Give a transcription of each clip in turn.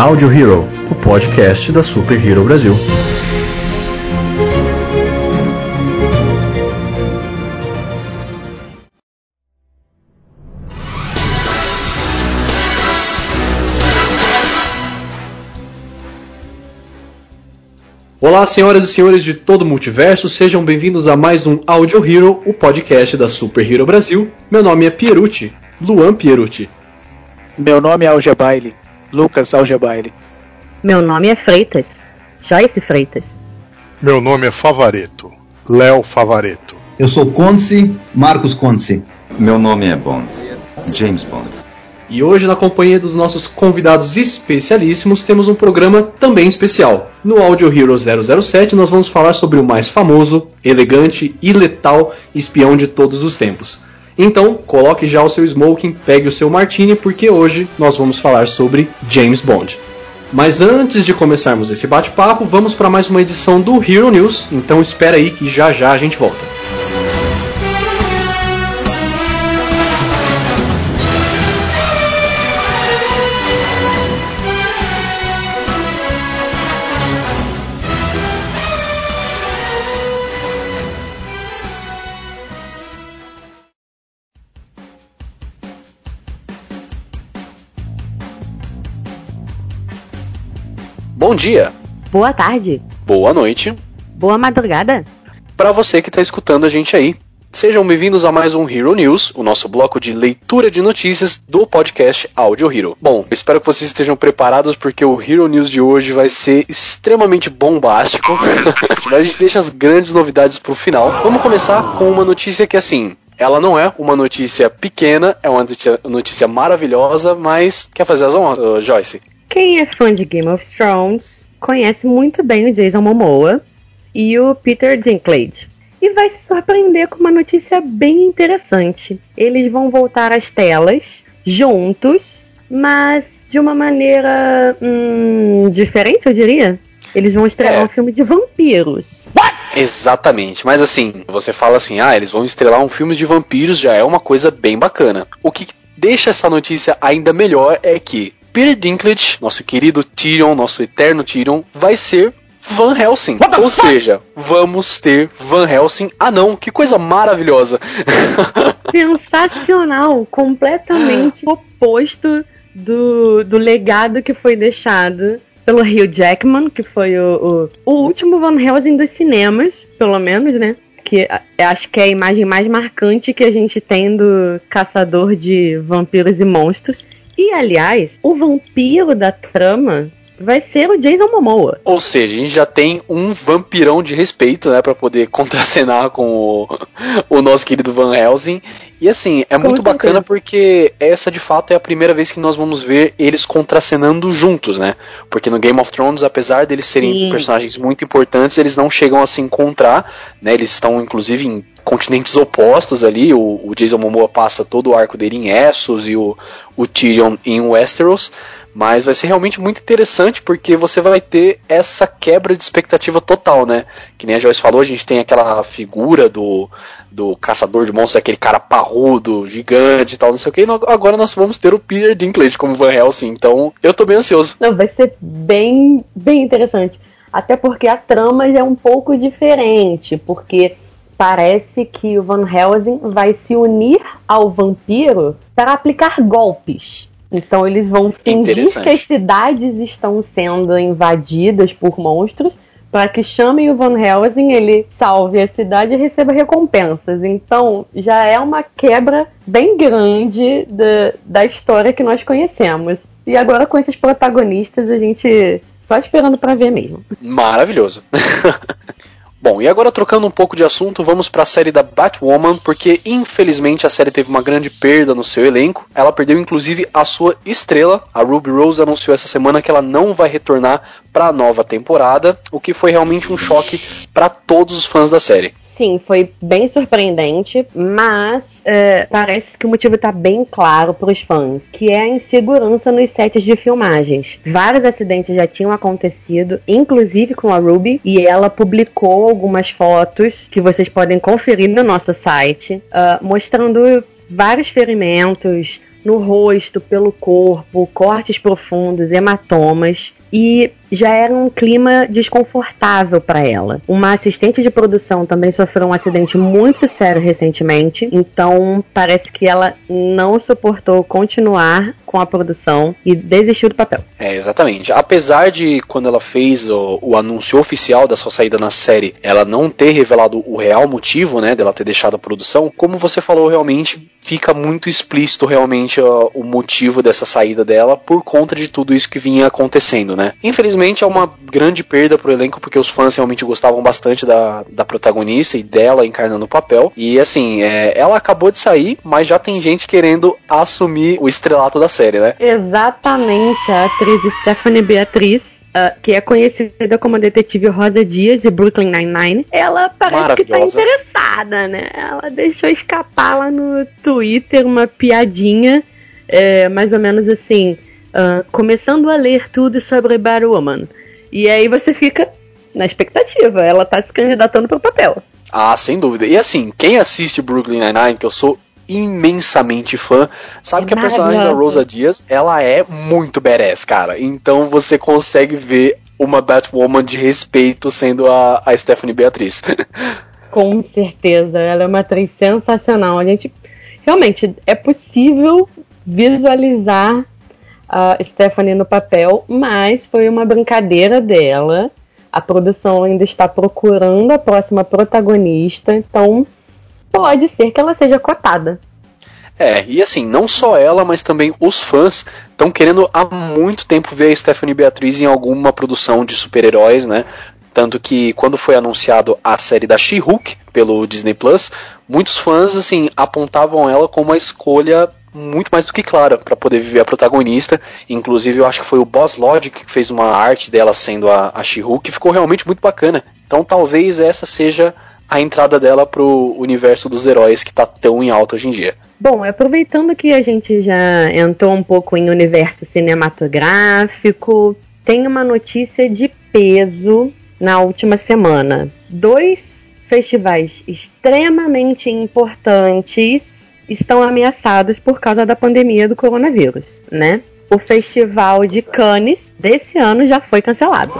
Audio Hero, o podcast da Super Hero Brasil. Olá, senhoras e senhores de todo o multiverso, sejam bem-vindos a mais um Audio Hero, o podcast da Super Hero Brasil. Meu nome é Pierucci, Luan Pierucci. Meu nome é Algebaile, Lucas Algebaile. Meu nome é Freitas, Joyce Freitas. Meu nome é Favareto, Léo Favareto. Eu sou Conce, Marcos Conce. Meu nome é Bond, James Bond. E hoje, na companhia dos nossos convidados especialíssimos, temos um programa também especial. No Audio Hero 007, nós vamos falar sobre o mais famoso, elegante e letal espião de todos os tempos. Então, coloque já o seu smoking, pegue o seu martini, porque hoje nós vamos falar sobre James Bond. Mas antes de começarmos esse bate-papo, vamos para mais uma edição do Hero News, então espera aí que já já a gente volta. Bom dia, Boa tarde, boa noite, boa madrugada. para você que está escutando a gente aí. Sejam bem-vindos a mais um Hero News, o nosso bloco de leitura de notícias do podcast Audio Hero. Bom, eu espero que vocês estejam preparados porque o Hero News de hoje vai ser extremamente bombástico. A gente deixa as grandes novidades pro final. Vamos começar com uma notícia que assim, ela não é uma notícia pequena, é uma notícia, notícia maravilhosa, mas quer fazer as honras, Joyce? Quem é fã de Game of Thrones conhece muito bem o Jason Momoa e o Peter Dinklage. E vai se surpreender com uma notícia bem interessante. Eles vão voltar às telas juntos, mas de uma maneira hum, diferente, eu diria. Eles vão estrelar É. um filme de vampiros. Exatamente, mas assim, você fala assim, ah, eles vão estrelar um filme de vampiros, já é uma coisa bem bacana. O que deixa essa notícia ainda melhor é que Peter Dinklage, nosso querido Tyrion, nosso eterno Tyrion, vai ser Van Helsing. Ou seja, vamos ter Van Helsing anão. Que coisa maravilhosa. Sensacional! Completamente oposto do, do legado que foi deixado pelo Hugh Jackman, que foi o, o, o último Van Helsing dos cinemas, pelo menos, né? Que acho que é a imagem mais marcante que a gente tem do caçador de vampiros e monstros. E, aliás, o vampiro da trama vai ser o Jason Momoa. Ou seja, a gente já tem um vampirão de respeito, né, para poder contracenar com o, o nosso querido Van Helsing. E assim, é Com muito certeza. bacana porque essa de fato é a primeira vez que nós vamos ver eles contracenando juntos, né? Porque no Game of Thrones, apesar deles serem Sim. personagens muito importantes, eles não chegam a se encontrar, né? Eles estão inclusive em continentes opostos ali. O, o Jason Momoa passa todo o arco dele em Essos e o, o Tyrion em Westeros. Mas vai ser realmente muito interessante porque você vai ter essa quebra de expectativa total, né? Que nem a Joyce falou, a gente tem aquela figura do, do caçador de monstros, aquele cara parrudo, gigante e tal, não sei o que. Agora nós vamos ter o Peter Dinklage como Van Helsing, então eu tô bem ansioso. Não, vai ser bem, bem interessante. Até porque a trama já é um pouco diferente, porque parece que o Van Helsing vai se unir ao vampiro para aplicar golpes. Então eles vão fingir que as cidades estão sendo invadidas por monstros para que chamem o Van Helsing, ele salve a cidade e receba recompensas. Então já é uma quebra bem grande da, da história que nós conhecemos. E agora com esses protagonistas a gente só esperando para ver mesmo. Maravilhoso. Bom, e agora trocando um pouco de assunto, vamos para a série da Batwoman, porque infelizmente a série teve uma grande perda no seu elenco. Ela perdeu inclusive a sua estrela. A Ruby Rose anunciou essa semana que ela não vai retornar para a nova temporada, o que foi realmente um choque para todos os fãs da série. Sim, foi bem surpreendente, mas é, parece que o motivo está bem claro para os fãs, que é a insegurança nos sets de filmagens. Vários acidentes já tinham acontecido, inclusive com a Ruby, e ela publicou algumas fotos que vocês podem conferir no nosso site, ah, mostrando vários ferimentos, no rosto, pelo corpo, cortes profundos, hematomas e já era um clima desconfortável para ela. Uma assistente de produção também sofreu um acidente muito sério recentemente, então parece que ela não suportou continuar com a produção e desistiu do papel. É, exatamente. Apesar de quando ela fez o, o, anúncio oficial da sua saída na série, ela não ter revelado o real motivo, né, dela ter deixado a produção, como você falou, realmente fica muito explícito realmente o motivo dessa saída dela por conta de tudo isso que vinha acontecendo, né? Infelizmente é uma grande perda pro elenco porque os fãs realmente gostavam bastante da, da protagonista e dela encarnando o papel. E assim, é, ela acabou de sair, mas já tem gente querendo assumir o estrelato da série, né? Exatamente, a atriz Stephanie Beatriz Uh, que é conhecida como a detetive Rosa Dias de Brooklyn Nine-Nine, ela parece que tá interessada, né? Ela deixou escapar lá no Twitter uma piadinha, é, mais ou menos assim, uh, começando a ler tudo sobre Batwoman. E aí você fica na expectativa, ela tá se candidatando pro papel. Ah, sem dúvida. E assim, quem assiste Brooklyn Nine-Nine, que eu sou imensamente fã, sabe é que a personagem da Rosa Dias, ela é muito badass, cara. Então você consegue ver uma Batwoman de respeito sendo a, a Stephanie Beatriz. Com certeza, ela é uma atriz sensacional. A gente realmente é possível visualizar a Stephanie no papel, mas foi uma brincadeira dela. A produção ainda está procurando a próxima protagonista, então pode ser que ela seja cotada. É, e assim, não só ela, mas também os fãs estão querendo há muito tempo ver a Stephanie Beatriz em alguma produção de super-heróis, né? Tanto que quando foi anunciado a série da She-Hulk pelo Disney Plus, muitos fãs assim apontavam ela como uma escolha muito mais do que clara para poder viver a protagonista. Inclusive, eu acho que foi o Boss Logic que fez uma arte dela sendo a, a que ficou realmente muito bacana. Então, talvez essa seja a entrada dela pro universo dos heróis que tá tão em alta hoje em dia. Bom, aproveitando que a gente já entrou um pouco em universo cinematográfico, tem uma notícia de peso na última semana. Dois festivais extremamente importantes estão ameaçados por causa da pandemia do coronavírus, né? O Festival de Cannes desse ano já foi cancelado.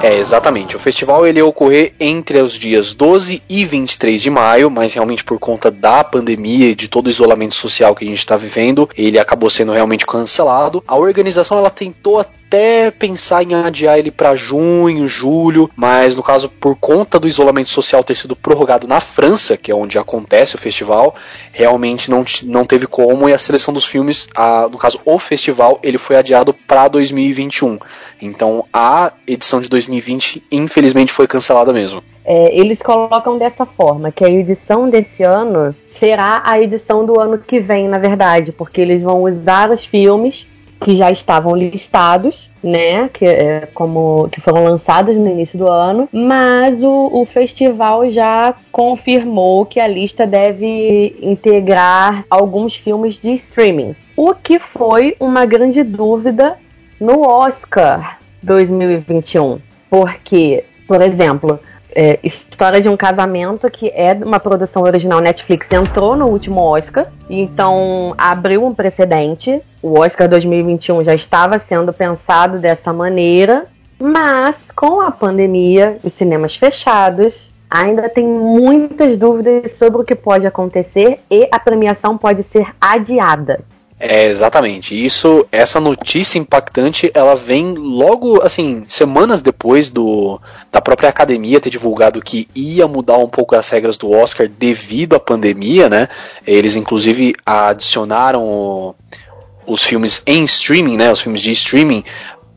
É, exatamente. O festival ele ia ocorrer entre os dias 12 e 23 de maio, mas realmente por conta da pandemia e de todo o isolamento social que a gente está vivendo, ele acabou sendo realmente cancelado. A organização ela tentou até pensar em adiar ele para junho, julho, mas no caso, por conta do isolamento social ter sido prorrogado na França, que é onde acontece o festival, realmente não, não teve como e a seleção dos filmes, a, no caso, o festival, ele foi adiado para 2021. Então a edição de 2020, infelizmente, foi cancelada mesmo. É, eles colocam dessa forma, que a edição desse ano será a edição do ano que vem, na verdade, porque eles vão usar os filmes que já estavam listados, né, que, é, como, que foram lançados no início do ano, mas o, o festival já confirmou que a lista deve integrar alguns filmes de streamings, o que foi uma grande dúvida no Oscar 2021, porque, por exemplo, é, História de um Casamento, que é uma produção original Netflix, entrou no último Oscar, então abriu um precedente. O Oscar 2021 já estava sendo pensado dessa maneira, mas com a pandemia, os cinemas fechados, ainda tem muitas dúvidas sobre o que pode acontecer e a premiação pode ser adiada. É, exatamente. Isso, essa notícia impactante, ela vem logo, assim, semanas depois do da própria academia ter divulgado que ia mudar um pouco as regras do Oscar devido à pandemia, né? Eles inclusive adicionaram os filmes em streaming, né, os filmes de streaming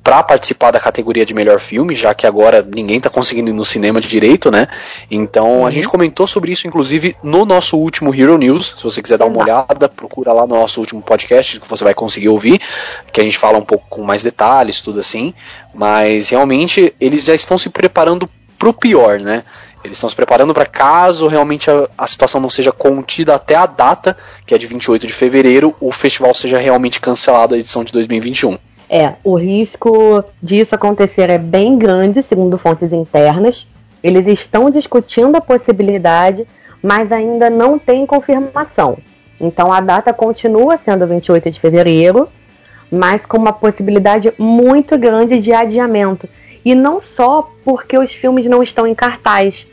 para participar da categoria de melhor filme, já que agora ninguém está conseguindo ir no cinema de direito, né? Então uhum. a gente comentou sobre isso, inclusive, no nosso último Hero News. Se você quiser dar uma olhada, procura lá no nosso último podcast que você vai conseguir ouvir, que a gente fala um pouco com mais detalhes, tudo assim. Mas realmente eles já estão se preparando pro pior, né? Eles estão se preparando para caso realmente a, a, situação não seja contida até a data, que é de 28 de fevereiro, o festival seja realmente cancelado a edição de 2021. É, o risco disso acontecer é bem grande, segundo fontes internas. Eles estão discutindo a possibilidade, mas ainda não tem confirmação. Então a data continua sendo 28 de fevereiro, mas com uma possibilidade muito grande de adiamento. E não só porque os filmes não estão em cartaz,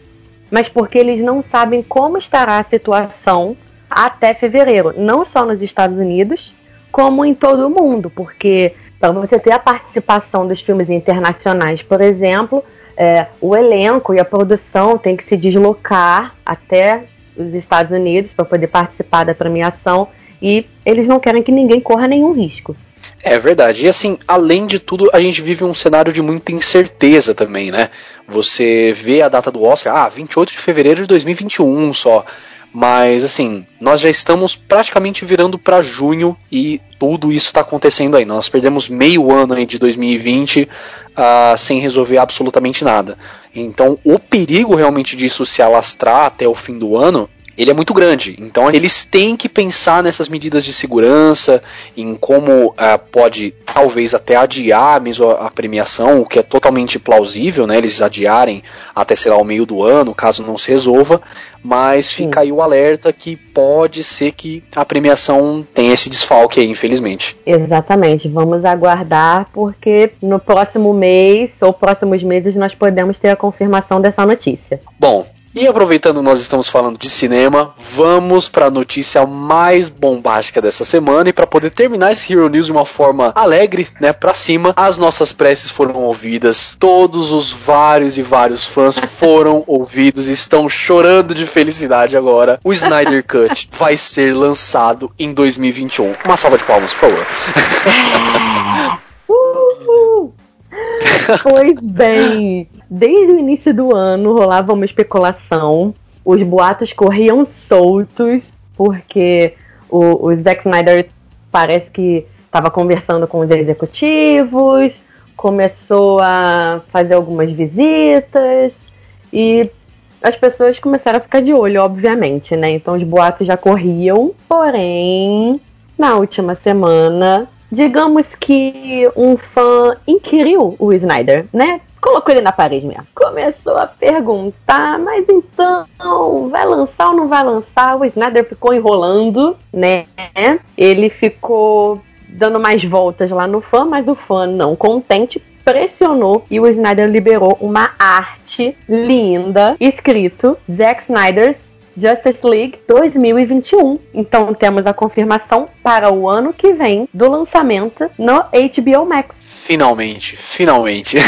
mas porque eles não sabem como estará a situação até fevereiro, não só nos Estados Unidos, como em todo o mundo, porque para você ter a participação dos filmes internacionais, por exemplo, é, o elenco e a produção tem que se deslocar até os Estados Unidos para poder participar da premiação e eles não querem que ninguém corra nenhum risco. É verdade. E assim, além de tudo, a gente vive um cenário de muita incerteza também, né? Você vê a data do Oscar, ah, 28 de fevereiro de 2021 só. Mas assim, nós já estamos praticamente virando para junho e tudo isso está acontecendo aí. Nós perdemos meio ano aí de 2020 uh, ah, sem resolver absolutamente nada. Então, o perigo realmente disso se alastrar até o fim do ano ele é muito grande. Então eles têm que pensar nessas medidas de segurança, em como uh, pode talvez até adiar mesmo a, a, premiação, o que é totalmente plausível, né? Eles adiarem até sei lá o meio do ano, caso não se resolva. Mas fica Sim. aí o alerta que pode ser que a premiação tenha esse desfalque aí, infelizmente. Exatamente. Vamos aguardar, porque no próximo mês ou próximos meses nós podemos ter a confirmação dessa notícia. Bom, e aproveitando nós estamos falando de cinema, vamos para a notícia mais bombástica dessa semana e para poder terminar esse Hero News de uma forma alegre, né, para cima, as nossas preces foram ouvidas. Todos os vários e vários fãs foram ouvidos e estão chorando de felicidade agora. O Snyder Cut vai ser lançado em 2021. Uma salva de palmas, por favor. pois bem, desde o início do ano rolava uma especulação, os boatos corriam soltos, porque o, o Zack Snyder parece que estava conversando com os executivos, começou a fazer algumas visitas e as pessoas começaram a ficar de olho, obviamente, né? Então os boatos já corriam, porém, na última semana digamos que um fã inquiriu o Snyder, né? Colocou ele na parede mesmo. Começou a perguntar, mas então, vai lançar ou não vai lançar? O Snyder ficou enrolando, né? Ele ficou dando mais voltas lá no fã, mas o fã não contente pressionou e o Snyder liberou uma arte linda escrito Zack Snyder's Justice League 2021. Então temos a confirmação para o ano que vem do lançamento no HBO Max. Finalmente, finalmente.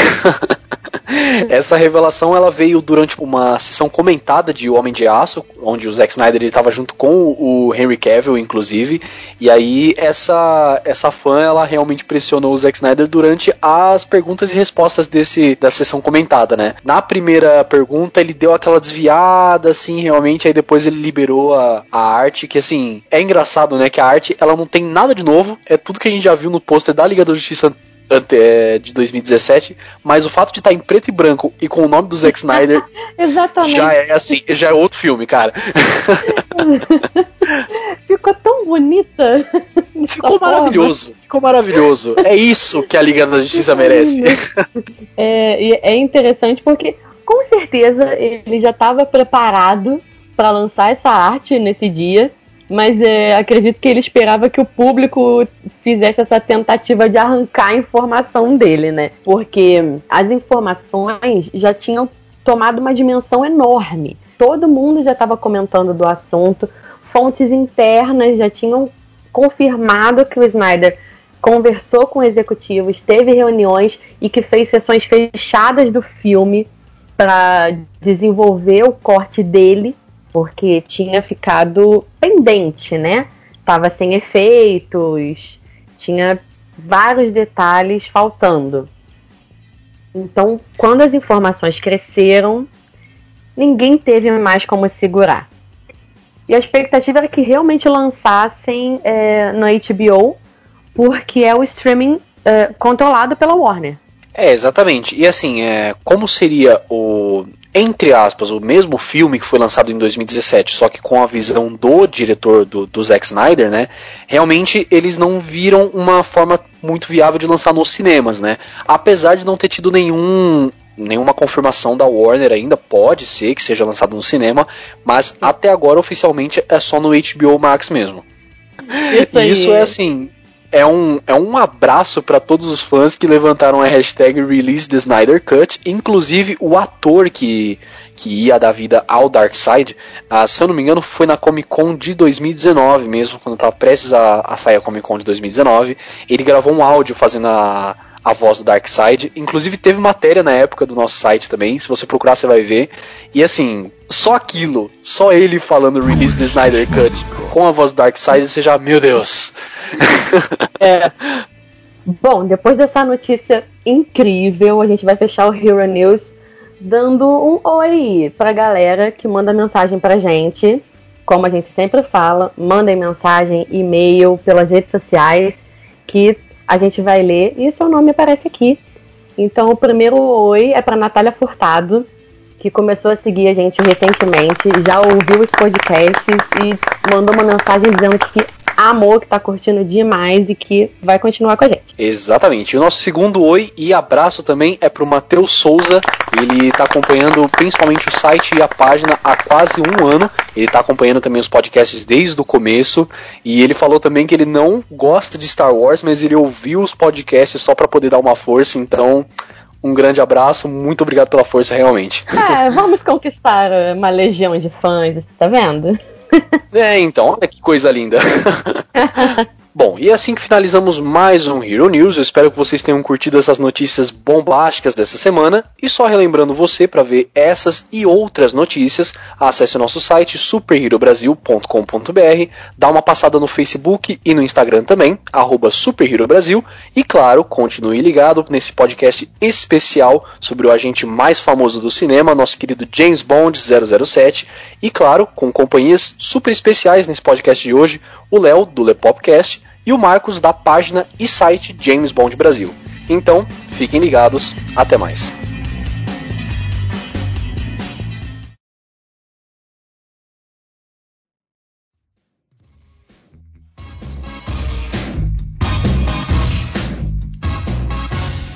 Essa revelação ela veio durante uma sessão comentada de Homem de Aço, onde o Zack Snyder estava junto com o Henry Cavill, inclusive, e aí essa essa fã ela realmente pressionou o Zack Snyder durante as perguntas e respostas desse da sessão comentada, né? Na primeira pergunta ele deu aquela desviada, assim, realmente, aí depois ele liberou a, a arte, que assim é engraçado, né? Que a arte ela não tem nada de novo, é tudo que a gente já viu no pôster da Liga da Justiça é, de 2017, mas o fato de estar tá em preto e branco e com o nome do Zack Snyder já é assim, já é outro filme, cara. Ficou tão bonita. Ficou maravilhoso. Ficou maravilhoso. É isso que a Liga da Justiça merece. É, é interessante porque com certeza ele já estava preparado para lançar essa arte nesse dia mas é, acredito que ele esperava que o público fizesse essa tentativa de arrancar a informação dele, né? Porque as informações já tinham tomado uma dimensão enorme. Todo mundo já estava comentando do assunto, fontes internas já tinham confirmado que o Snyder conversou com executivos, teve reuniões e que fez sessões fechadas do filme para desenvolver o corte dele porque tinha ficado pendente, né? Tava sem efeitos, tinha vários detalhes faltando. Então, quando as informações cresceram, ninguém teve mais como segurar. E a expectativa era que realmente lançassem é, no HBO, porque é o streaming é, controlado pela Warner. É, exatamente. E assim, é, como seria o entre aspas, o mesmo filme que foi lançado em 2017, só que com a visão do diretor do, do Zack Snyder, né? Realmente eles não viram uma forma muito viável de lançar nos cinemas, né? Apesar de não ter tido nenhum nenhuma confirmação da Warner ainda, pode ser que seja lançado no cinema, mas até agora oficialmente é só no HBO Max mesmo. Isso. Isso é assim, é um, é um abraço para todos os fãs que levantaram a hashtag Release the Snyder Cut, inclusive o ator que, que ia dar vida ao Darkseid, ah, se eu não me engano, foi na Comic Con de 2019 mesmo, quando estava prestes a, a sair a Comic Con de 2019. Ele gravou um áudio fazendo a, a voz do Darkseid. Inclusive teve matéria na época do nosso site também, se você procurar você vai ver. E assim, só aquilo, só ele falando Release the Snyder Cut com a voz do Darkseid, você já, meu Deus. É. Bom, depois dessa notícia incrível, a gente vai fechar o Hero News dando um oi pra galera que manda mensagem pra gente. Como a gente sempre fala, mandem mensagem, e-mail, pelas redes sociais, que a gente vai ler e seu nome aparece aqui. Então, o primeiro oi é para Natália Furtado, que começou a seguir a gente recentemente, já ouviu os podcasts e mandou uma mensagem dizendo que amor, que tá curtindo demais e que vai continuar com a gente. Exatamente. O nosso segundo oi e abraço também é pro Matheus Souza. Ele tá acompanhando principalmente o site e a página há quase um ano. Ele tá acompanhando também os podcasts desde o começo. E ele falou também que ele não gosta de Star Wars, mas ele ouviu os podcasts só para poder dar uma força. Então, um grande abraço, muito obrigado pela força, realmente. É, vamos conquistar uma legião de fãs, tá vendo? É, então, olha que coisa linda. Bom, e assim que finalizamos mais um Hero News. Eu espero que vocês tenham curtido essas notícias bombásticas dessa semana. E só relembrando você para ver essas e outras notícias, acesse o nosso site superherobrasil.com.br, dá uma passada no Facebook e no Instagram também, arroba superherobrasil. E claro, continue ligado nesse podcast especial sobre o agente mais famoso do cinema, nosso querido James Bond 007. E claro, com companhias super especiais nesse podcast de hoje, o Léo do Lepopcast e o Marcos da página e site James Bond Brasil. Então, fiquem ligados, até mais.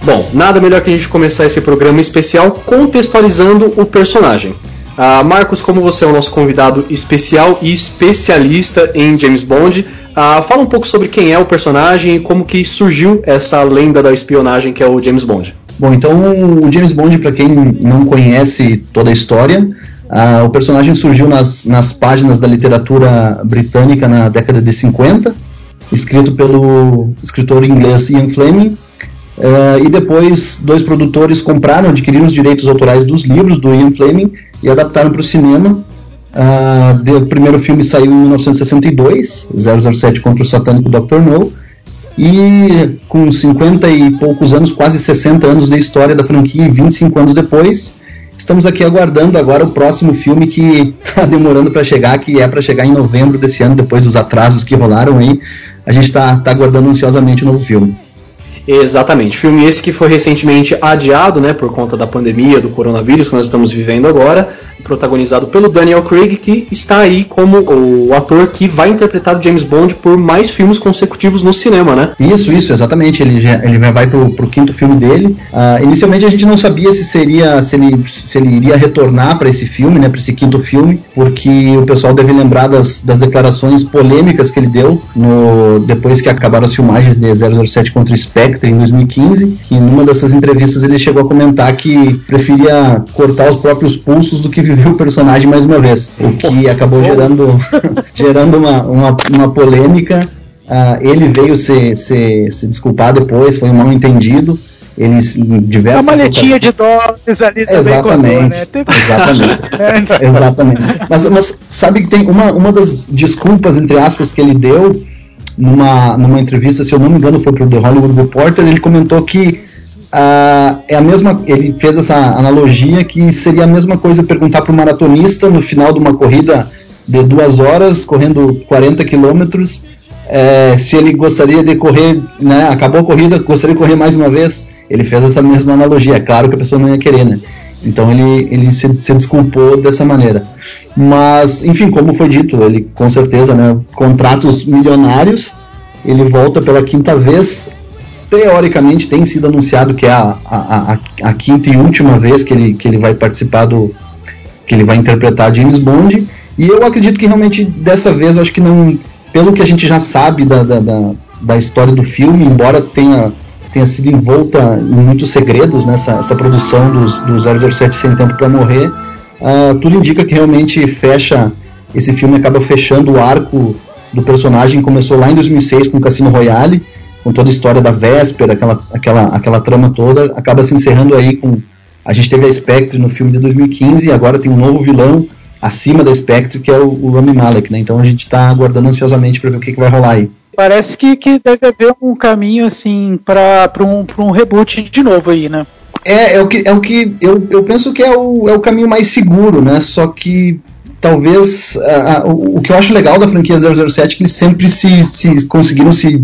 Bom, nada melhor que a gente começar esse programa especial contextualizando o personagem. Ah, Marcos, como você é o nosso convidado especial e especialista em James Bond, ah, fala um pouco sobre quem é o personagem e como que surgiu essa lenda da espionagem que é o James Bond. Bom, então o James Bond, para quem não conhece toda a história, ah, o personagem surgiu nas, nas páginas da literatura britânica na década de 50, escrito pelo escritor inglês Ian Fleming, Uh, e depois dois produtores compraram, adquiriram os direitos autorais dos livros do Ian Fleming e adaptaram para o cinema. Uh, o primeiro filme saiu em 1962, 007 contra o satânico Dr. No, e com 50 e poucos anos, quase 60 anos de história da franquia, e 25 anos depois, estamos aqui aguardando agora o próximo filme que está demorando para chegar, que é para chegar em novembro desse ano, depois dos atrasos que rolaram aí. A gente está tá aguardando ansiosamente o novo filme. Exatamente. Filme esse que foi recentemente adiado, né, por conta da pandemia, do coronavírus que nós estamos vivendo agora, protagonizado pelo Daniel Craig, que está aí como o ator que vai interpretar o James Bond por mais filmes consecutivos no cinema, né? Isso, isso, exatamente. Ele, já, ele vai pro, pro quinto filme dele. Uh, inicialmente a gente não sabia se seria se ele, se ele iria retornar para esse filme, né, para esse quinto filme, porque o pessoal deve lembrar das, das declarações polêmicas que ele deu no depois que acabaram as filmagens de 007 contra o Spectre em 2015. E numa dessas entrevistas ele chegou a comentar que preferia cortar os próprios pulsos do que viver o personagem mais uma vez, o que acabou gerando, gerando uma, uma, uma polêmica. Uh, ele veio se, se, se desculpar depois, foi um mal entendido. Eles diversas. Uma maletinha de dólares ali também Exatamente. Contou, né? Exatamente. É. Exatamente. Mas, mas sabe que tem uma, uma das desculpas, entre aspas, que ele deu numa, numa entrevista, se eu não me engano, foi para o The Hollywood Reporter, ele comentou que ah, é a mesma. Ele fez essa analogia que seria a mesma coisa perguntar para o maratonista no final de uma corrida de duas horas, correndo 40 quilômetros, é, se ele gostaria de correr, né, acabou a corrida, gostaria de correr mais uma vez. Ele fez essa mesma analogia. É claro que a pessoa não ia querer, né? Então ele, ele se, se desculpou dessa maneira. Mas, enfim, como foi dito, ele com certeza, né, contratos milionários, ele volta pela quinta vez teoricamente tem sido anunciado que é a, a, a, a, quinta e última vez que ele, que ele vai participar do. que ele vai interpretar James Bond. E eu acredito que realmente dessa vez, acho que não. Pelo que a gente já sabe da, da, da, da história do filme, embora tenha, tenha sido envolta em muitos segredos nessa essa produção do, do 007 Sem Tempo para Morrer, uh, tudo indica que realmente fecha. Esse filme acaba fechando o arco do personagem. Começou lá em 2006 com Cassino Royale com toda a história da véspera, aquela, aquela, aquela trama toda, acaba se encerrando aí com. A gente teve a Spectre no filme de 2015 e agora tem um novo vilão acima da Spectre, que é o, o Rami Malek, né? Então a gente está aguardando ansiosamente para ver o que, que, vai rolar aí. Parece que, que deve haver um caminho assim para um, um reboot de novo aí, né? É, é o que, é o que eu, eu penso que é o, é o caminho mais seguro, né? Só que talvez o, o, que eu acho legal da franquia 007 é que eles sempre se, se conseguiram se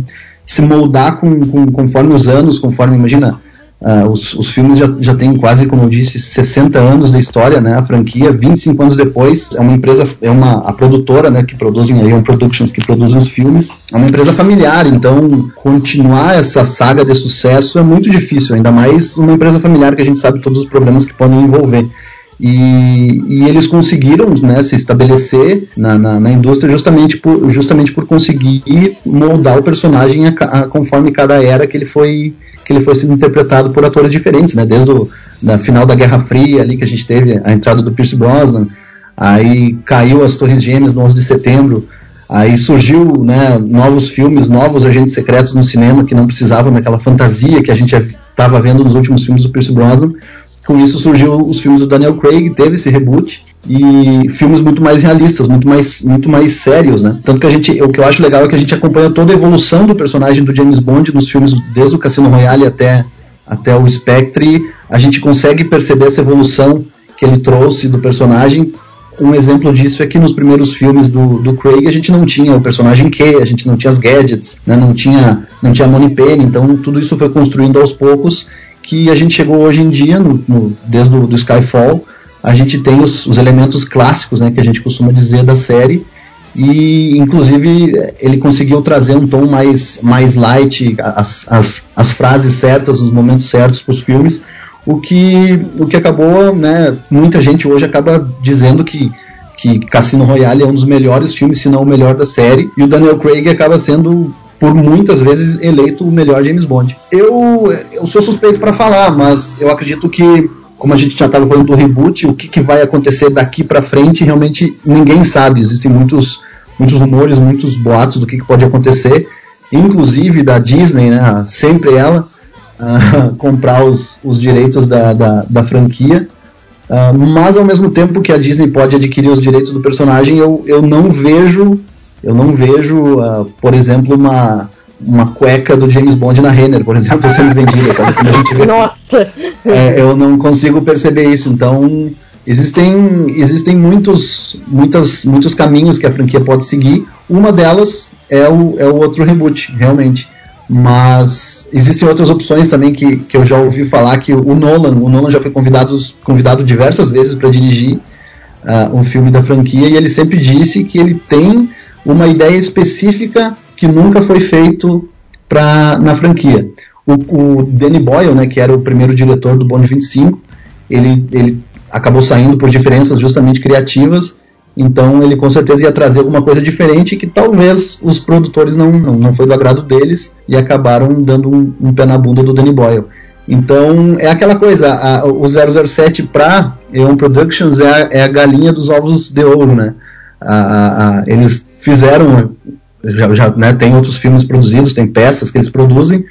se moldar com, com, conforme os anos, conforme, imagina, uh, os, os filmes já, já têm quase, como eu disse, 60 anos de história, né, a franquia, 25 anos depois, é uma empresa, é uma, a produtora, né, que produzem aí, um Productions, que produzem os filmes, é uma empresa familiar, então continuar essa saga de sucesso é muito difícil, ainda mais uma empresa familiar que a gente sabe todos os problemas que podem envolver. E, e, eles conseguiram né, se estabelecer na, na, na, indústria justamente por, justamente por conseguir moldar o personagem a, a, conforme cada era que ele foi que ele foi sendo interpretado por atores diferentes, né? Desde o da final da Guerra Fria ali que a gente teve a entrada do Pierce Brosnan, aí caiu as Torres Gêmeas no 11 de setembro, aí surgiu né, novos filmes, novos agentes secretos no cinema que não precisavam daquela fantasia que a gente estava vendo nos últimos filmes do Pierce Brosnan com isso surgiu os filmes do Daniel Craig, teve esse reboot e filmes muito mais realistas, muito mais, muito mais sérios, né? Tanto que a gente, o que eu acho legal é que a gente acompanha toda a evolução do personagem do James Bond nos filmes desde o Cassino Royale até até o Spectre, a gente consegue perceber essa evolução que ele trouxe do personagem. Um exemplo disso é que nos primeiros filmes do, do Craig a gente não tinha o personagem Q, a gente não tinha as gadgets, né? não tinha não tinha Money Penny, então tudo isso foi construindo aos poucos que a gente chegou hoje em dia, no, no, desde o do Skyfall, a gente tem os, os, elementos clássicos, né, que a gente costuma dizer da série, e inclusive ele conseguiu trazer um tom mais, mais light, as, as, as frases certas, os momentos certos para os filmes, o que, o que acabou, né, muita gente hoje acaba dizendo que, que Cassino Royale é um dos melhores filmes, se não o melhor da série, e o Daniel Craig acaba sendo por muitas vezes eleito o melhor James Bond. Eu, eu sou suspeito para falar, mas eu acredito que, como a gente já estava falando do reboot, o que, que vai acontecer daqui para frente realmente ninguém sabe. Existem muitos, muitos rumores, muitos boatos do que, que pode acontecer, inclusive da Disney, né, sempre ela, uh, comprar os, os direitos da, da, da franquia. Uh, mas ao mesmo tempo que a Disney pode adquirir os direitos do personagem, eu, eu não vejo eu não vejo, uh, por exemplo, uma, uma cueca do James Bond na Renner, por exemplo, sendo vendida. Vê, Nossa! É, eu não consigo perceber isso. Então, existem, existem muitos, muitas, muitos caminhos que a franquia pode seguir. Uma delas é o, é o outro reboot, realmente. Mas existem outras opções também que, que eu já ouvi falar que o Nolan, o Nolan já foi convidado, convidado diversas vezes para dirigir uh, um filme da franquia e ele sempre disse que ele tem uma ideia específica que nunca foi feito pra, na franquia. O, o Danny Boyle, né, que era o primeiro diretor do Bond 25, ele, ele acabou saindo por diferenças justamente criativas, então ele com certeza ia trazer alguma coisa diferente que talvez os produtores não, não, não foi do agrado deles e acabaram dando um, um pé na bunda do Danny Boyle. Então é aquela coisa, a, o 007 para Eon Productions é a, é a galinha dos ovos de ouro, né? A, a, eles fizeram, já, já né, tem outros filmes produzidos, tem peças que eles produzem,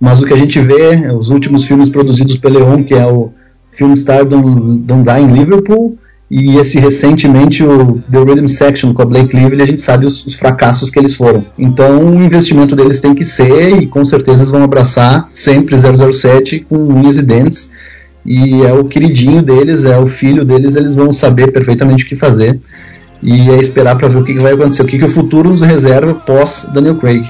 mas o que a gente vê, os últimos filmes produzidos pelo Leon, que é o Film Star Don't, Don't Die in Liverpool, e esse recentemente o The Rhythm Section com a Blake Lively, a gente sabe os, os, fracassos que eles foram. Então o investimento deles tem que ser, e com certeza eles vão abraçar sempre 007 com unhas e dentes, e é o queridinho deles, é o filho deles, eles vão saber perfeitamente o que fazer e é esperar para ver o que, que, vai acontecer, o que, que o futuro nos reserva pós Daniel Craig.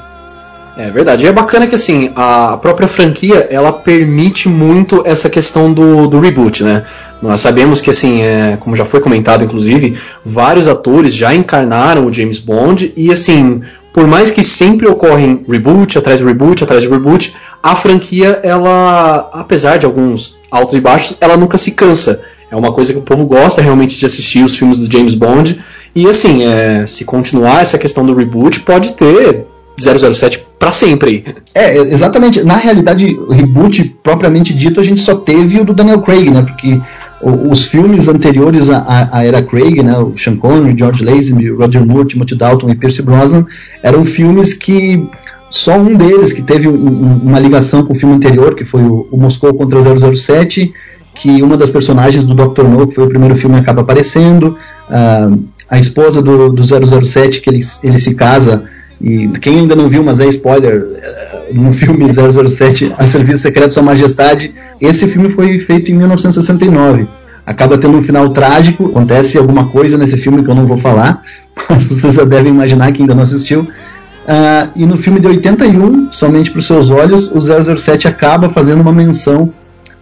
É verdade. E é bacana que assim, a própria franquia ela permite muito essa questão do, do reboot, né? Nós sabemos que assim, é, como já foi comentado inclusive, vários atores já encarnaram o James Bond e assim, por mais que sempre ocorrem reboot atrás de reboot atrás de reboot, a franquia, ela, apesar de alguns altos e baixos, ela nunca se cansa. É uma coisa que o povo gosta realmente de assistir os filmes do James Bond. E assim, é, se continuar essa questão do reboot, pode ter 007 para sempre aí. É, exatamente. Na realidade, o reboot propriamente dito, a gente só teve o do Daniel Craig, né? Porque os filmes anteriores à, à era Craig, né? O Sean Connery, George Lazenby, Roger Moore, Timothy Dalton e Pierce Brosnan, eram filmes que só um deles que teve um, uma ligação com o filme anterior, que foi o, o Moscou contra 007, que uma das personagens do Dr. No, que foi o primeiro filme, acaba aparecendo. Uh, a esposa do, do 007, que ele, ele se casa, e quem ainda não viu, mas é spoiler, eh, no filme 007, A Serviço Secreto Sua Majestade, esse filme foi feito em 1969. Acaba tendo um final trágico, acontece alguma coisa nesse filme que eu não vou falar, mas vocês já devem imaginar que ainda não assistiu. Uh, e no filme de 81, somente para os seus olhos, o 007 acaba fazendo uma menção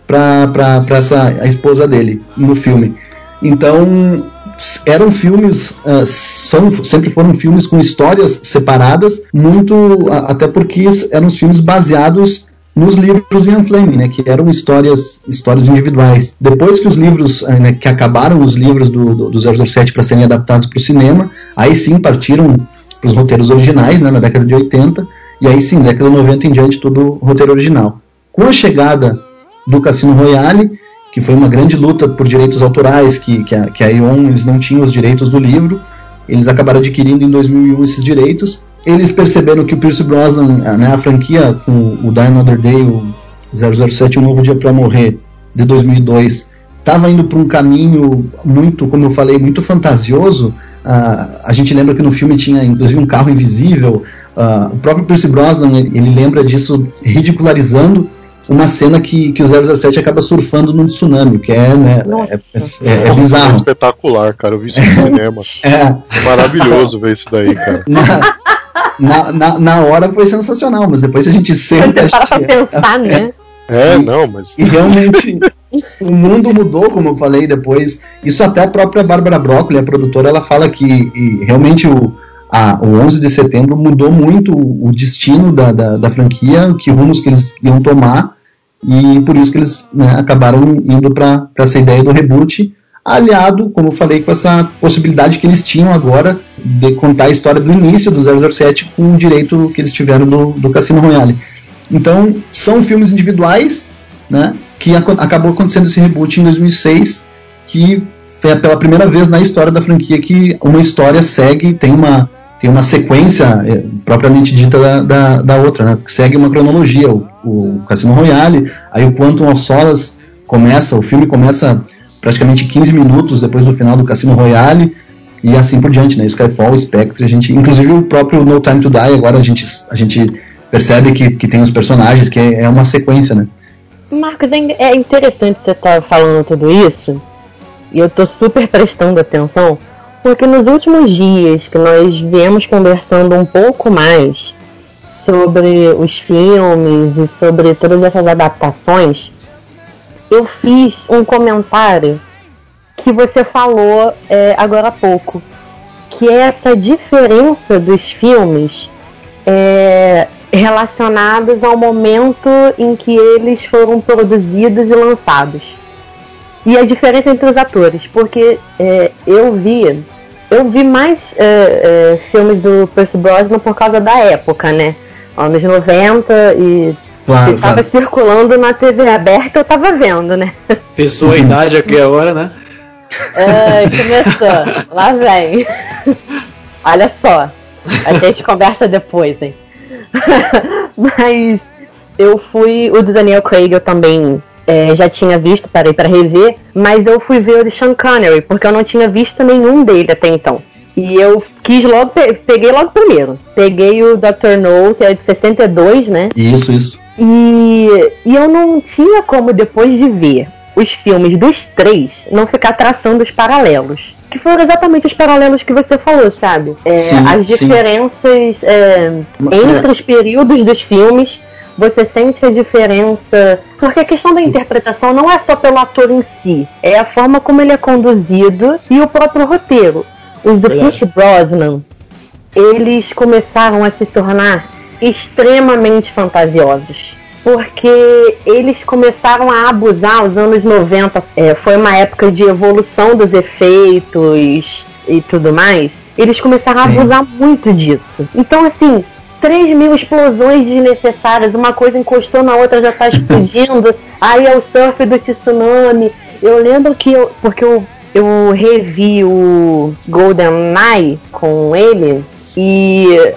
para essa a esposa dele no filme. Então eram filmes, uh, são, sempre foram filmes com histórias separadas, muito até porque eram os filmes baseados nos livros de Ian Fleming, né, que eram histórias, histórias individuais. Depois que os livros, uh, né, que acabaram os livros do, do, do 007 para serem adaptados para o cinema, aí sim partiram para os roteiros originais, né, na década de 80, e aí sim, década de 90 em diante, todo o roteiro original. Com a chegada do Cassino Royale, que foi uma grande luta por direitos autorais, que, que, a, que a eles não tinham os direitos do livro, eles acabaram adquirindo em 2001 esses direitos. Eles perceberam que o Pierce Brosnan, né, a franquia com o Die Another Day, o 007, Um Novo Dia para Morrer, de 2002, estava indo para um caminho muito, como eu falei, muito fantasioso. Uh, a gente lembra que no filme tinha inclusive um carro invisível. Uh, o próprio Pierce Brosnan ele, ele lembra disso ridicularizando uma cena que, que o 017 acaba surfando num tsunami, que é, né, é, é, é, bizarro. Espetacular, cara. Eu vi isso no cinema. É. Maravilhoso ver isso daí, cara. Na, na, na, na, hora foi sensacional, mas depois a gente senta. Para pra pensar, né? É, não, mas. E realmente o mundo mudou, como eu falei depois. Isso até a própria Bárbara Broccoli, a produtora, ela fala que realmente o, a, o 11 de setembro mudou muito o, o destino da, da, da, franquia, que rumos que eles iam tomar e por isso que eles né, acabaram indo para essa ideia do reboot, aliado, como eu falei, com essa possibilidade que eles tinham agora de contar a história do início do 007 com o direito que eles tiveram do, do Cassino Royale. Então, são filmes individuais, né, que ac acabou acontecendo esse reboot em 2006, que foi pela primeira vez na história da franquia que uma história segue, tem uma tem uma sequência é, propriamente dita da, da, da, outra, né? Que segue uma cronologia. O, o Cassino Royale, aí o Quantum of Solace começa, o filme começa praticamente 15 minutos depois do final do Cassino Royale e assim por diante, né? Skyfall, Spectre, a gente, inclusive o próprio No Time to Die, agora a gente, a gente percebe que, que tem os personagens, que é, é uma sequência, né? Marcos, é, é interessante você estar tá falando tudo isso, e eu tô super prestando atenção, porque nos últimos dias que nós viemos conversando um pouco mais sobre os filmes e sobre todas essas adaptações, eu fiz um comentário que você falou é, agora há pouco, que é essa diferença dos filmes é, relacionados ao momento em que eles foram produzidos e lançados. E a diferença entre os atores, porque é, eu vi eu vi mais é, é, filmes do Percy Brosnan por causa da época, né? Anos 90 e claro, estava claro. circulando na TV aberta, eu tava vendo, né? Pessoa a idade aqui agora, né? É, começou. Lá vem. Olha só. A gente conversa depois, hein? Mas eu fui. O do Daniel Craig eu também é, já tinha visto, parei para rever, mas eu fui ver o de Sean Connery, porque eu não tinha visto nenhum dele até então. E eu quis logo, peguei logo primeiro. Peguei o Dr. No, que é de 62, né? Isso, isso. E, e eu não tinha como, depois de ver os filmes dos três, não ficar traçando os paralelos. Que foram exatamente os paralelos que você falou, sabe? É, sim, as diferenças é, entre os períodos dos filmes você sente a diferença. Porque a questão da interpretação não é só pelo ator em si, é a forma como ele é conduzido e o próprio roteiro. Os do Pierce Brosnan, eles começaram a se tornar extremamente fantasiosos. porque eles começaram a abusar os anos 90. É, foi uma época de evolução dos efeitos e tudo mais. Eles começaram a abusar muito disso. Então, assim, 3 mil explosões desnecessárias, uma coisa encostou na outra, já tá explodindo. aí é o surf do tsunami. Eu lembro que eu. Porque eu, eu revi o Golden Eye com ele e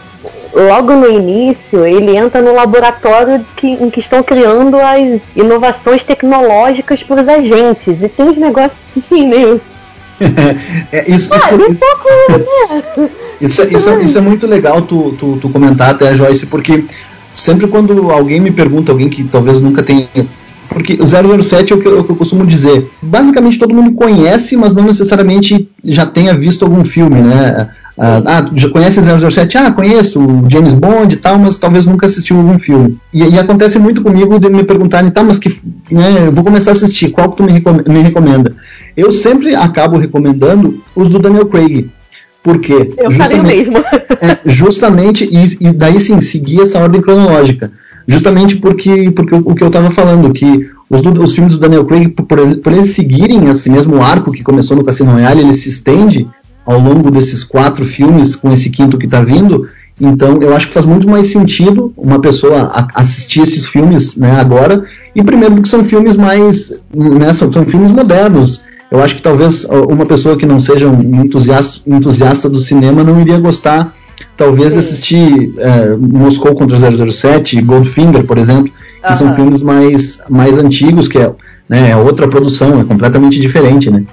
logo no início ele entra no laboratório que, em que estão criando as inovações tecnológicas para os agentes. E tem uns negócios assim meio. é, isso, ah, isso, isso, pouco, né? isso, isso, é, isso, é muito legal tu, tu, tu comentar até, Joyce, porque sempre quando alguém me pergunta, alguém que talvez nunca tenha porque 007 é o que, eu, é o que, eu, costumo dizer. Basicamente todo mundo conhece, mas não necessariamente já tenha visto algum filme, né? Ah, ah, já conhece 007? Ah, conheço o James Bond e tal, mas talvez nunca assistiu algum filme. E, e acontece muito comigo de me perguntarem, tá, mas que, né, eu vou começar a assistir, qual que tu me recomenda? Eu sempre acabo recomendando os do Daniel Craig. Porque eu falei mesmo. é, justamente, e, e, daí sim, seguir essa ordem cronológica. Justamente porque, porque o, o que eu estava falando, que os, os, filmes do Daniel Craig, por, por, eles seguirem esse mesmo arco que começou no Cassino Royale, ele se estende ao longo desses quatro filmes, com esse quinto que está vindo. Então, eu acho que faz muito mais sentido uma pessoa assistir esses filmes né, agora. E primeiro, porque são filmes mais. Né, são, são filmes modernos. Eu acho que talvez uma pessoa que não seja um entusiasta, entusiasta do cinema não iria gostar, talvez, de assistir é, Moscou contra 007, Goldfinger, por exemplo, que são filmes mais, mais antigos, que é, né, é outra produção, é completamente diferente, né?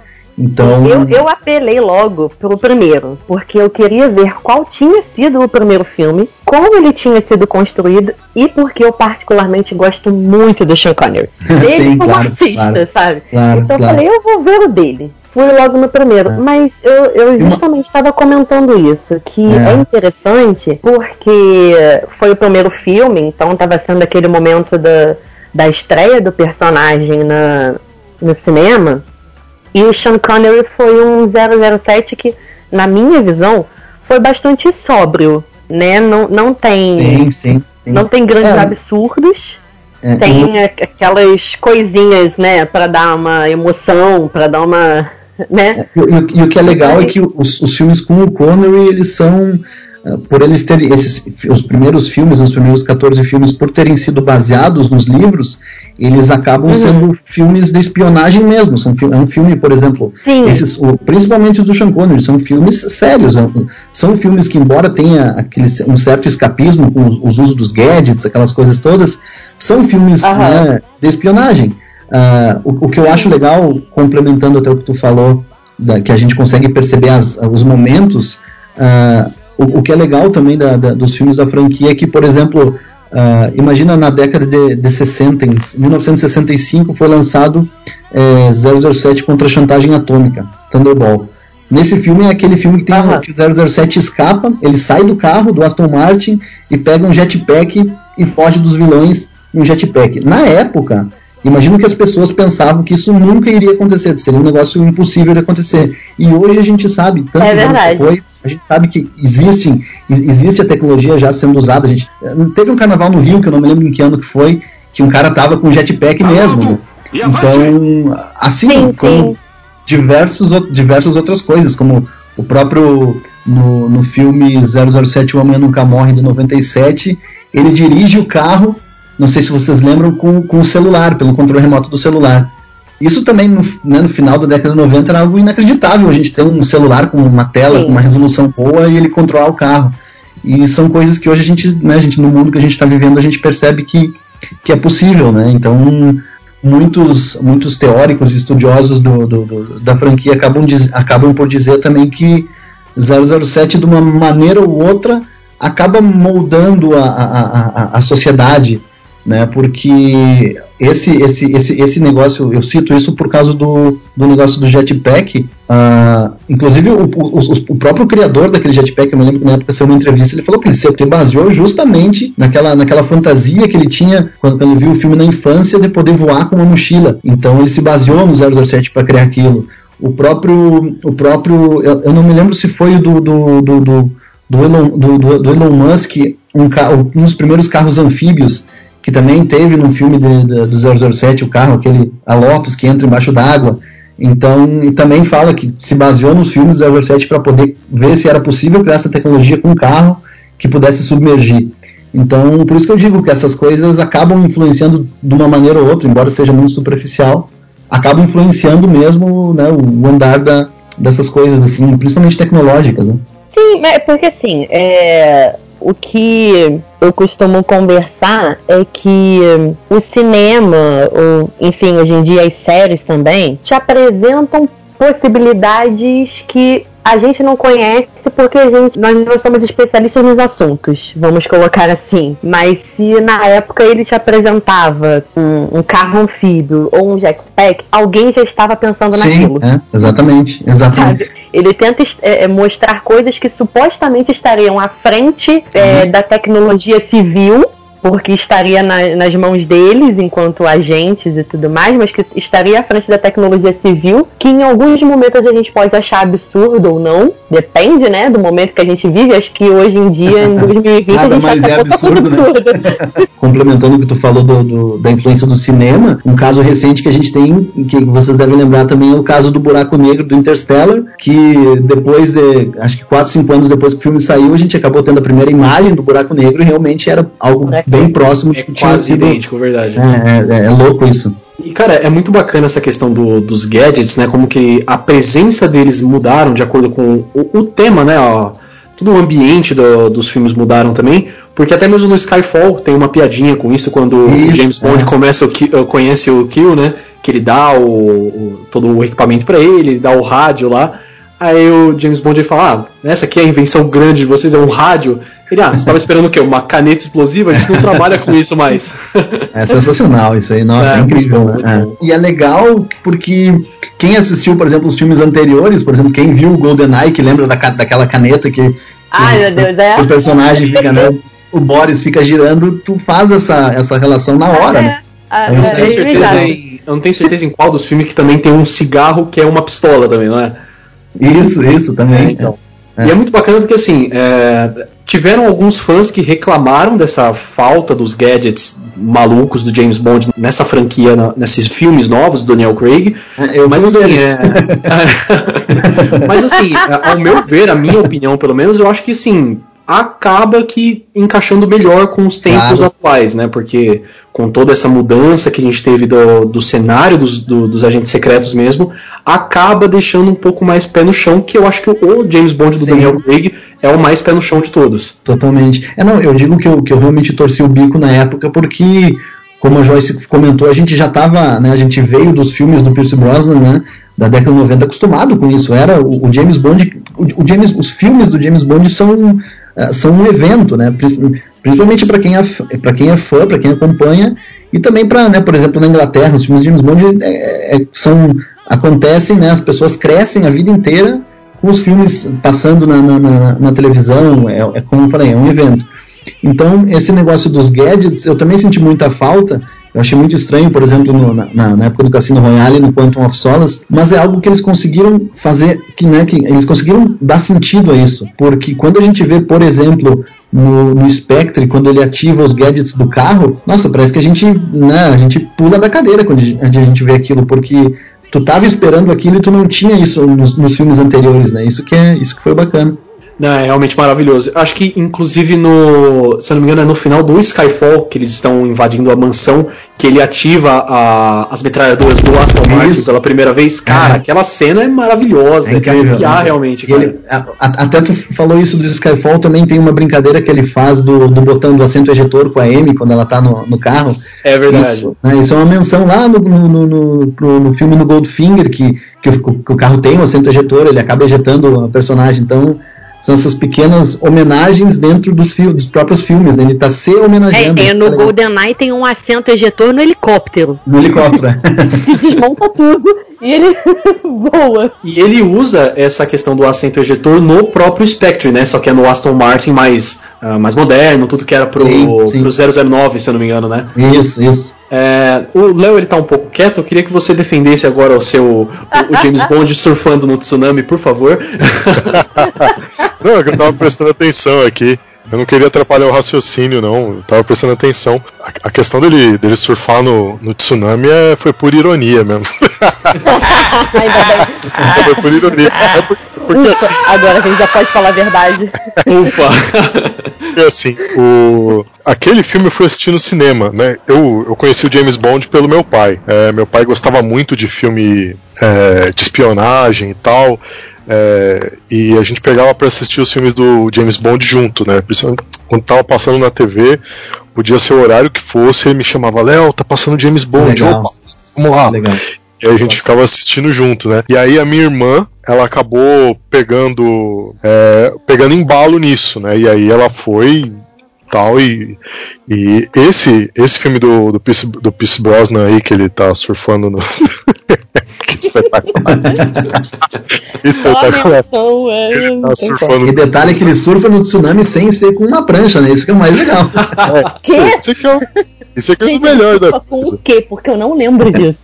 Então. Eu, eu apelei logo pelo primeiro, porque eu queria ver qual tinha sido o primeiro filme, como ele tinha sido construído e porque eu particularmente gosto muito do Sean Connery. Ele Sim, como claro, artista, claro, sabe? Claro, então eu falei, eu vou ver o dele. Fui logo no primeiro, é. mas eu, eu justamente estava comentando isso, que é. é interessante porque foi o primeiro filme, então estava sendo aquele momento da, da estreia do personagem na, no cinema. E o Sean Connery foi um 007 que, na minha visão, foi bastante sóbrio, né? Não, não tem. Sim, sim, sim. Não tem grandes é. absurdos. É, tem aquelas coisinhas, né, para dar uma emoção, para dar uma. Né? E, e, e, o que é legal é que os, os filmes com o Connery, eles são eh, por eles terem esses os primeiros filmes, os primeiros 14 filmes, por terem sido baseados nos livros, eles acabam uhum. sendo filmes de espionagem mesmo. São, é um filme, por exemplo, esses, o, principalmente os do Sean Connery, são filmes sérios. São filmes que, embora tenha aquele, um certo escapismo com os, os usos dos gadgets, aquelas coisas todas, são filmes uhum. né, de espionagem. Uh, o, o, que eu acho legal, complementando até o que tu falou, da, que a gente consegue perceber as, os momentos. Uh, o, o, que é legal também da, da, dos filmes da franquia é que, por exemplo, Uh, imagina na década de, de 60, em 1965 foi lançado é, 007 contra a chantagem atômica, Thunderball. Nesse filme é aquele filme que tem uhum. que o 007 escapa, ele sai do carro do Aston Martin e pega um jetpack e foge dos vilões um jetpack. Na época, imagino que as pessoas pensavam que isso nunca iria acontecer, seria um negócio impossível de acontecer. E hoje a gente sabe, tanto é verdade. Foi, a gente sabe que existem, existe a tecnologia já sendo usada. A gente, teve um carnaval no Rio, que eu não me lembro em que ano que foi, que um cara tava com jetpack mesmo. Né? Então, assim sim, como sim. Diversos, diversas outras coisas, como o próprio no, no filme 007 O Homem Nunca Morre de 97, ele dirige o carro, não sei se vocês lembram, com, com o celular, pelo controle remoto do celular. Isso também, no, né, no, final da década de 90, era algo inacreditável. A gente ter um celular com uma tela, Sim. com uma resolução boa e ele controlar o carro. E são coisas que hoje a gente, né, a gente no mundo que a gente está vivendo, a gente percebe que, que é possível. Né? Então, muitos, muitos teóricos e estudiosos do, do, do, da franquia acabam, diz, acabam por dizer também que 007, de uma maneira ou outra, acaba moldando a, a, a, a sociedade né? Porque esse, esse, esse, esse negócio, eu cito isso por causa do, do negócio do jetpack. Uh, inclusive, o, o, o, próprio criador daquele jetpack, eu me lembro que na época saiu uma entrevista, ele falou que ele se baseou justamente naquela, naquela fantasia que ele tinha quando, quando ele viu o filme na infância de poder voar com uma mochila. Então, ele se baseou no 007 para criar aquilo. O próprio, o próprio eu, eu, não me lembro se foi do, do, do, do, do Elon, do, do, Elon Musk, um, um dos primeiros carros anfíbios que também teve no filme de, de, do 007 o carro, aquele a Lotus que entra embaixo d'água. Então, e também fala que se baseou nos filmes do 007 para poder ver se era possível criar essa tecnologia com um carro que pudesse submergir. Então, por isso que eu digo que essas coisas acabam influenciando de uma maneira ou outra, embora seja muito superficial, acabam influenciando mesmo né, o andar da, dessas coisas, assim, principalmente tecnológicas. Né? Sim, porque assim, é, o que eu costumo conversar é que o cinema, ou enfim, hoje em dia as séries também, te apresentam possibilidades que a gente não conhece porque a gente, nós não somos especialistas nos assuntos, vamos colocar assim. Mas se na época ele te apresentava um, um carro anfíbio ou um jetpack, alguém já estava pensando Sim, naquilo. É, exatamente, exatamente. Sabe? Ele tenta é, mostrar coisas que supostamente estariam à frente é, da tecnologia civil porque estaria na, nas mãos deles enquanto agentes e tudo mais, mas que estaria à frente da tecnologia civil, que em alguns momentos a gente pode achar absurdo ou não, depende, né, do momento que a gente vive. Acho que hoje em dia, em 2020, Nada a gente acha é absurdo, né? absurdo. Complementando o que tu falou do, do- da influência do cinema, um caso recente que a gente tem, que vocês devem lembrar também, é o caso do Buraco Negro do Interstellar, que depois de, acho que 4, 5 anos depois que o filme saiu, a gente acabou tendo a primeira imagem do Buraco Negro e realmente era algo bem próximo É que tinha quase sido. idêntico, verdade. É, é- é louco isso. E, cara, é muito bacana essa questão do- dos gadgets, né? Como que a presença deles mudaram de acordo com o, o tema, né? ó, todo o ambiente do- dos filmes mudaram também. Porque até mesmo no Skyfall tem uma piadinha com isso, quando o Isso, James Bond é. começa o uh, conhece o Kill, né? Que ele dá o, o- todo o equipamento pra ele, ele dá o rádio lá. Aí o James Bond ele fala: Ah, essa aqui é a invenção grande de vocês, é um rádio. Ele, ah, você tava esperando o quê? Uma caneta explosiva? A gente não trabalha com isso mais. É sensacional isso aí, nossa, É, é, incrível, bom, né? É. E é legal porque quem assistiu, por exemplo, os filmes anteriores, por exemplo, quem viu o GoldenEye, que lembra da, daquela caneta que, Ai, meu Deus, é. o personagem fica, né, o Boris fica girando, tu faz essa, essa relação na hora, né? Ah, Eu não é, tenho é certeza em, eu não tenho certeza em qual dos filmes que também tem um cigarro que é uma pistola também, não é? Isso, isso também. É, então. É. E é muito bacana porque assim, é, tiveram alguns fãs que reclamaram dessa falta dos gadgets malucos do James Bond nessa franquia, na- nesses filmes novos do Daniel Craig. É, Eu Mas fui um assim, é... mas assim, ao meu ver, a minha opinião pelo menos, eu acho que assim, acaba que encaixando melhor com os tempos Claro. atuais, né? Porque com toda essa mudança que a gente teve do, do cenário dos, do- dos agentes secretos mesmo, acaba deixando um pouco mais pé no chão, que eu acho que o James Bond do Sim. Daniel Craig é o mais pé no chão de todos. Totalmente. É, não, eu digo que eu, que eu realmente torci o bico na época porque, como a Joyce comentou, a gente já estava, né, a gente veio dos filmes do Pierce Brosnan, né, da década de 90 acostumado com isso. Era o, o James Bond, o, o James, os filmes do James Bond são, são um evento, né, Pri- principalmente para quem é quem é fã, para quem acompanha e também para, né, por exemplo, na Inglaterra, os filmes de James Bond é, é- são acontecem, né, as pessoas crescem a vida inteira com os filmes passando na, na, na- na televisão, é, é como eu falei, é um evento. Então, esse negócio dos gadgets, eu também senti muita falta. Eu achei muito estranho, por exemplo, no- na, na- época do Cassino Royale, no Quantum of Solace, mas é algo que eles conseguiram fazer, que, né, que eles conseguiram dar sentido a isso. Porque quando a gente vê, por exemplo, no, no Spectre, quando ele ativa os gadgets do carro, nossa, parece que a gente, né, a gente pula da cadeira quando a gente- vê aquilo, porque tu tava esperando aquilo e tu não tinha isso nos, nos filmes anteriores, né? Isso que é, isso que foi bacana. Não, é realmente maravilhoso. Acho que, inclusive, no. Se eu não me engano, é no final do Skyfall que eles estão invadindo a mansão, que ele ativa a- as metralhadoras do Aston Martin pela primeira vez. Cara, É. aquela cena é maravilhosa. É É, incrível, de arrepiar né? realmente, ele- a- a- até tu falou isso do Skyfall, também tem uma brincadeira que ele faz do, do botão do assento ejetor com a Amy quando ela tá no, no carro. É verdade. Isso, né, isso é uma menção lá no, no, no, no- filme no Goldfinger, que, que, o, que o carro tem o assento ejetor, ele acaba ejetando a personagem. Então, são essas pequenas homenagens dentro dos, dos próprios filmes. Né? Ele tá se homenageando. É, é, no tá. GoldenEye tem um assento ejetor no helicóptero. No helicóptero. Se desmonta tudo e ele voa. E ele usa essa questão do assento ejetor no próprio Spectre, né? Só que é no Aston Martin mais, ah, mais moderno, tudo que era pro, Sim, sim. pro 009, se eu não me engano, né? isso, isso. É, o Léo ele tá um pouco quieto, eu queria que você defendesse agora o seu o, o James Bond surfando no tsunami, por favor. Não, é que eu tava prestando atenção aqui. Eu não queria atrapalhar o raciocínio, não. Eu tava prestando atenção. A, a questão dele, dele surfar no, no tsunami é, foi por ironia mesmo. foi por ironia. É por, porque Ufa, assim. agora a gente já pode falar a verdade. Ufa! Porque assim, o... aquele filme eu fui assistir no cinema, né? Eu, eu conheci o James Bond pelo meu pai. É, meu pai gostava muito de filme é, de espionagem e tal. É, e a gente pegava pra assistir os filmes do James Bond junto, né? Quando tava passando na TV, podia ser o horário que fosse, ele me chamava, Léo, tá passando James Bond, Legal. opa, vamos lá. Legal. E aí a gente ficava assistindo junto, né? E aí a minha irmã, ela acabou pegando é, pegando embalo nisso, né? E aí ela foi tal e, e esse esse filme do do Pierce, do Pierce Brosnan aí que ele tá surfando no espetacular. espetacular. Ele tá surfando E detalhe é que ele surfa no tsunami sem ser com uma prancha, né? Isso que é o mais legal. Quê? Isso aqui é o, isso aqui é o Gente, melhor da com coisa. o quê? Porque eu não lembro disso.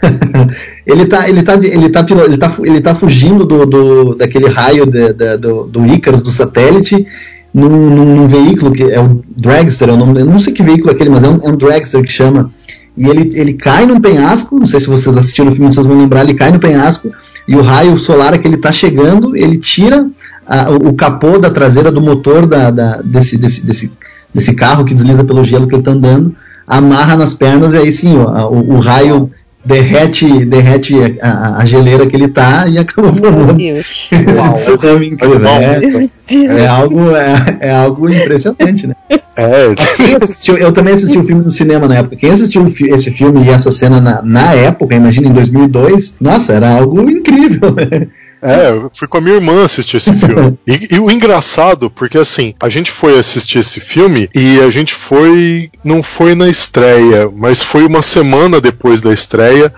ele tá, ele tá, ele tá, ele tá, ele tá fugindo do, do daquele raio de- da- do, do Icarus, do satélite, num, num, num veículo que é o Dragster, eu não, eu não sei que veículo é aquele, mas é um, é um Dragster que chama. E ele, ele cai num penhasco, não sei se vocês assistiram o filme, vocês vão lembrar, ele cai no penhasco, e o raio solar que ele tá chegando, ele tira a- o, capô da traseira do motor da, da- desse, desse, desse, desse carro que desliza pelo gelo que ele tá andando, amarra nas pernas, e aí sim, ó, o, o raio derrete, derrete a, a- geleira que ele tá e acaba formando esse tsunami incrível. É, é algo, é, é algo impressionante, né? É, Quem assistiu- eu também assisti o filme no cinema na época. Quem assistiu esse filme e essa cena na, na época, imagina em 2002, nossa, era algo incrível. né? É, eu fui com a minha irmã assistir esse filme. E, e o engraçado, porque assim, a gente foi assistir esse filme e a gente foi. Não foi na estreia, mas foi uma semana depois da estreia.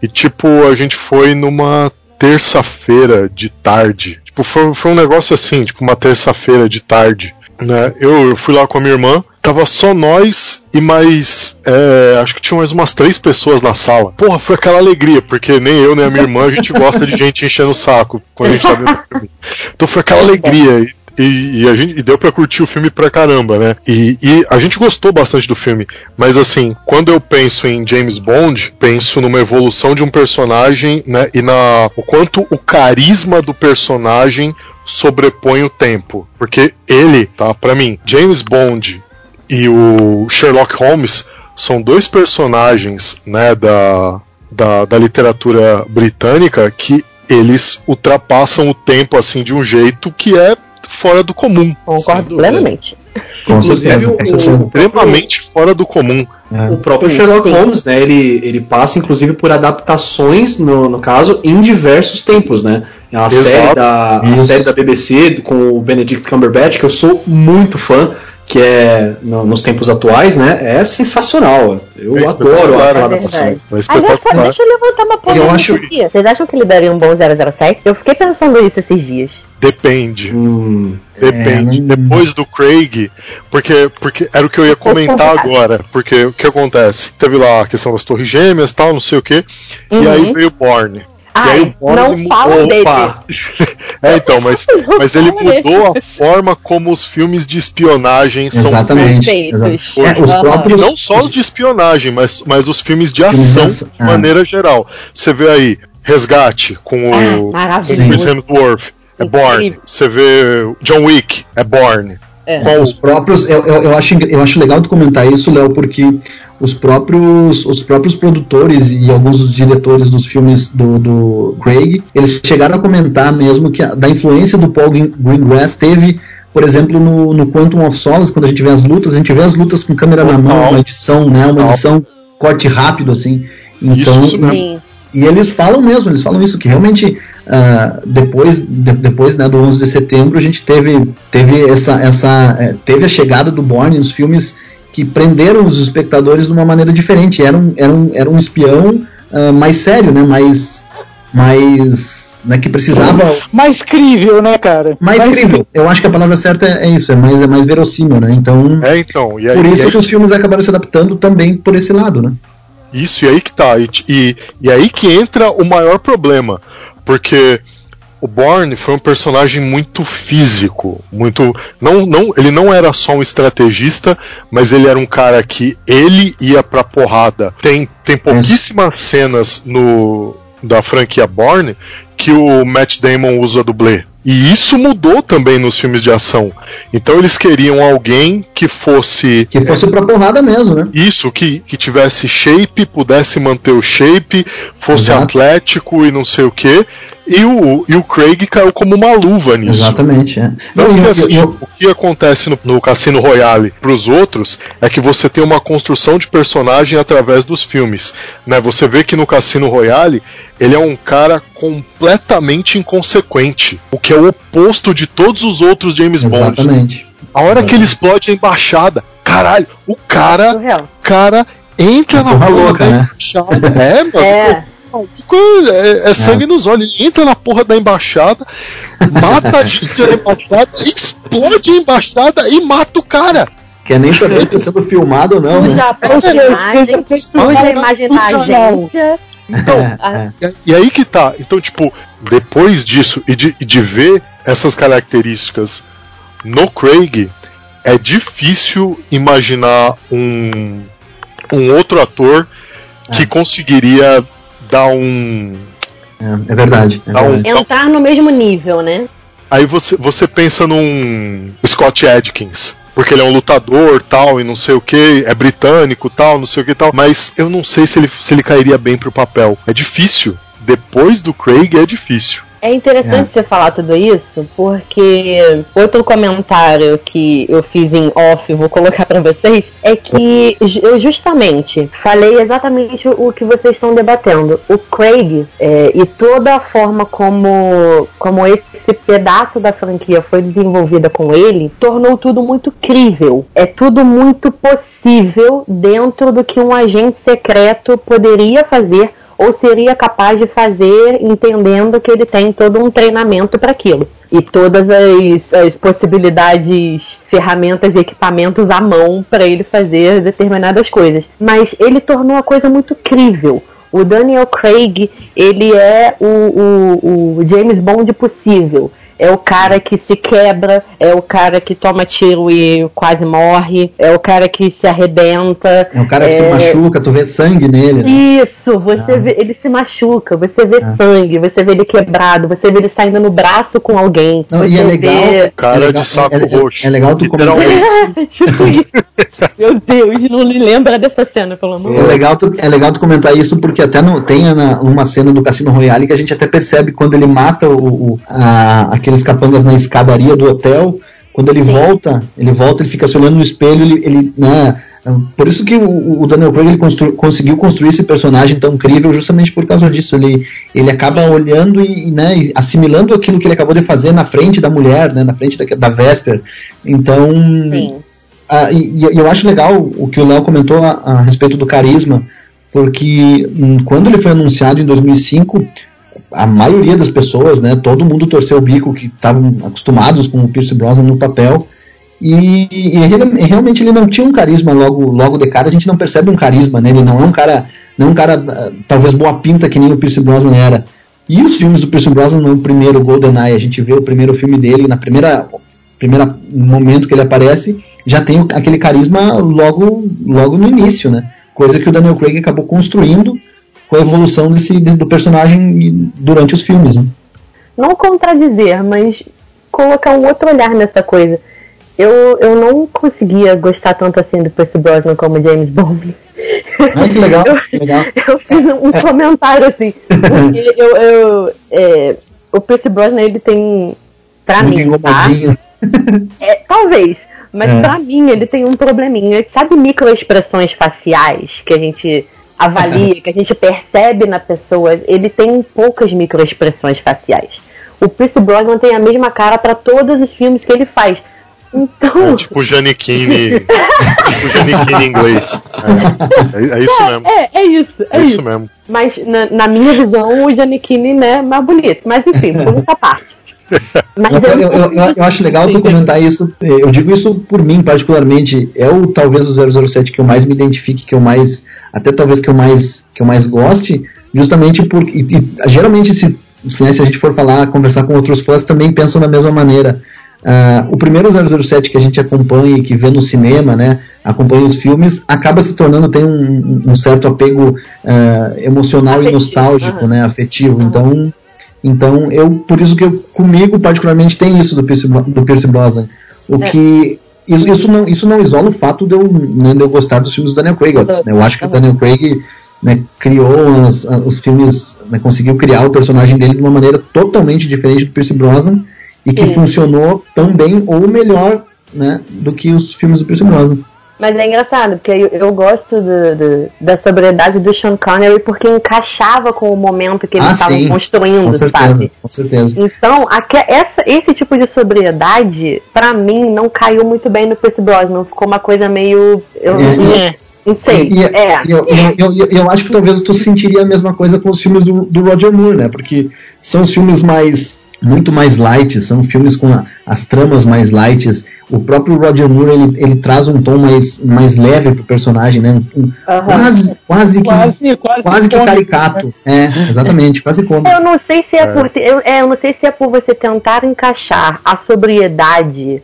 E tipo, a gente foi numa terça-feira de tarde. Tipo, foi, foi um negócio assim, tipo, uma terça-feira de tarde. Né? Eu, eu fui lá com a minha irmã, tava só nós e mais. é, acho que tinha mais umas três pessoas na sala. Porra, foi aquela alegria, porque nem eu nem a minha irmã a gente gosta de gente enchendo o saco quando a gente tá vendo filme. Então foi aquela alegria. E, e- e a gente e deu pra curtir o filme pra caramba, né? E, e a gente gostou bastante do filme. Mas assim, quando eu penso em James Bond, penso numa evolução de um personagem, né? E na o quanto o carisma do personagem sobrepõe o tempo. Porque ele, tá, Pra mim, James Bond e o Sherlock Holmes são dois personagens, né, da, da, da literatura britânica que eles ultrapassam o tempo assim de um jeito que é fora do comum. Concordo plenamente. Com Inclusive, certeza, o-. Extremamente fora do comum. É. O próprio Sherlock. Holmes, né? Ele, ele passa, inclusive, por adaptações, no, no caso, em diversos tempos, né? A Exato. série, da, a Isso. série da BBC com o Benedict Cumberbatch, que eu sou muito fã, que é no- nos tempos atuais, né? É sensacional. Eu É adoro é adaptação. É Aliás, espetacular. deixa eu levantar uma polêmica acho- aqui. Vocês acham que ele daria um bom 007? Eu fiquei pensando isso esses dias. Depende. Hum, Depende. É, Depois do Craig, porque, porque era o que eu ia comentar agora. Porque o que acontece? Teve lá a questão das torres gêmeas tal, não sei o que. E Uhum. aí veio o Bourne. Ai, não mudou- fala dele. opa! É, então, mas, mas ele mudou a forma como os filmes de espionagem são Exatamente. feitos. exato. É, os próprios, Não só os de espionagem, mas, mas os filmes de ação de ah. maneira geral. Você vê aí Resgate com Ah, o, com o. Chris Hemsworth, é Born. Você vê John Wick, é Born. É. Qual os próprios eu, eu, eu acho eu acho legal tu comentar isso Léo porque os próprios os próprios produtores e alguns dos diretores dos filmes do, do Craig eles chegaram a comentar mesmo que a, da influência do Paul Green- Greengrass teve por exemplo no, no Quantum of Solace quando a gente vê as lutas a gente vê as lutas com câmera na mão Total. uma edição né uma Total. edição corte rápido assim então isso mesmo. Sim. e eles falam mesmo, eles falam isso, que realmente ah, depois, de- depois né, do 11 de setembro a gente teve, teve, essa, essa, eh, teve a chegada do Bourne nos filmes que prenderam os espectadores de uma maneira diferente. Era um, era um, era um espião ah, mais sério, né, mais, mais né, que precisava Mais crível, né, cara? mais crível. Eu acho que a palavra certa é, isso, é mais, é mais verossímil, né? Então, É, então. E aí, por e isso aí- que os filmes acabaram se adaptando também por esse lado, né? Isso, e aí que tá. E, e, e aí que entra o maior problema. Porque o Bourne foi um personagem muito físico, muito não, não, ele não era só um estrategista, mas ele era um cara que ele ia pra porrada. Tem tem pouquíssimas cenas no da franquia Bourne que o Matt Damon usa dublê. E isso mudou também nos filmes de ação. Então eles queriam alguém que fosse. Que fosse pra porrada mesmo, né? Isso, que, que tivesse shape, pudesse manter o shape, fosse Exato. atlético e não sei o que. E o, e o Craig caiu como uma luva nisso. Exatamente, é. Não, Não, e e- assim, e- o que acontece no, no Cassino Royale pros outros é que você tem uma construção de personagem através dos filmes. Né? Você vê que no Cassino Royale ele é um cara completamente inconsequente. O que é o oposto de todos os outros James Bond. Exatamente. A hora que ele explode a embaixada, caralho, o cara, Surreal. cara entra É na louca, da né? embaixada. É, mano. É. maluco É, é sangue nos olhos. Ele entra na porra da embaixada, mata a gente na embaixada, explode a embaixada e mata o cara. Quer nem saber se está sendo filmado ou não, né? Suja a imagem, suja a imagem da agência. Então, É, é. E, aí que tá. Então, tipo, depois disso e de, de ver essas características no Craig, é difícil imaginar um, um outro ator que É. conseguiria dar um. É, é verdade. É Dá um- verdade. Entrar no mesmo nível, né? Aí você, você pensa num Scott Adkins. Porque ele é um lutador, tal, e não sei o que, é britânico, tal, não sei o que tal. Mas eu não sei se ele, se ele cairia bem pro papel. É difícil. Depois do Craig é difícil. É interessante você falar tudo isso, porque outro comentário que eu fiz em off, vou colocar pra vocês, é que eu justamente falei exatamente o que vocês estão debatendo. O Craig é, e toda a forma como, como esse pedaço da franquia foi desenvolvida com ele tornou tudo muito crível. É tudo muito possível dentro do que um agente secreto poderia fazer ou seria capaz de fazer entendendo que ele tem todo um treinamento para aquilo. E todas as, as possibilidades, ferramentas e equipamentos à mão para ele fazer determinadas coisas. Mas ele tornou a coisa muito crível. O Daniel Craig, ele é o, o, o James Bond possível. É o cara que se quebra, é o cara que toma tiro e quase morre, é o cara que se arrebenta. É um cara que se é- machuca, tu vê sangue nele. né? isso, você Ah. vê, ele se machuca, você vê Ah. sangue, você vê ele quebrado, você vê ele saindo no braço com alguém. Não, e é legal. vê- Cara é legal, de saco é, é- roxo. É legal tu comentar. Tipo isso. Meu Deus, não me lembra dessa cena, pelo amor de É Deus. legal, tu, é legal tu comentar isso porque até no, tem na- uma cena do Cassino Royale que a gente até percebe quando ele mata o, o- a- aqueles capangas na escadaria do hotel, quando ele Sim. volta, ele volta, ele fica se olhando no espelho, ele, ele né, por isso que o, Daniel Craig ele constru- conseguiu construir esse personagem tão incrível justamente por causa disso. Ele, ele acaba olhando e, né, assimilando aquilo que ele acabou de fazer na frente da mulher, né, na frente da, da Vesper. Então, ah, e, e eu acho legal o que o Léo comentou a, a respeito do carisma, porque hum, quando ele foi anunciado em 2005, a maioria das pessoas, né, todo mundo torceu o bico que estavam acostumados com o Pierce Brosnan no papel. E, e ele- realmente ele não tinha um carisma logo, logo de cara, a gente não percebe um carisma nele, não é um cara, não é um cara ah, talvez boa pinta que nem o Pierce Brosnan era. E os filmes do Pierce Brosnan no primeiro GoldenEye, a gente vê o primeiro filme dele, na primeira primeiro momento que ele aparece, já tem aquele carisma logo, logo no início, né? Coisa que o Daniel Craig acabou construindo com a evolução desse, de- do personagem durante os filmes, né? Não contradizer, mas colocar um outro olhar nessa coisa. Eu, eu não conseguia gostar tanto assim do Percy Brosnan como James Bond. Ah, que legal, que legal. Eu fiz um comentário assim. Porque eu, eu, é, o Percy Brosnan, ele tem. Pra Muito mim, tá? É, talvez. Mas É. pra mim ele tem um probleminha. Sabe microexpressões faciais que a gente avalia, que a gente percebe na pessoa? Ele tem poucas microexpressões faciais. O Pierce Brosnan tem a mesma cara pra todos os filmes que ele faz. Então, É tipo Janequine. tipo em inglês. É, é- é isso mesmo. é, é isso, é, É isso. isso mesmo. Mas na, na minha visão, o Giannichini né, é mais bonito. Mas enfim, por essa parte. Eu, eu- eu- eu- acho legal tu comentar isso. Eu digo isso por mim, particularmente. É o talvez o 007 que eu mais me identifique, que eu mais. Até talvez que eu mais, que eu mais goste, justamente porque. geralmente esse né, se a gente for falar, conversar com outros fãs, também pensam da mesma maneira. Uh, o primeiro 007 que a gente acompanha e que vê no cinema, né, acompanha os filmes, acaba se tornando, tem um, um certo apego uh, emocional afetivo, e nostálgico, uhum. né, afetivo. Uhum. Então, então eu, por isso que eu, comigo particularmente tem isso do Pierce, do Pierce Brosnan. O é. que isso, isso, não, isso não isola o fato de eu, né, de eu gostar dos filmes do Daniel Craig. Eu, eu acho que o Daniel Craig né, criou as, os filmes, né, conseguiu criar o personagem dele de uma maneira totalmente diferente do Pierce Brosnan e que funcionou tão bem ou melhor né, do que os filmes do Pierce Brosnan. Mas é engraçado, porque eu, eu gosto do, do, da sobriedade do Sean Connery porque encaixava com o momento que eles ah, estavam construindo, com certeza, sabe? Com certeza. Então, aqui, essa, esse tipo de sobriedade, para mim, não caiu muito bem no Pierce Brosnan. Ficou uma coisa meio. Eu, é, é. Não sei. E, é. Eu, eu, eu, eu, acho que talvez tu sentiria a mesma coisa com os filmes do, do Roger Moore, né? Porque são os filmes mais muito mais light, são filmes com a, as tramas mais light. O próprio Roger Moore ele, ele traz um tom mais, mais leve pro personagem, né? Um, uhum. Quase, quase que quase, quase, quase que caricato. Né? É, exatamente, quase como. Eu não sei se é, é. por eu, é, eu não sei se é por você tentar encaixar a sobriedade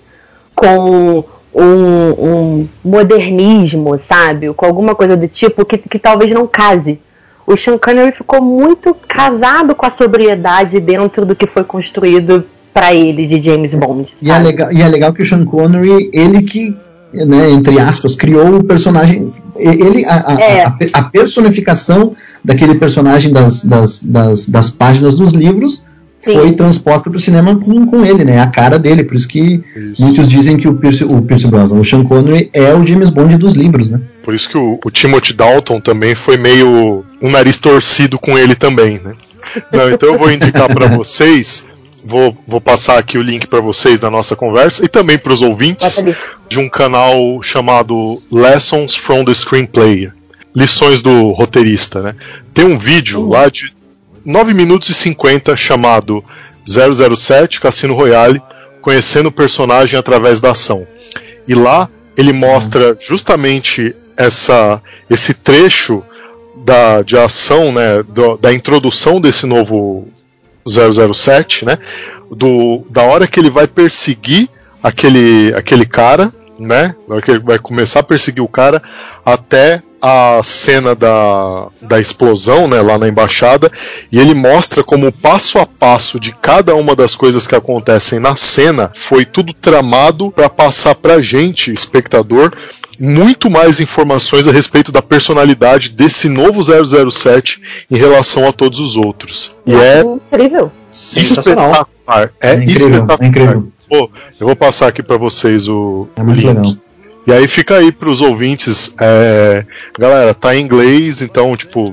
com um, um modernismo, sabe? Com alguma coisa do tipo que, que talvez não case o Sean Connery ficou muito casado com a sobriedade dentro do que foi construído para ele de James Bond. E é, legal, e é legal que o Sean Connery, ele que, né, entre aspas, criou o personagem. Ele, a, é. a, a personificação daquele personagem das, das, das, das páginas dos livros Sim. foi transposta para o cinema com, com ele, né? A cara dele, por isso que isso. muitos dizem que o Pierce, o Pierce Brosnan, o Sean Connery é o James Bond dos livros, né? Por isso que o, o Timothy Dalton também foi meio um nariz torcido com ele também, né? Não, então eu vou indicar para vocês Vou, vou, passar aqui o link para vocês da nossa conversa e também para os ouvintes de um canal chamado Lessons from the Screenplay lições do roteirista, né? Tem um vídeo uhum. lá de 9 minutos e 50 chamado 007 Cassino Royale, conhecendo o personagem através da ação. E lá ele mostra justamente essa, esse trecho da, de ação, né, do, da introdução desse novo 007, né, do, da hora que ele vai perseguir aquele, aquele cara, né, da hora que ele vai começar a perseguir o cara, até a cena da, da explosão, né, lá na embaixada, e ele mostra como passo a passo de cada uma das coisas que acontecem na cena foi tudo tramado para passar pra gente, espectador, muito mais informações a respeito da personalidade desse novo 007 em relação a todos os outros. E é incrível. Espetacular. É, é incrível, espetacular. É incrível. Pô, eu vou passar aqui para vocês o, é link. Legal. E aí fica aí para os ouvintes, é, galera, tá em inglês, então tipo,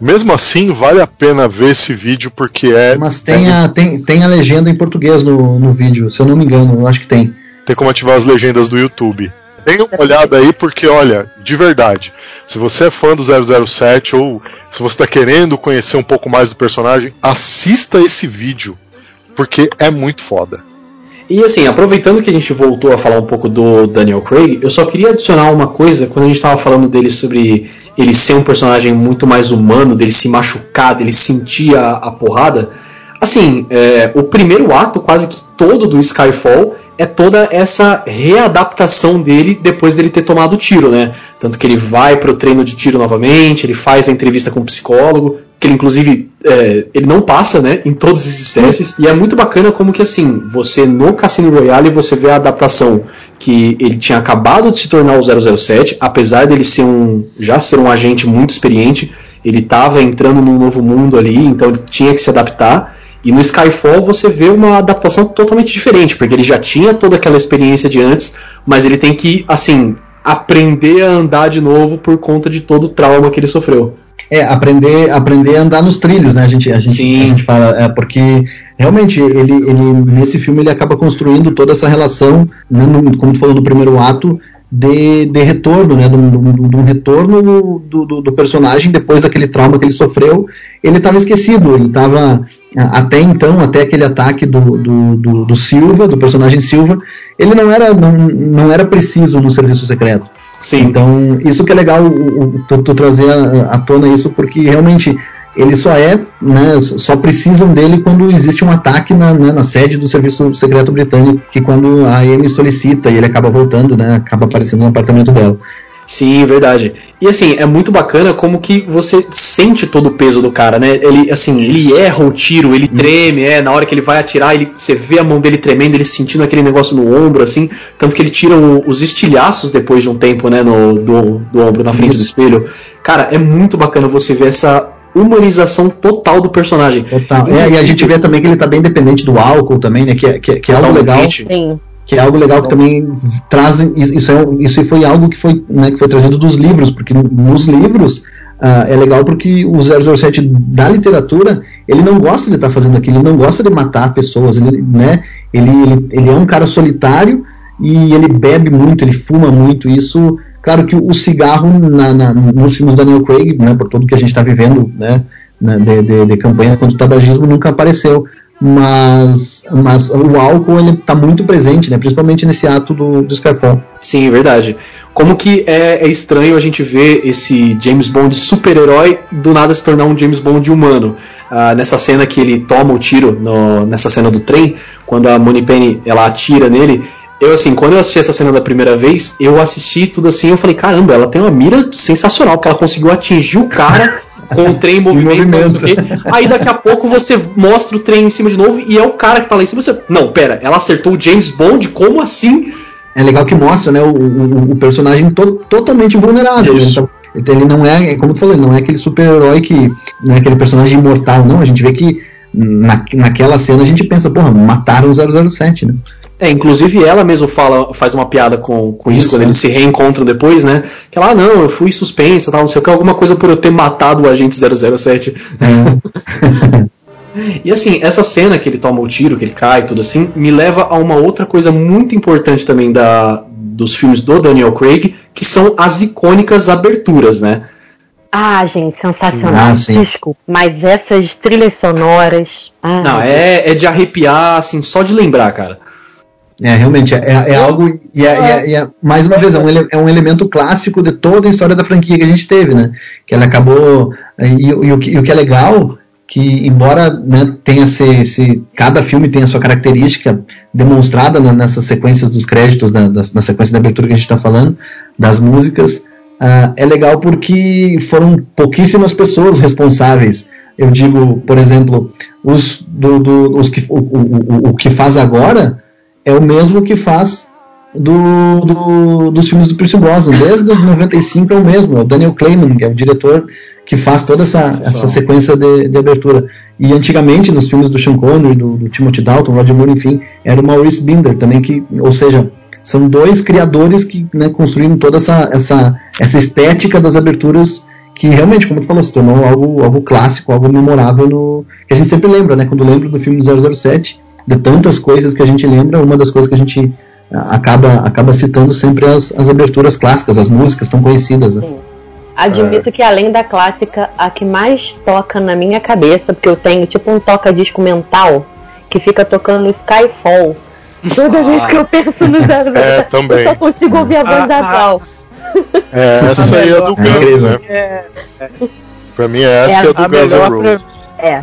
mesmo assim vale a pena ver esse vídeo porque é. Mas tem, a, tem, tem a legenda em português no, no vídeo, se eu não me engano, eu acho que tem. Tem como ativar as legendas do YouTube. Dê uma olhada aí porque, olha, de verdade, se você é fã do 007 ou se você está querendo conhecer um pouco mais do personagem, assista esse vídeo porque é muito foda. E assim, aproveitando que a gente voltou a falar um pouco do Daniel Craig, eu só queria adicionar uma coisa quando a gente estava falando dele sobre ele ser um personagem muito mais humano, dele se machucar, dele sentir a, a porrada. Assim, é, o primeiro ato, quase que todo do Skyfall, é toda essa readaptação dele depois dele ter tomado o tiro, né? Tanto que ele vai pro treino de tiro novamente, ele faz a entrevista com o psicólogo, que ele inclusive é, ele não passa, né, em todos esses testes. E é muito bacana como que assim, você no Cassino Royale você vê a adaptação que ele tinha acabado de se tornar o 007, apesar dele ser um já ser um agente muito experiente, ele estava entrando num novo mundo ali, então ele tinha que se adaptar. E no Skyfall você vê uma adaptação totalmente diferente, porque ele já tinha toda aquela experiência de antes, mas ele tem que, assim, aprender a andar de novo por conta de todo o trauma que ele sofreu. É, aprender, aprender a andar nos trilhos, né? A gente, a gente, Sim. A gente fala, é, porque realmente ele, ele, nesse filme ele acaba construindo toda essa relação, né, no, como tu falou no primeiro ato, de, de retorno, né? De um retorno do, do, do, personagem depois daquele trauma que ele sofreu. Ele estava esquecido, ele estava até então, até aquele ataque do, do, do, do Silva, do personagem Silva, ele não era, não, não era preciso no serviço secreto. Sim. Então, isso que é legal tu, tu trazer à tona isso, porque realmente ele só é, né, só precisam dele quando existe um ataque na, né, na sede do Serviço Secreto Britânico, que quando a Amy solicita e ele acaba voltando, né, acaba aparecendo no apartamento dela. Sim, verdade. E assim, é muito bacana como que você sente todo o peso do cara, né? Ele, assim, ele erra o tiro, ele treme, é, na hora que ele vai atirar, ele, você vê a mão dele tremendo, ele sentindo aquele negócio no ombro, assim, tanto que ele tira o, os estilhaços depois de um tempo, né, no, do, do ombro, na frente do espelho. Cara, é muito bacana você ver essa humanização total do personagem. Total. É, e a gente vê também que ele tá bem dependente do álcool também, né? Que, é- que, é- que é algo legal. Sim. Que é algo legal que também trazem. Isso, é, isso foi algo que foi, né, que foi trazido dos livros, porque nos livros ah, é legal porque o 007 da literatura ele não gosta de estar fazendo aquilo, ele não gosta de matar pessoas, ele, né, ele, ele, ele é um cara solitário e ele bebe muito, ele fuma muito. Isso, claro que o cigarro na, na, nos filmes da Daniel Craig, né, por tudo que a gente está vivendo, né, de, de, de campanha contra o tabagismo, nunca apareceu. Mas, mas o álcool ele está muito presente, né, principalmente nesse ato do, do Skyfall. Sim, verdade. Como que é, é estranho a gente ver esse James Bond super-herói do nada se tornar um James Bond humano. Ah, nessa cena que ele toma o tiro, no- nessa cena do trem, quando a Moneypenny ela atira nele. Eu, assim, quando eu assisti essa cena da primeira vez, eu assisti tudo assim, eu falei, caramba, ela tem uma mira sensacional, porque ela conseguiu atingir o cara com o trem em movimento. não sei o quê. Aí daqui a pouco você mostra o trem em cima de novo e é o cara que tá lá em cima. Você, não, pera, ela acertou o James Bond? Como assim? É legal que mostra né, o, o, o personagem to- totalmente vulnerável. né? Ele, tá- ele não é, é como tu falou, não é aquele super-herói que. Não é aquele personagem imortal, não. A gente vê que na, naquela cena a gente pensa, porra, mataram o 007, né? É, inclusive ela mesmo fala, faz uma piada com, com isso, Isso, quando né? eles se reencontram depois, né? Que ela, ah, não, eu fui suspensa, tal, não sei o que, alguma coisa por eu ter matado o agente 007. E assim, essa cena que ele toma o tiro, que ele cai e tudo assim, me leva a uma outra coisa muito importante também da, dos filmes do Daniel Craig, que são as icônicas aberturas, né? Ah, gente, sensacional. Ah. Desculpa. Mas essas trilhas sonoras. Ah, Não, é, é de arrepiar, assim, só de lembrar, cara. É, realmente, é, é algo. E é, é- é- mais uma vez, é um, é um elemento clássico de toda a história da franquia que a gente teve, né? Que ela acabou. E, e o, que, e o que é legal, que embora né, tenha esse, esse- Cada filme tem a sua característica demonstrada na- nessas sequências dos créditos, na, das- na sequência de abertura que a gente está falando, das músicas, ah, é legal porque foram pouquíssimas pessoas responsáveis. Eu digo, por exemplo, os, do, do- os que, o, o, o- o que faz agora é o mesmo que faz do, do- dos filmes do Pierce Brosnan. Desde 95 é o mesmo, é o Daniel Clayman, que é o diretor que faz toda essa, essa sequência de, de abertura. E antigamente, nos filmes do Sean Connery, do, do Timothy Dalton, Roger Moore, enfim, era o Maurice Binder também, que, ou seja, são dois criadores que né, construíram toda essa, essa, essa estética das aberturas que realmente, como tu falou, se tornou algo, algo clássico, algo memorável, no, que a gente sempre lembra, né? Quando lembra do filme 007, de tantas coisas que a gente lembra, uma das coisas que a gente ah, acaba, acaba citando sempre as, as aberturas clássicas, as músicas tão conhecidas. Né? Admito que além da clássica, a que mais toca na minha cabeça, porque eu tenho tipo um toca-disco mental que fica tocando Skyfall. Toda vez que eu penso no 007, É, também. eu só consigo ouvir a voz da Ah, ah. Val. É, essa aí é do É Guns, né? É, Pra mim, essa é, É do a Guns N' melhor Roses. É.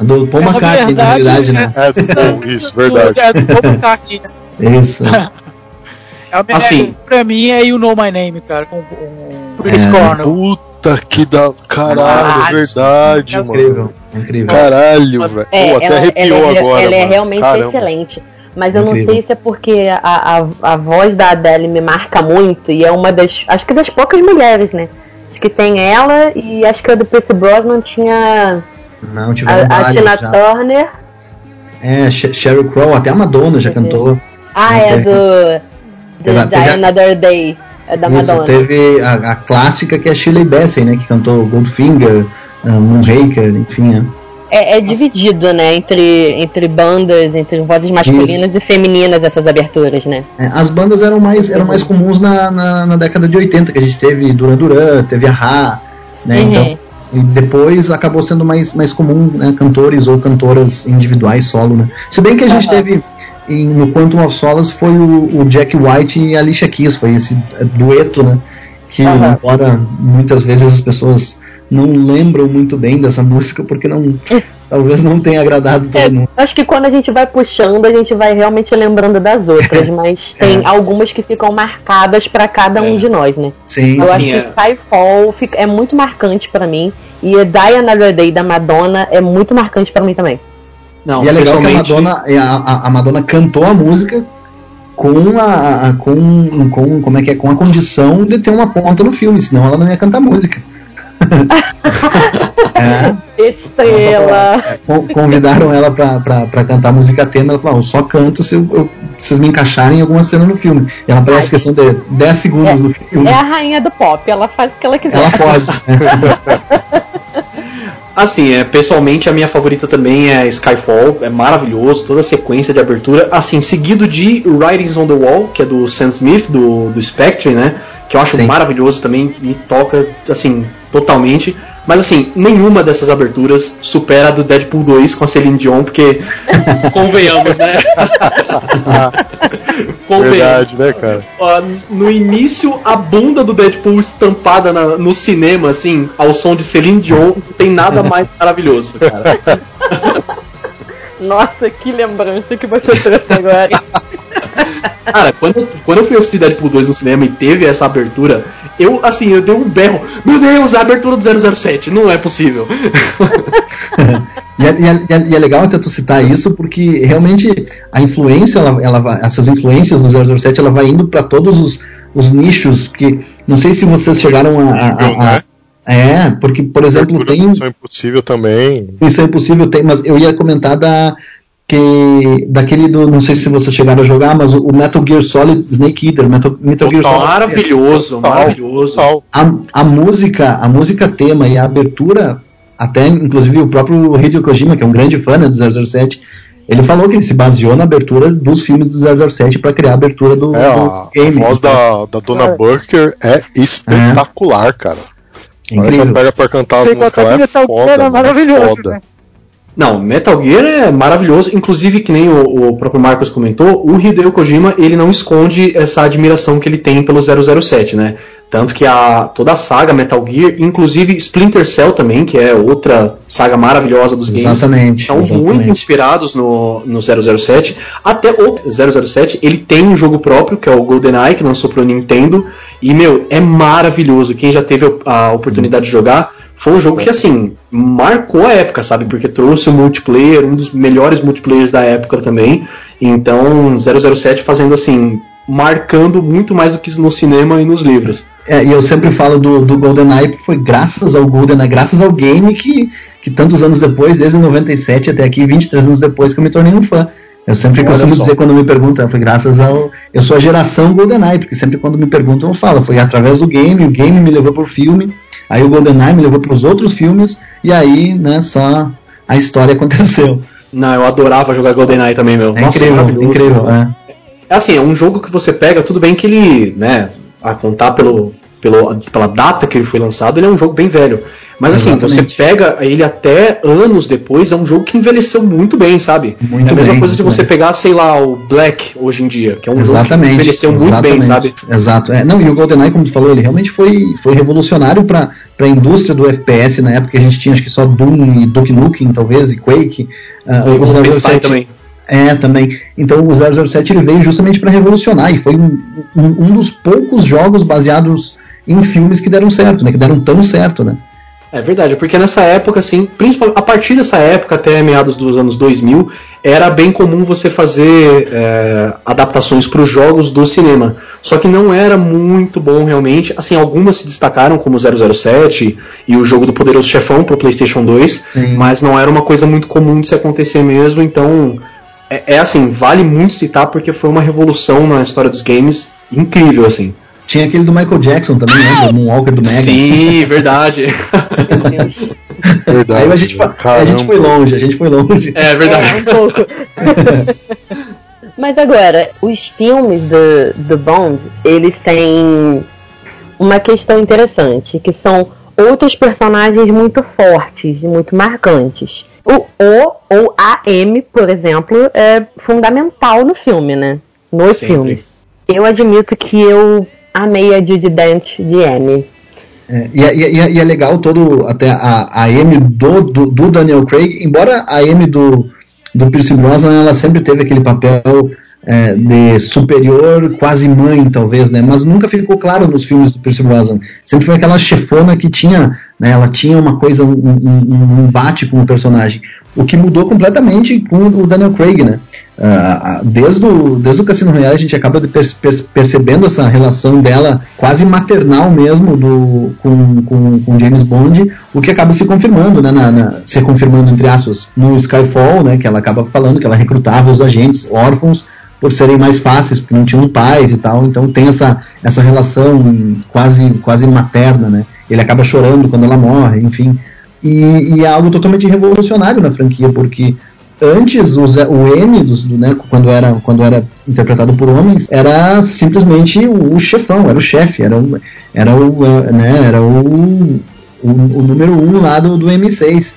Do Paul É, na McCartney, na verdade, realidade, né? É, do Paul, isso, verdade. É do Paul McCartney, né? Isso. É, melhor- Assim. pra mim é You Know My Name, cara, com o Chris É. Cornell. Puta que da. Caralho, é verdade, é mano. Incrível, incrível. Caralho, velho. É, Pô, até ela, arrepiou ela é, agora. ela é mano. realmente Caramba. excelente. Mas eu não Incrível. sei se é porque a, a, a voz da Adele me marca muito e é uma das. Acho que das poucas mulheres, né? Acho que tem ela e acho que a do Percy Brosnan tinha Não, tiveram a, a Tina já. Turner. É, Sh- Sheryl Crow, até a Madonna já cantou. Ah, é do. do Teve a- Another Day. É da Isso, Madonna. teve a, a clássica que é a Shirley Bassey, né? Que cantou Goldfinger, uh, Moonraker, enfim. né? É, é dividido, né? Entre, entre bandas, entre vozes masculinas e femininas, essas aberturas, né? É, as bandas eram mais, eram mais comuns na, na, na década de 80, que a gente teve Duran Duran, teve a Ra, né? Uhum. Então, e depois acabou sendo mais, mais comum né, cantores ou cantoras individuais solo, né? Se bem que a gente teve em, no Quantum of Solace foi o, o Jack White e a Alicia Keys, foi esse eh, dueto, né? Que Aham. embora muitas vezes as pessoas não lembram muito bem dessa música porque não talvez não tenha agradado todo É, mundo. acho que quando a gente vai puxando, a gente vai realmente lembrando das outras, mas tem algumas que ficam marcadas pra cada um É. de nós, né? Sim, Eu acho Assim, que é. Skyfall fica- é muito marcante pra mim e Die Another Day da Madonna é muito marcante pra mim também. Não, e é legal que a Madonna, é, a, a- a Madonna cantou a música com a, a- com, com como é que é com a condição de ter uma ponta no filme, senão ela não ia cantar música. é, Estrela! con- convidaram ela pra, pra, pra cantar música tema, ela falou, "Ah, eu só canto se eu, eu- vocês me encaixarem em alguma cena no filme. E ela aparece questão de 10 segundos no filme. É a rainha do pop, ela faz o que ela quiser. Ela pode. Assim, é, pessoalmente a minha favorita também é Skyfall, é maravilhoso, toda a sequência de abertura. Assim, seguido de Writings on the Wall, que é do Sam Smith, do, do Spectre, né? Que eu acho Sim. maravilhoso também, me toca, assim, totalmente. Mas assim, nenhuma dessas aberturas supera a do Deadpool 2 com a Celine Dion, porque convenhamos, né? convenhamos. Verdade, né, cara? No início, a bunda do Deadpool estampada na- no cinema, assim, ao som de Celine Dion, não tem nada mais maravilhoso, cara. Nossa, que lembrança que você trouxe agora. Cara, quando, quando eu fui assistir Deadpool 2 no cinema e teve essa abertura, eu, assim, eu dei um berro. Meu Deus, a abertura do 007, não é possível. E é, e é- e é- e é legal até tu citar isso, porque realmente a influência, ela, ela vai- essas influências do 007, ela vai indo para todos os, os nichos, que não sei se vocês chegaram a... a- a- né? é, porque, por exemplo, tem... Missão Impossível também. Isso é impossível, tem, mas eu ia comentar da que daquele do, não sei se vocês chegaram a jogar, mas o, Metal Gear Solid Snake Eater, Metal, Metal Gear. Solid Maravilhoso, Total, maravilhoso. a, a música, a música tema e a abertura, até inclusive o próprio Hideo Kojima, que é um grande fã né, do 007, ele falou que ele se baseou na abertura dos filmes do 007 para criar a abertura do, É, do a, a game. voz da, da Dona Burker é espetacular, cara. A hora que ela Incrível. pega pra cantar as músicas é foda, é maravilhoso, foda. né? Não, Metal Gear é maravilhoso, inclusive que nem o, o próprio Marcos comentou, o Hideo Kojima ele não esconde essa admiração que ele tem pelo 007, né? Tanto que a, toda a saga Metal Gear, inclusive Splinter Cell também, que é outra saga maravilhosa dos games, Exatamente, são exatamente. muito inspirados no, no 007. Até o 007, ele tem um jogo próprio, que é o GoldenEye, que lançou pro Nintendo, e, meu, é maravilhoso. Quem já teve a oportunidade de jogar, foi um jogo que, assim, marcou a época, sabe? Porque trouxe o multiplayer, um dos melhores multiplayers da época também. Então, 007 fazendo, assim, marcando muito mais do que no cinema e nos livros. É, e eu sempre falo do, do GoldenEye, foi graças ao GoldenEye, graças ao game que, que tantos anos depois, desde 97 até aqui, 23 anos depois, que eu me tornei um fã. Eu sempre Olha costumo só. dizer quando me perguntam, foi graças ao. Eu sou a geração GoldenEye, porque sempre quando me perguntam eu falo, foi através do game, o game me levou pro filme, aí o GoldenEye me levou pros outros filmes, e aí, né, só a história aconteceu. Não, eu adorava jogar GoldenEye também, meu. É Nossa, incrível, maravilhoso. incrível, é. É assim, é um jogo que você pega, tudo bem que ele, né, a contar pelo, pelo, pela data que ele foi lançado, ele é um jogo bem velho. Mas assim, Exatamente. você pega ele até anos depois, é um jogo que envelheceu muito bem, sabe? Muito é a mesma bem, coisa de você bem. pegar, sei lá, o Black hoje em dia, que é um jogo que Exatamente. envelheceu muito bem, exatamente, sabe? Exato. É, não, e o GoldenEye, como tu falou, ele realmente foi, foi revolucionário para a indústria do FPS na época que a gente tinha, acho que só Doom e Duke Nukem, talvez, e Quake. Ah, O Wolfenstein 007 também. É, também. Então o 007 ele veio justamente para revolucionar e foi um, um, um dos poucos jogos baseados em filmes que deram certo, né? Que deram tão certo, né? É verdade, porque nessa época, assim, principalmente a partir dessa época, até meados dos anos 2000, era bem comum você fazer é, adaptações para os jogos do cinema. Só que não era muito bom realmente. Assim, algumas se destacaram, como 007 e o jogo do Poderoso Chefão para o PlayStation 2, Sim. mas não era uma coisa muito comum de se acontecer mesmo. Então, é, é assim, vale muito citar porque foi uma revolução na história dos games incrível, assim. Tinha aquele do Michael Jackson também, né? Do Moonwalker do Mega. Sim, verdade. Verdade. Aí a gente, a gente foi longe, a gente foi longe. É verdade. É, um pouco. Mas agora, os filmes do, do Bond, eles têm uma questão interessante, que são outros personagens muito fortes e muito marcantes. O O ou a M, por exemplo, é fundamental no filme, né? Nos Sempre. filmes. Eu admito que eu a Judy Dent de M. É, e, é- e é- e é legal todo até a, a M do, do, do Daniel Craig, embora a M do, do Pierce Brosnan ela sempre teve aquele papel é, de superior, quase mãe talvez, né? Mas nunca ficou claro nos filmes do Pierce Brosnan. Sempre foi aquela chefona que tinha, né? Ela tinha uma coisa, um, um, embate com o personagem. O que mudou completamente com o Daniel Craig, né? Ah, desde, o, desde o Cassino Royale a gente acaba per- per- percebendo essa relação dela quase maternal mesmo do, com, com, com James Bond, o que acaba se confirmando, né, na, na- se confirmando entre aspas no Skyfall, né, que ela acaba falando que ela recrutava os agentes órfãos por serem mais fáceis, porque não tinham pais e tal, então tem essa, essa relação quase, quase materna, né, ele acaba chorando quando ela morre, enfim, e, e é algo totalmente revolucionário na franquia, porque antes o, Zé- o M dos, do, né, quando era quando era interpretado por homens era simplesmente o, chefão era o chefe era o, era o né, era o, o, o número um lá do, do M6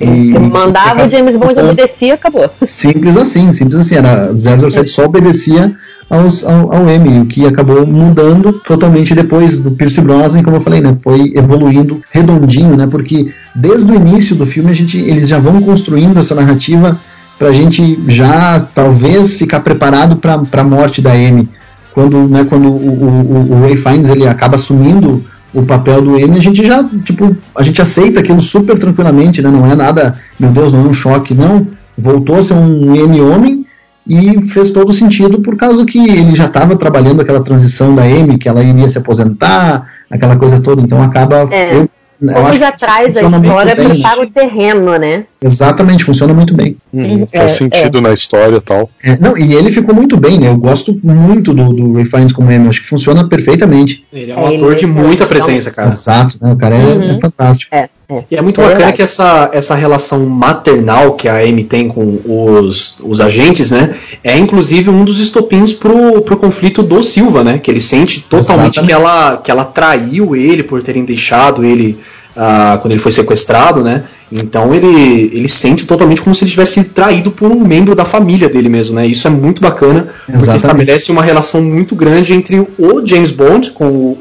e, Mandava o James Bond obedecia e acabou. simples assim simples assim era 007 só obedecia aos, ao, ao M o que acabou mudando totalmente depois do Pierce Brosnan como eu falei né? Foi evoluindo redondinho né? Porque desde o início do filme a gente eles já vão construindo essa narrativa pra gente já talvez ficar preparado para a morte da M. Quando né quando o, o, o Ray Fiennes ele acaba assumindo o papel do M a gente já tipo a gente aceita aquilo super tranquilamente né não é nada meu Deus não é um choque não voltou a ser um M homem e fez todo sentido por causa que ele já estava trabalhando aquela transição da Amy, que ela iria se aposentar, aquela coisa toda, então acaba. É. Como já traz a história prepara o terreno, né? Exatamente, funciona muito bem. Uhum, É, faz sentido na história e tal. É, não, e ele ficou muito bem, né? Eu gosto muito do, do Ray Fiennes como Amy, acho que funciona perfeitamente. Ele é um É, ator de é muita presença, cara. Exato, né? O cara é, Uhum. é fantástico. É, é. E é muito É bacana verdade. que essa, essa relação maternal que a Amy tem com os, os agentes, né? É inclusive um dos estopins pro, pro conflito do Silva, né? Que ele sente totalmente Exatamente. que ela, que ela traiu ele por terem deixado ele ah, quando ele foi sequestrado, né? Então ele, ele sente totalmente como se ele tivesse sido traído por um membro da família dele mesmo, né? Isso é muito bacana, porque Exatamente. estabelece uma relação muito grande entre o James Bond com o,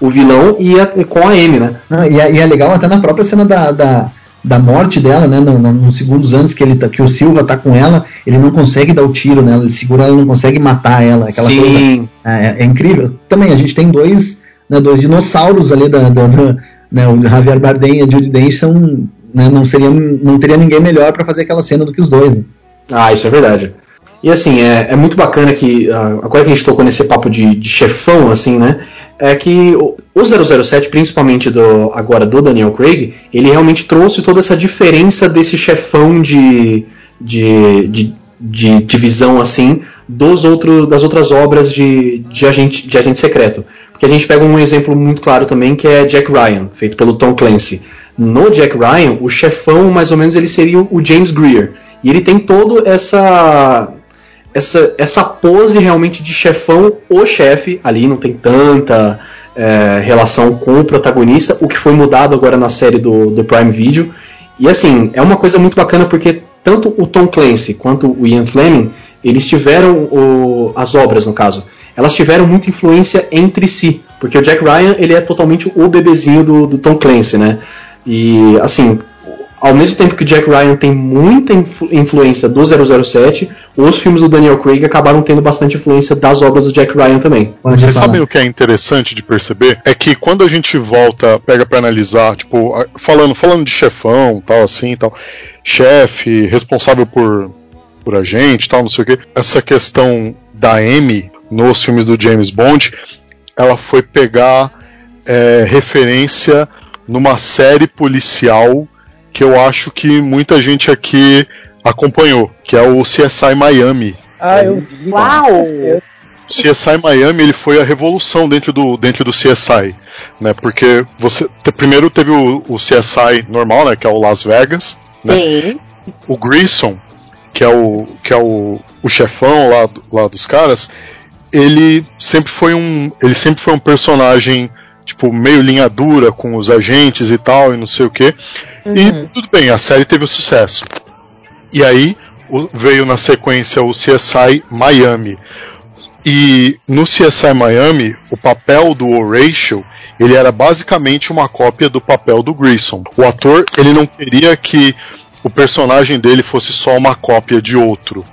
o, o vilão e, a- com a Amy, né? Não, e, é, e é legal até na própria cena da, da, da morte dela, né? No, no- nos segundos anos que, ele tá, que o Silva tá com ela, ele não consegue dar o tiro nela, ele segura ela, não consegue matar ela. Aquela coisa Sim, É, é incrível. Também a gente tem dois, né, dois dinossauros ali da, da- da- né, o Javier Bardem e a Judy Dench são, né, não seria, não teria ninguém melhor para fazer aquela cena do que os dois. Né? Ah, isso é verdade. E assim, é, é muito bacana que, ah, agora que a gente tocou nesse papo de, de chefão, assim, né? É que o, o 007, principalmente do, agora do Daniel Craig, ele realmente trouxe toda essa diferença desse chefão de, de, de, de divisão, assim, dos outro, das outras obras de, de, agente, de agente secreto. Porque a gente pega um exemplo muito claro também, que é Jack Ryan, feito pelo Tom Clancy. No Jack Ryan, o chefão, mais ou menos, ele seria o James Greer. E ele tem todo essa essa, essa pose realmente de chefão, o chefe, ali não tem tanta é, relação com o protagonista, o que foi mudado agora na série do, do Prime Video. E assim, é uma coisa muito bacana porque tanto o Tom Clancy quanto o Ian Fleming, eles tiveram o, as obras, no caso, elas tiveram muita influência entre si, porque o Jack Ryan ele é totalmente o bebezinho do, do Tom Clancy, né? E assim, ao mesmo tempo que o Jack Ryan tem muita influ- influência do 007, os filmes do Daniel Craig acabaram tendo bastante influência das obras do Jack Ryan também. Vocês sabem o que é interessante de perceber? É que quando a gente volta, pega pra analisar, tipo, falando, falando de chefão, tal, assim, tal, chefe, responsável por, por agente, tal, não sei o que, essa questão da M nos filmes do James Bond, ela foi pegar é, referência numa série policial que eu acho que muita gente aqui acompanhou, que é o CSI Miami. Ah, eu vi. Uau! CSI Miami ele foi a revolução dentro do, dentro do CSI, né? Porque você te- primeiro teve o, o CSI normal, né? Que é o Las Vegas, né? Sim. O Grissom, que é o que é o, o chefão lá, do- lá dos caras, ele sempre foi um ele sempre foi um personagem tipo meio linha dura com os agentes e tal e não sei o que. E tudo bem, a série teve o sucesso. E aí o- veio na sequência o CSI Miami. E no CSI Miami, o papel do Horatio ele era basicamente uma cópia do papel do Grissom. O ator ele não queria que o personagem dele fosse só uma cópia de outro.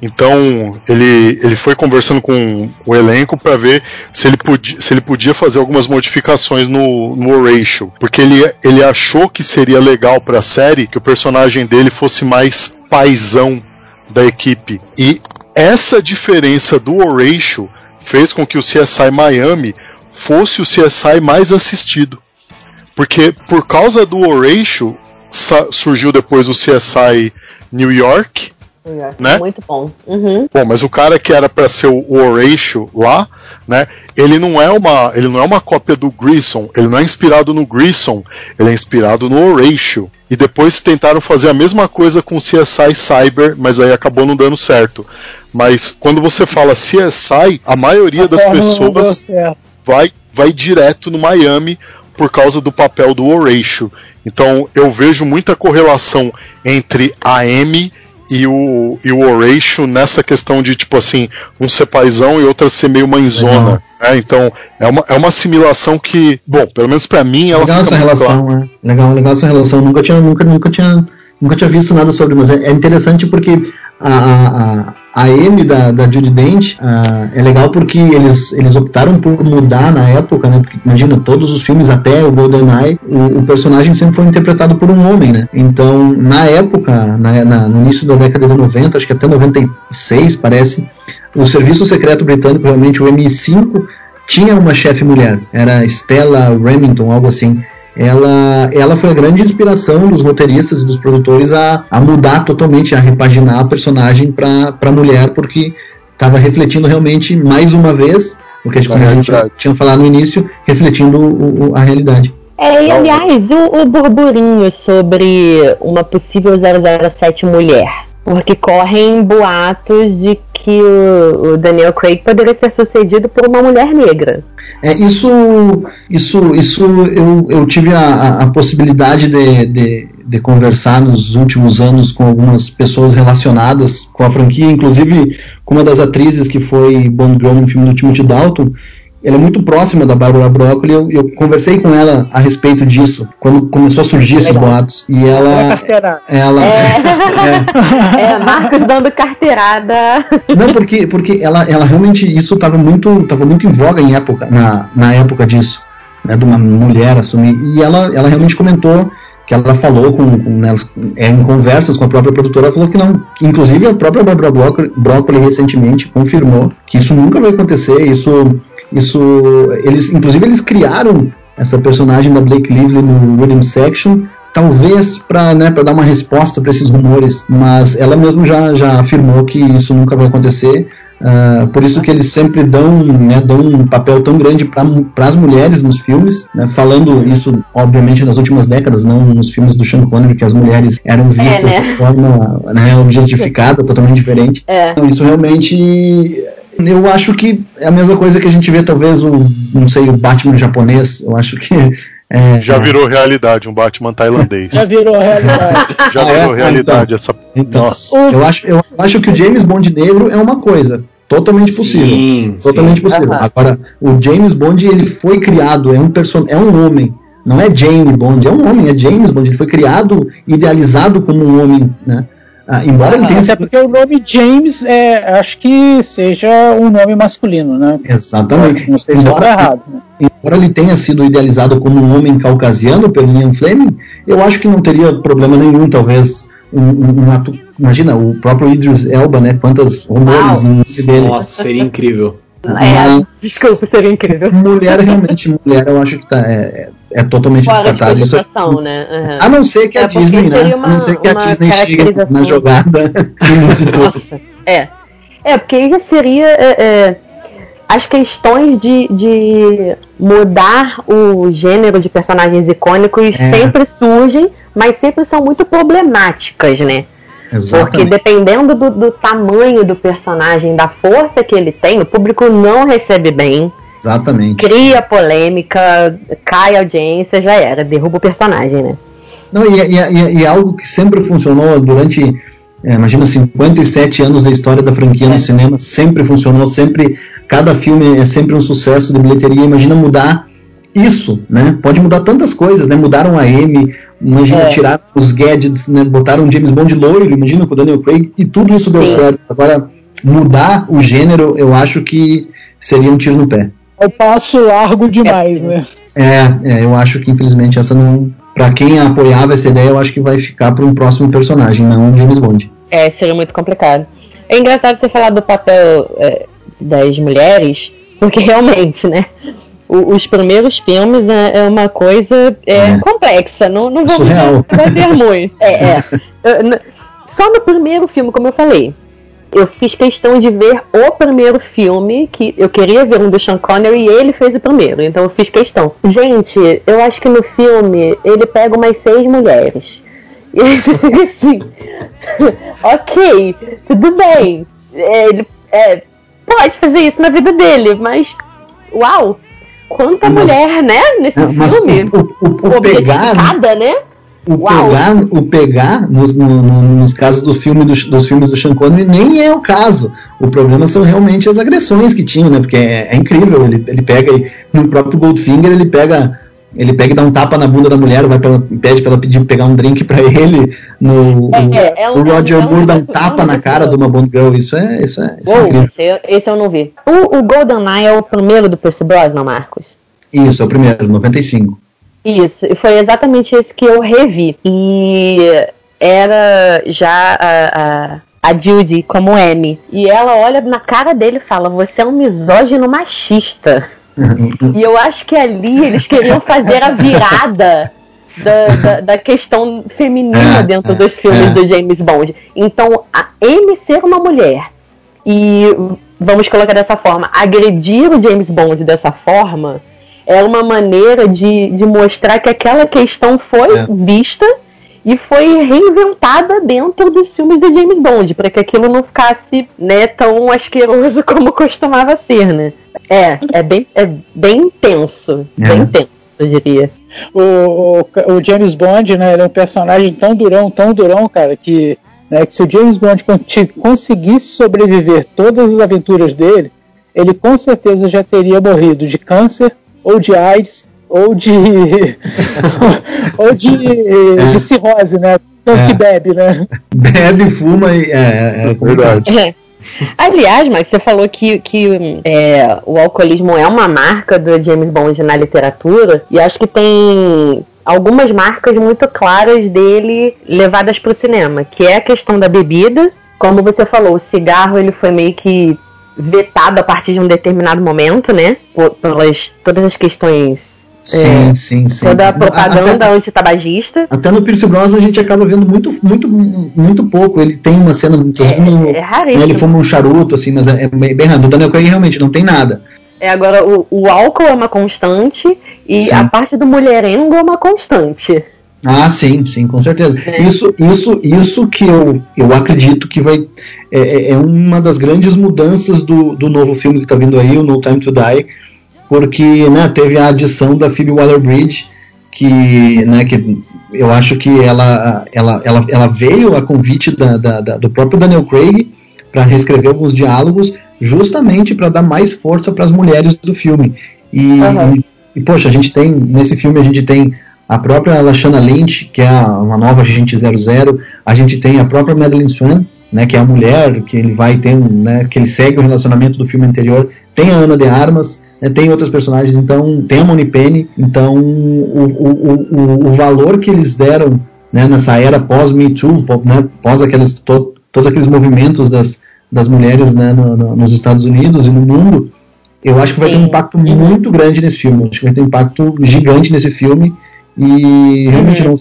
Então ele, ele foi conversando com o elenco para ver se ele, podia, se ele podia fazer algumas modificações no, no Horatio, porque ele, ele achou que seria legal para a série que o personagem dele fosse mais paisão da equipe. E essa diferença do Horatio fez com que o CSI Miami fosse o CSI mais assistido. Porque por causa do Horatio surgiu depois o CSI New York, né? Muito bom. Uhum. Bom, mas o cara que era para ser o Horatio lá, né? Ele não é uma, ele não é uma cópia do Grissom, ele não é inspirado no Grissom, ele é inspirado no Horatio. E depois tentaram fazer a mesma coisa com o CSI Cyber, mas aí acabou não dando certo. Mas quando você fala CSI, a maioria a das pessoas vai vai direto no Miami por causa do papel do Horatio. Então eu vejo muita correlação entre a M e o, e o Horatio nessa questão de, tipo assim, um ser paizão e outra ser meio mãezona. Né? Então, é uma, é uma assimilação que, bom, pelo menos para mim, ela legal essa relação, clara. né? Legal, legal essa relação. Nunca tinha, nunca, nunca tinha, nunca tinha visto nada sobre, mas é, é interessante porque a, a, a M da, da Judy Dent uh, é legal porque eles, eles optaram por mudar na época, né? Porque imagina, todos os filmes até o GoldenEye, o, o personagem sempre foi interpretado por um homem, né? Então, na época, na, na, no início da década de 90, acho que até 96, parece, o Serviço Secreto Britânico, realmente o MI5, tinha uma chefe mulher, era Stella Remington, algo assim ela, ela foi a grande inspiração dos roteiristas e dos produtores a, a mudar totalmente, a repaginar a personagem para mulher, porque estava refletindo realmente, mais uma vez, o que a gente tinha falado no início, refletindo o, o, a realidade. É, e aliás, o, o burburinho sobre uma possível 007 mulher. Porque correm boatos de que o, o Daniel Craig poderia ser sucedido por uma mulher negra. É, isso, isso, isso eu, eu tive a, a possibilidade de, de, de, conversar nos últimos anos com algumas pessoas relacionadas com a franquia, inclusive com uma das atrizes que foi Bond Girl no filme do Timothy Dalton, ela é muito próxima da Bárbara Broccoli. Eu, eu conversei com ela a respeito disso quando começou a surgir esses boatos. E ela. Ela. É, é, é, Marcos dando carteirada. Não, porque, porque ela, ela realmente isso estava muito, tava muito em voga em época, na, na época disso, né, de uma mulher assumir. E ela, ela realmente comentou que ela falou com, com né, é, em conversas com a própria produtora, ela falou que não. Inclusive a própria Barbara Broccoli, Broccoli recentemente confirmou que isso nunca vai acontecer. Isso isso, eles, inclusive, eles criaram essa personagem da Blake Lively no William Section, talvez para né, dar uma resposta para esses rumores, mas ela mesma já, já afirmou que isso nunca vai acontecer. Uh, por isso que eles sempre dão, né, dão um papel tão grande para as mulheres nos filmes, né, falando isso, obviamente, nas últimas décadas, não nos filmes do Sean Connery, que as mulheres eram vistas é, né? de forma né, objetificada, totalmente diferente. É. Então, isso realmente eu acho que é a mesma coisa que a gente vê, talvez, um, não sei, o Batman japonês. Eu acho que. É, já virou realidade um Batman tailandês. já virou realidade. já virou ah, é? realidade então, essa. Então, Nossa. Eu acho, eu acho que o James Bond negro é uma coisa. Totalmente possível. Sim, totalmente sim. possível. Uhum. Agora, o James Bond ele foi criado, é um person é um homem. Não é James Bond, é um homem, é James Bond. Ele foi criado, idealizado como um homem, né? Ah, embora ele tenha. Até porque o nome James é, acho que seja um nome masculino, né? Exatamente. Não sei embora, se errado. Né? Embora ele tenha sido idealizado como um homem caucasiano pelo Ian Fleming, eu acho que não teria problema nenhum, talvez. Um, um, um ato, imagina, o próprio Idris Elba, né? Quantas rumores em dele. Nossa, seria incrível. É, desculpa, seria incrível. Mulher, realmente, mulher, eu acho que tá, é, é totalmente Fora descartável. De isso né? Uhum. A não ser que a é Disney, né? Uma, a não ser que a Disney chegue na jogada Nossa, é. É, porque aí seria. É, é, as questões de, de mudar o gênero de personagens icônicos é. sempre surgem, mas sempre são muito problemáticas, né? Exatamente. Porque dependendo do, do, tamanho do personagem, da força que ele tem, o público não recebe bem. Exatamente. Cria polêmica, cai audiência, já era, derruba o personagem, né? Não, e, e, e algo que sempre funcionou durante, é, imagina, 57 anos da história da franquia é. no cinema, sempre funcionou, sempre cada filme é sempre um sucesso de bilheteria. Imagina mudar isso, né? Pode mudar tantas coisas, né? Mudaram a M, imagina É. tirar os gadgets, né? Botaram James Bond loiro, imagina com o Daniel Craig, e tudo isso deu Sim. certo. Agora, mudar o gênero, eu acho que seria um tiro no pé. É o passo largo demais, né? É, é, eu acho que infelizmente essa não. Pra quem apoiava essa ideia, eu acho que vai ficar para um próximo personagem, não um James Bond. É, seria muito complicado. É engraçado você falar do papel é, das mulheres, porque realmente, né? O- os primeiros filmes é, é uma coisa é, É. complexa, não, não vamos fazer muito. É, é. Só no primeiro filme, como eu falei, eu fiz questão de ver o primeiro filme, que eu queria ver um do Sean Connery e ele fez o primeiro, então eu fiz questão. Gente, eu acho que no filme ele pega umas seis mulheres. E assim, ok, tudo bem. É, Ele é, pode fazer isso na vida dele, mas uau! Quanta Mas- mulher, né? Nesse Mas o, filme. o, o, o pegar, Objetificada, né? o Uau. pegar, o pegar nos, no- no- nos casos do filme, dos, dos filmes do Sean Connery nem é o caso. O problema são realmente as agressões que tinham, né? Porque é, é incrível. Ele, ele pega no próprio Goldfinger ele pega ele pega e dá um tapa na bunda da mulher, vai pra ela, pede pra ela pedir pegar um drink pra ele. No, É, o, é, é o Roger é Moore dá um tapa é na cara de uma Bond Girl. Isso é, isso é, isso é Uou, incrível. esse, eu- esse eu não vi. O, o GoldenEye é o primeiro do Percy Brosnan, Marcos? Isso, é o primeiro, 95. Isso, e foi exatamente esse que eu revi. E era já a, a, a Judy como M. E ela olha na cara dele e fala: Você é um misógino machista. E eu acho que ali eles queriam fazer a virada da, da, da questão feminina É, dentro é, dos filmes é. do James Bond. Então, a M ser uma mulher e, vamos colocar dessa forma, agredir o James Bond dessa forma é uma maneira de, de mostrar que aquela questão foi É. vista e foi reinventada dentro dos filmes do James Bond, para que aquilo não ficasse né, tão asqueroso como costumava ser, né? É, é bem, é bem tenso, É. bem tenso, eu diria. O, o, o James Bond, né, ele é um personagem tão durão, tão durão, cara, que, né, que se o James Bond conseguisse sobreviver todas as aventuras dele, ele com certeza já teria morrido de câncer, ou de AIDS, ou de. ou de, de cirrose, né? Tanto É. que bebe, né? Bebe, fuma e. É, é, é. É. Aliás, Max, você falou que, que é, o alcoolismo é uma marca do James Bond na literatura, e acho que tem algumas marcas muito claras dele levadas para o cinema, que é a questão da bebida. Como você falou, o cigarro ele foi meio que vetado a partir de um determinado momento, né? Pelas todas as questões, Sim, sim, sim. toda a Até- propaganda antitabagista. Até no Pierce Brosnan a gente acaba vendo muito, muito, muito pouco. Ele tem uma cena muito. É, é né, raríssimo. ele fuma um charuto, assim, mas é, é bem bem raro. O Daniel Craig realmente não tem nada. É, agora, o, o álcool é uma constante e Sim. a parte do mulherengo é uma constante. Ah, sim, sim, com certeza. É. Isso, isso, isso que eu, eu acredito que vai. É, é- é uma das grandes mudanças do, do novo filme que está vindo aí, o No Time to Die, porque né, teve a adição da Phoebe Waller-Bridge, que, né, que eu acho que ela, ela, ela, ela veio a convite da, da- da- do próprio Daniel Craig para reescrever alguns diálogos, justamente para dar mais força para as mulheres do filme. E, Aham. e, e, poxa, a gente tem, nesse filme a gente tem a própria Lashana Lynch, que é uma nova agente 00, a gente tem a própria Madeline Swan, né, que é a mulher que ele vai ter, né, que ele segue o relacionamento do filme anterior, tem a Ana de Armas, né, tem outros personagens, então tem a Moni Penny, então o, o, o, o- valor que eles deram né, nessa era pós Me Too, né, pós aqueles, to- todos aqueles movimentos das, das mulheres né, no- no- nos Estados Unidos e no mundo, eu acho que vai ter um Sim. impacto muito grande nesse filme. Acho que vai ter um impacto gigante nesse filme. E realmente Uhum. não.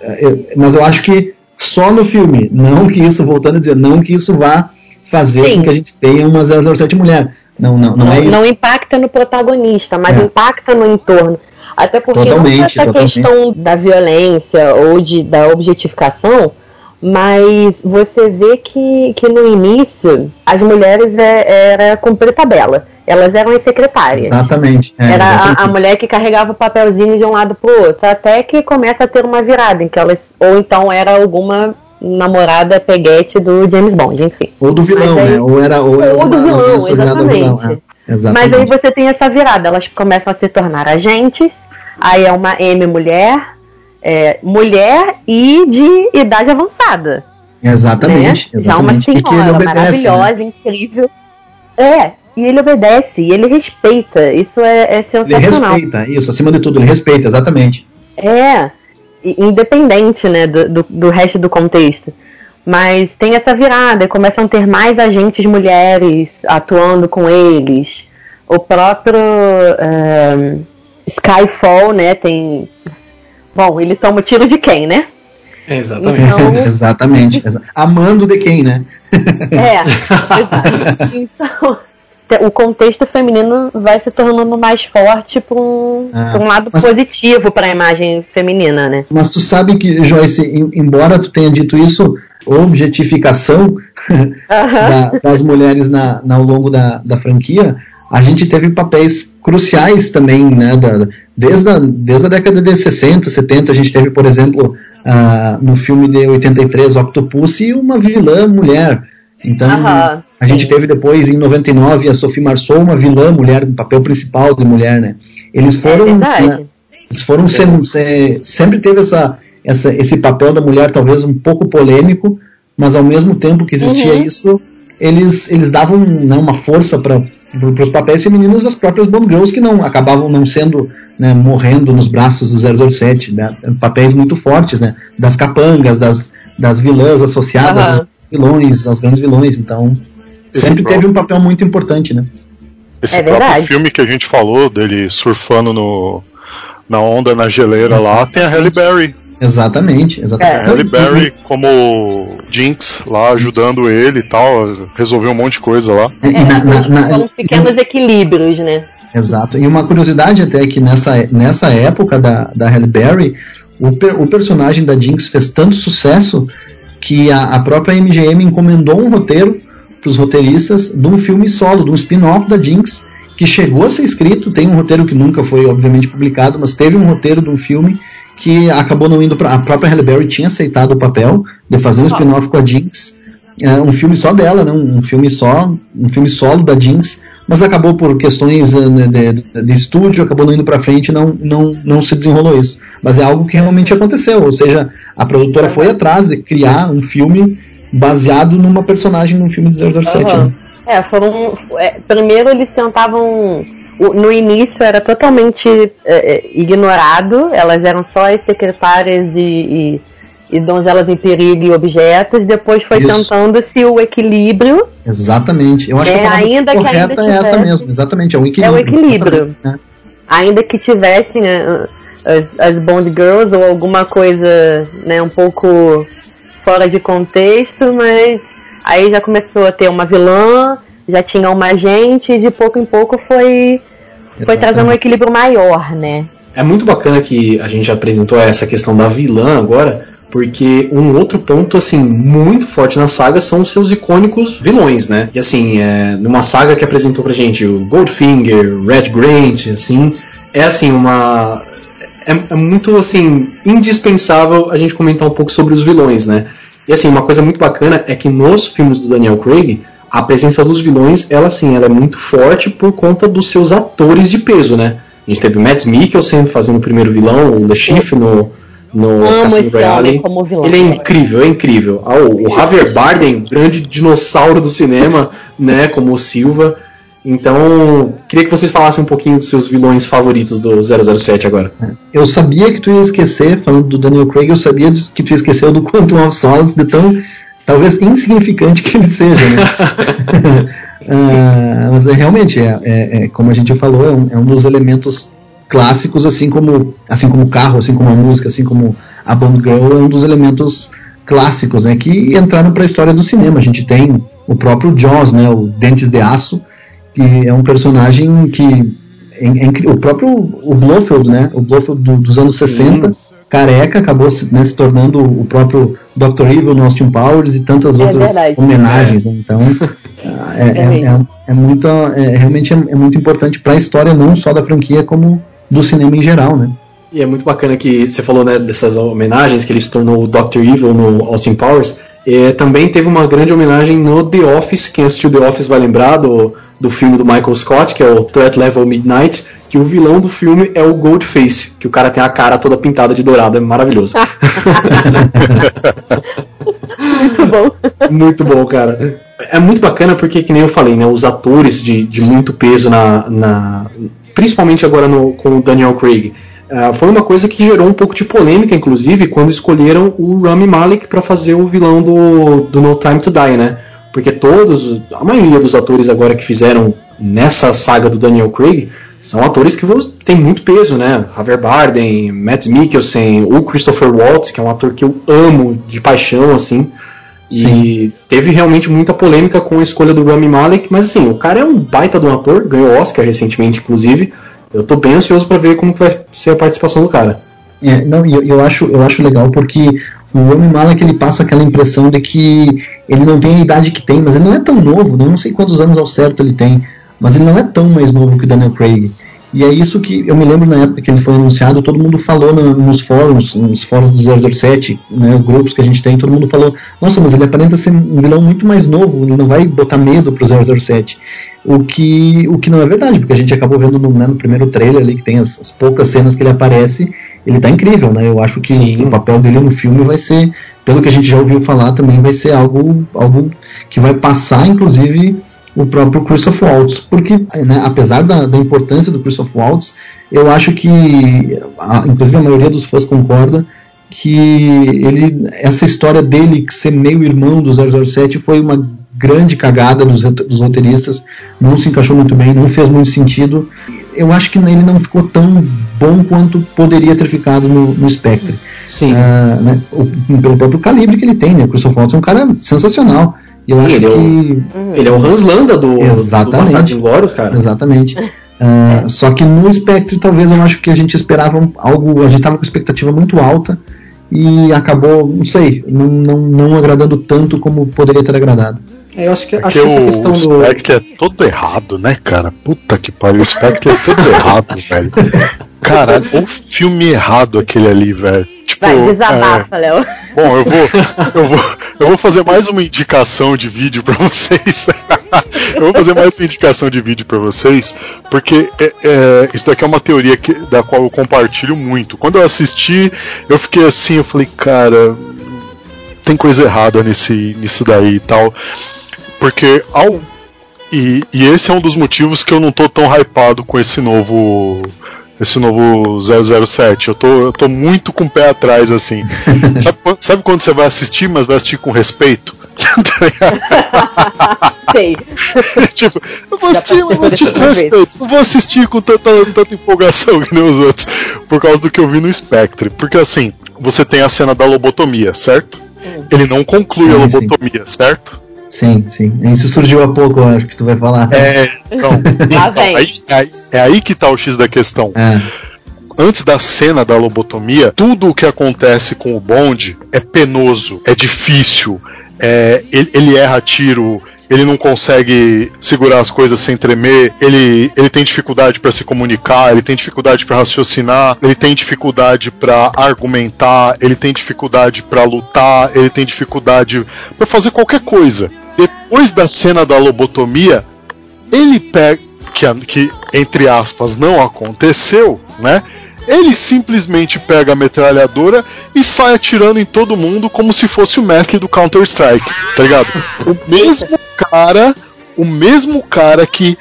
é, Mas eu acho que só no filme. Não que isso, voltando a dizer, não que isso vá fazer Sim. com que a gente tenha uma 007 mulher. Não, não, não, Não, é isso. não impacta no protagonista, mas É. impacta no entorno. Até porque não Totalmente, só essa totalmente. questão da violência ou de, da objetificação, mas você vê que, que no início as mulheres é, era cumprir tabela. Elas eram as secretárias. Exatamente. é, Era a, a exatamente. mulher que carregava o papelzinho de um lado pro outro, até que começa a ter uma virada em que elas. Ou então era alguma namorada peguete do James Bond, enfim. Ou do vilão, aí- né? Ou era, ou Ou do uma- vilão, uma ao vilão, exatamente. Exatamente. Mas aí você tem essa virada, elas começam a se tornar agentes, aí é uma M mulher, é, mulher e de idade avançada. Exatamente. Né? Já uma exatamente. Que ele senhora obedece, maravilhosa, né? incrível. É, e ele obedece, e ele respeita. Isso é, é Ele sensacional. respeita, isso, acima de tudo, ele respeita, exatamente. É, independente, né, do, do, do resto do contexto. Mas tem essa virada, e começam a ter mais agentes mulheres atuando com eles. O próprio ehm, Skyfall, né, tem... Bom, ele toma o tiro de quem, né? Exatamente. Então, exatamente. exa- Amando de quem, né? É. Então, o contexto feminino vai se tornando mais forte para um, pra um lado mas- positivo para a imagem feminina, né? Mas tu sabe que, Joyce, em- embora tu tenha dito isso, objetificação da- das mulheres na, na- ao longo da, da franquia, a gente teve papéis cruciais também, né? da- desde, a, desde a década de 60, 70, a gente teve, por exemplo, ah, no filme de 83, Octopussy, uma vilã mulher. Então, Aham, a gente sim. teve depois, em 99, a Sophie Marceau, uma vilã mulher, um papel principal de mulher, né? Eles É foram. verdade. né, eles foram sem- sem- sempre teve essa, essa, esse papel da mulher talvez um pouco polêmico, mas ao mesmo tempo que existia Uhum. isso, eles, eles davam né, uma força para os papéis femininos das próprias Bond Girls que não acabavam não sendo né, morrendo nos braços do 007, né, papéis muito fortes, né, das capangas, das, das vilãs associadas Aham. aos vilões, aos grandes vilões, então Esse sempre próprio- teve um papel muito importante, né? Esse É próprio verdade. filme que a gente falou, dele surfando no, na onda, na geleira lá, tem a Halle Berry. Exatamente, A exatamente. Halle Berry como Jinx lá ajudando ele e tal, resolveu um monte de coisa lá. E na- na- na- São pequenos equilíbrios, né? Exato. E uma curiosidade até é que nessa, nessa época da, da Halle Berry, o, per- o personagem da Jinx fez tanto sucesso que a, a própria MGM encomendou um roteiro para os roteiristas de um filme solo, de um spin-off da Jinx, que chegou a ser escrito, tem um roteiro que nunca foi obviamente publicado, mas teve um roteiro de um filme que acabou não indo para a própria Halle Berry tinha aceitado o papel de fazer um spin-off com a Jinx, é, um filme só dela, né, um filme só, um filme solo da Jinx, mas acabou por questões eh, de, de- de estúdio, acabou não indo para frente, e não, não, não se desenrolou isso. Mas é algo que realmente aconteceu, ou seja, a produtora foi atrás de criar um filme baseado numa personagem num filme de 007. Aham. né? É, foram. é, primeiro eles tentavam. No início era totalmente é, é, ignorado, elas eram só as secretárias e, e, e donzelas em perigo e objetos, depois foi tentando-se o equilíbrio. Exatamente. Eu acho É, que a palavra ainda que correta ainda é essa tivesse- mesmo, exatamente, é o É equilíbrio. o equilíbrio. Né? Ainda que tivessem né, as, as Bond Girls ou alguma coisa né, um pouco fora de contexto, mas aí já começou a ter uma vilã, já tinha uma agente e de pouco em pouco foi, foi trazendo um equilíbrio maior, né? É muito bacana que a gente apresentou essa questão da vilã agora, porque um outro ponto assim muito forte na saga são os seus icônicos vilões, né? E assim, é, numa saga que apresentou pra gente o Goldfinger, Red Grant, assim, é assim uma é, é muito assim indispensável a gente comentar um pouco sobre os vilões, né? E assim, uma coisa muito bacana é que nos filmes do Daniel Craig, a presença dos vilões, ela assim, ela é muito forte por conta dos seus atores de peso, né? A gente teve o Mads Mikkelsen fazendo o primeiro vilão, o Le Chiffre no, no Amo Cassino Royale. Ele é incrível, é incrível. Ah, o, o Javier Bardem, grande dinossauro do cinema, né, como o Silva. Então, queria que vocês falassem um pouquinho dos seus vilões favoritos do 007 agora. Eu sabia que tu ia esquecer, falando do Daniel Craig, eu sabia que tu ia esquecer do Quantum of Solace, de tão, talvez, insignificante que ele seja, né? Ah, mas é, realmente, é, é- é, como a gente falou, é um, é um dos elementos clássicos, assim como, assim como o carro, assim como a música, assim como a Bond Girl, é um dos elementos clássicos, né, que entraram para a história do cinema. A gente tem o próprio Jaws, né, o Dentes de Aço, que é um personagem que é, é o próprio o Blofeld, né, o Blofeld do- dos anos 60, careca, acabou se, né, se tornando o próprio Dr. Evil no Austin Powers e tantas É outras verdade. homenagens. né? Então, é, é, é, é muito, é, realmente é, é muito importante para a história não só da franquia como do cinema em geral, né? E é muito bacana que você falou né, dessas homenagens, que ele se tornou o Dr. Evil no Austin Powers. E também teve uma grande homenagem no The Office. Quem assistiu The Office vai lembrar do, do filme do Michael Scott, que é o Threat Level Midnight, que o vilão do filme é o Goldface, que o cara tem a cara toda pintada de dourado, é maravilhoso. Muito bom. muito bom, cara. É muito bacana porque, que nem eu falei, né, os atores de, de muito peso na, na principalmente agora no, com o Daniel Craig, uh, foi uma coisa que gerou um pouco de polêmica, inclusive, quando escolheram o Rami Malek para fazer o vilão do, do No Time to Die, né? Porque todos, a maioria dos atores agora que fizeram nessa saga do Daniel Craig são atores que têm muito peso, né? Javier Bardem, Matt Mikkelsen, o Christopher Waltz, que é um ator que eu amo de paixão, assim. Sim. E teve realmente muita polêmica com a escolha do Rami Malek, mas assim, o cara é um baita de um ator, ganhou Oscar recentemente, inclusive. Eu tô bem ansioso para ver como vai ser a participação do cara. É, não, eu, eu, acho, eu acho legal porque o Rami Malek ele passa aquela impressão de que ele não tem a idade que tem, mas ele não é tão novo, não sei quantos anos ao certo ele tem, mas ele não é tão mais novo que o Daniel Craig. E é isso que eu me lembro na época que ele foi anunciado, todo mundo falou no, nos fóruns, nos fóruns do 007, né, grupos que a gente tem, todo mundo falou: nossa, mas ele aparenta ser um vilão muito mais novo, ele não vai botar medo pro 007. O que, o que não é verdade, porque a gente acabou vendo no, né, no primeiro trailer ali, que tem as, as, poucas cenas que ele aparece, ele tá incrível, né? Eu acho que o, o papel dele no filme vai ser, pelo que a gente já ouviu falar também, vai ser algo, algo que vai passar, inclusive o próprio Christoph Waltz, porque né, apesar da, da, importância do Christoph Waltz, eu acho que, a, inclusive a maioria dos fãs concorda, que ele, essa história dele ser meio irmão do 007 foi uma grande cagada dos, dos roteiristas, não se encaixou muito bem, não fez muito sentido. Eu acho que ele não ficou tão bom quanto poderia ter ficado no, no Spectre. Sim. Uh, né, o, pelo próprio calibre que ele tem, né? O Christoph Waltz é um cara sensacional. Eu Sim, acho ele, é o, ele é o Hans Landa do, Exatamente. do Glórios, cara. Exatamente. Uh, só que no Spectre, talvez eu acho que a gente esperava algo, a gente estava com expectativa muito alta e acabou, não sei, não, não, não agradando tanto como poderia ter agradado. É, eu acho que, acho que essa questão do. O Spectre é todo errado, né, cara? Puta que pariu, o Spectre é todo errado, velho. Cara, o filme errado aquele ali, velho. Tipo, Vai, desabafa, é... Léo. Bom, eu vou, eu vou, eu vou fazer mais uma indicação de vídeo para vocês. eu vou fazer mais uma indicação de vídeo para vocês, porque é, é, isso daqui é uma teoria que, da qual eu compartilho muito. Quando eu assisti, eu fiquei assim, eu falei, cara, tem coisa errada nesse, nisso daí e tal. Porque ao. E, e esse é um dos motivos que eu não tô tão hypado com esse novo esse novo 007. Eu tô, eu tô muito com o pé atrás, assim. sabe, sabe quando você vai assistir, mas vai assistir com respeito? Sei. tipo, eu vou assistir, mas vou assistir com respeito. Não vou assistir com tanta, tanta empolgação que nem os outros. Por causa do que eu vi no Spectre. Porque assim, você tem a cena da lobotomia, certo? Hum. Ele não conclui sim, a lobotomia, sim. certo? Sim, sim. Isso surgiu há pouco, eu acho que tu vai falar. É, então. então aí, é, é, aí que tá o X da questão. É. Antes da cena da lobotomia, tudo o que acontece com o Bond é penoso, é difícil, é, ele, ele, erra tiro, ele não consegue segurar as coisas sem tremer, ele, ele tem dificuldade para se comunicar, ele tem dificuldade para raciocinar, ele tem dificuldade para argumentar, ele tem dificuldade para lutar, ele tem dificuldade para fazer qualquer coisa depois da cena da lobotomia, ele pega. Que, que entre aspas não aconteceu, né? Ele simplesmente pega a metralhadora e sai atirando em todo mundo como se fosse o mestre do Counter-Strike, tá ligado? O mesmo cara, o mesmo cara que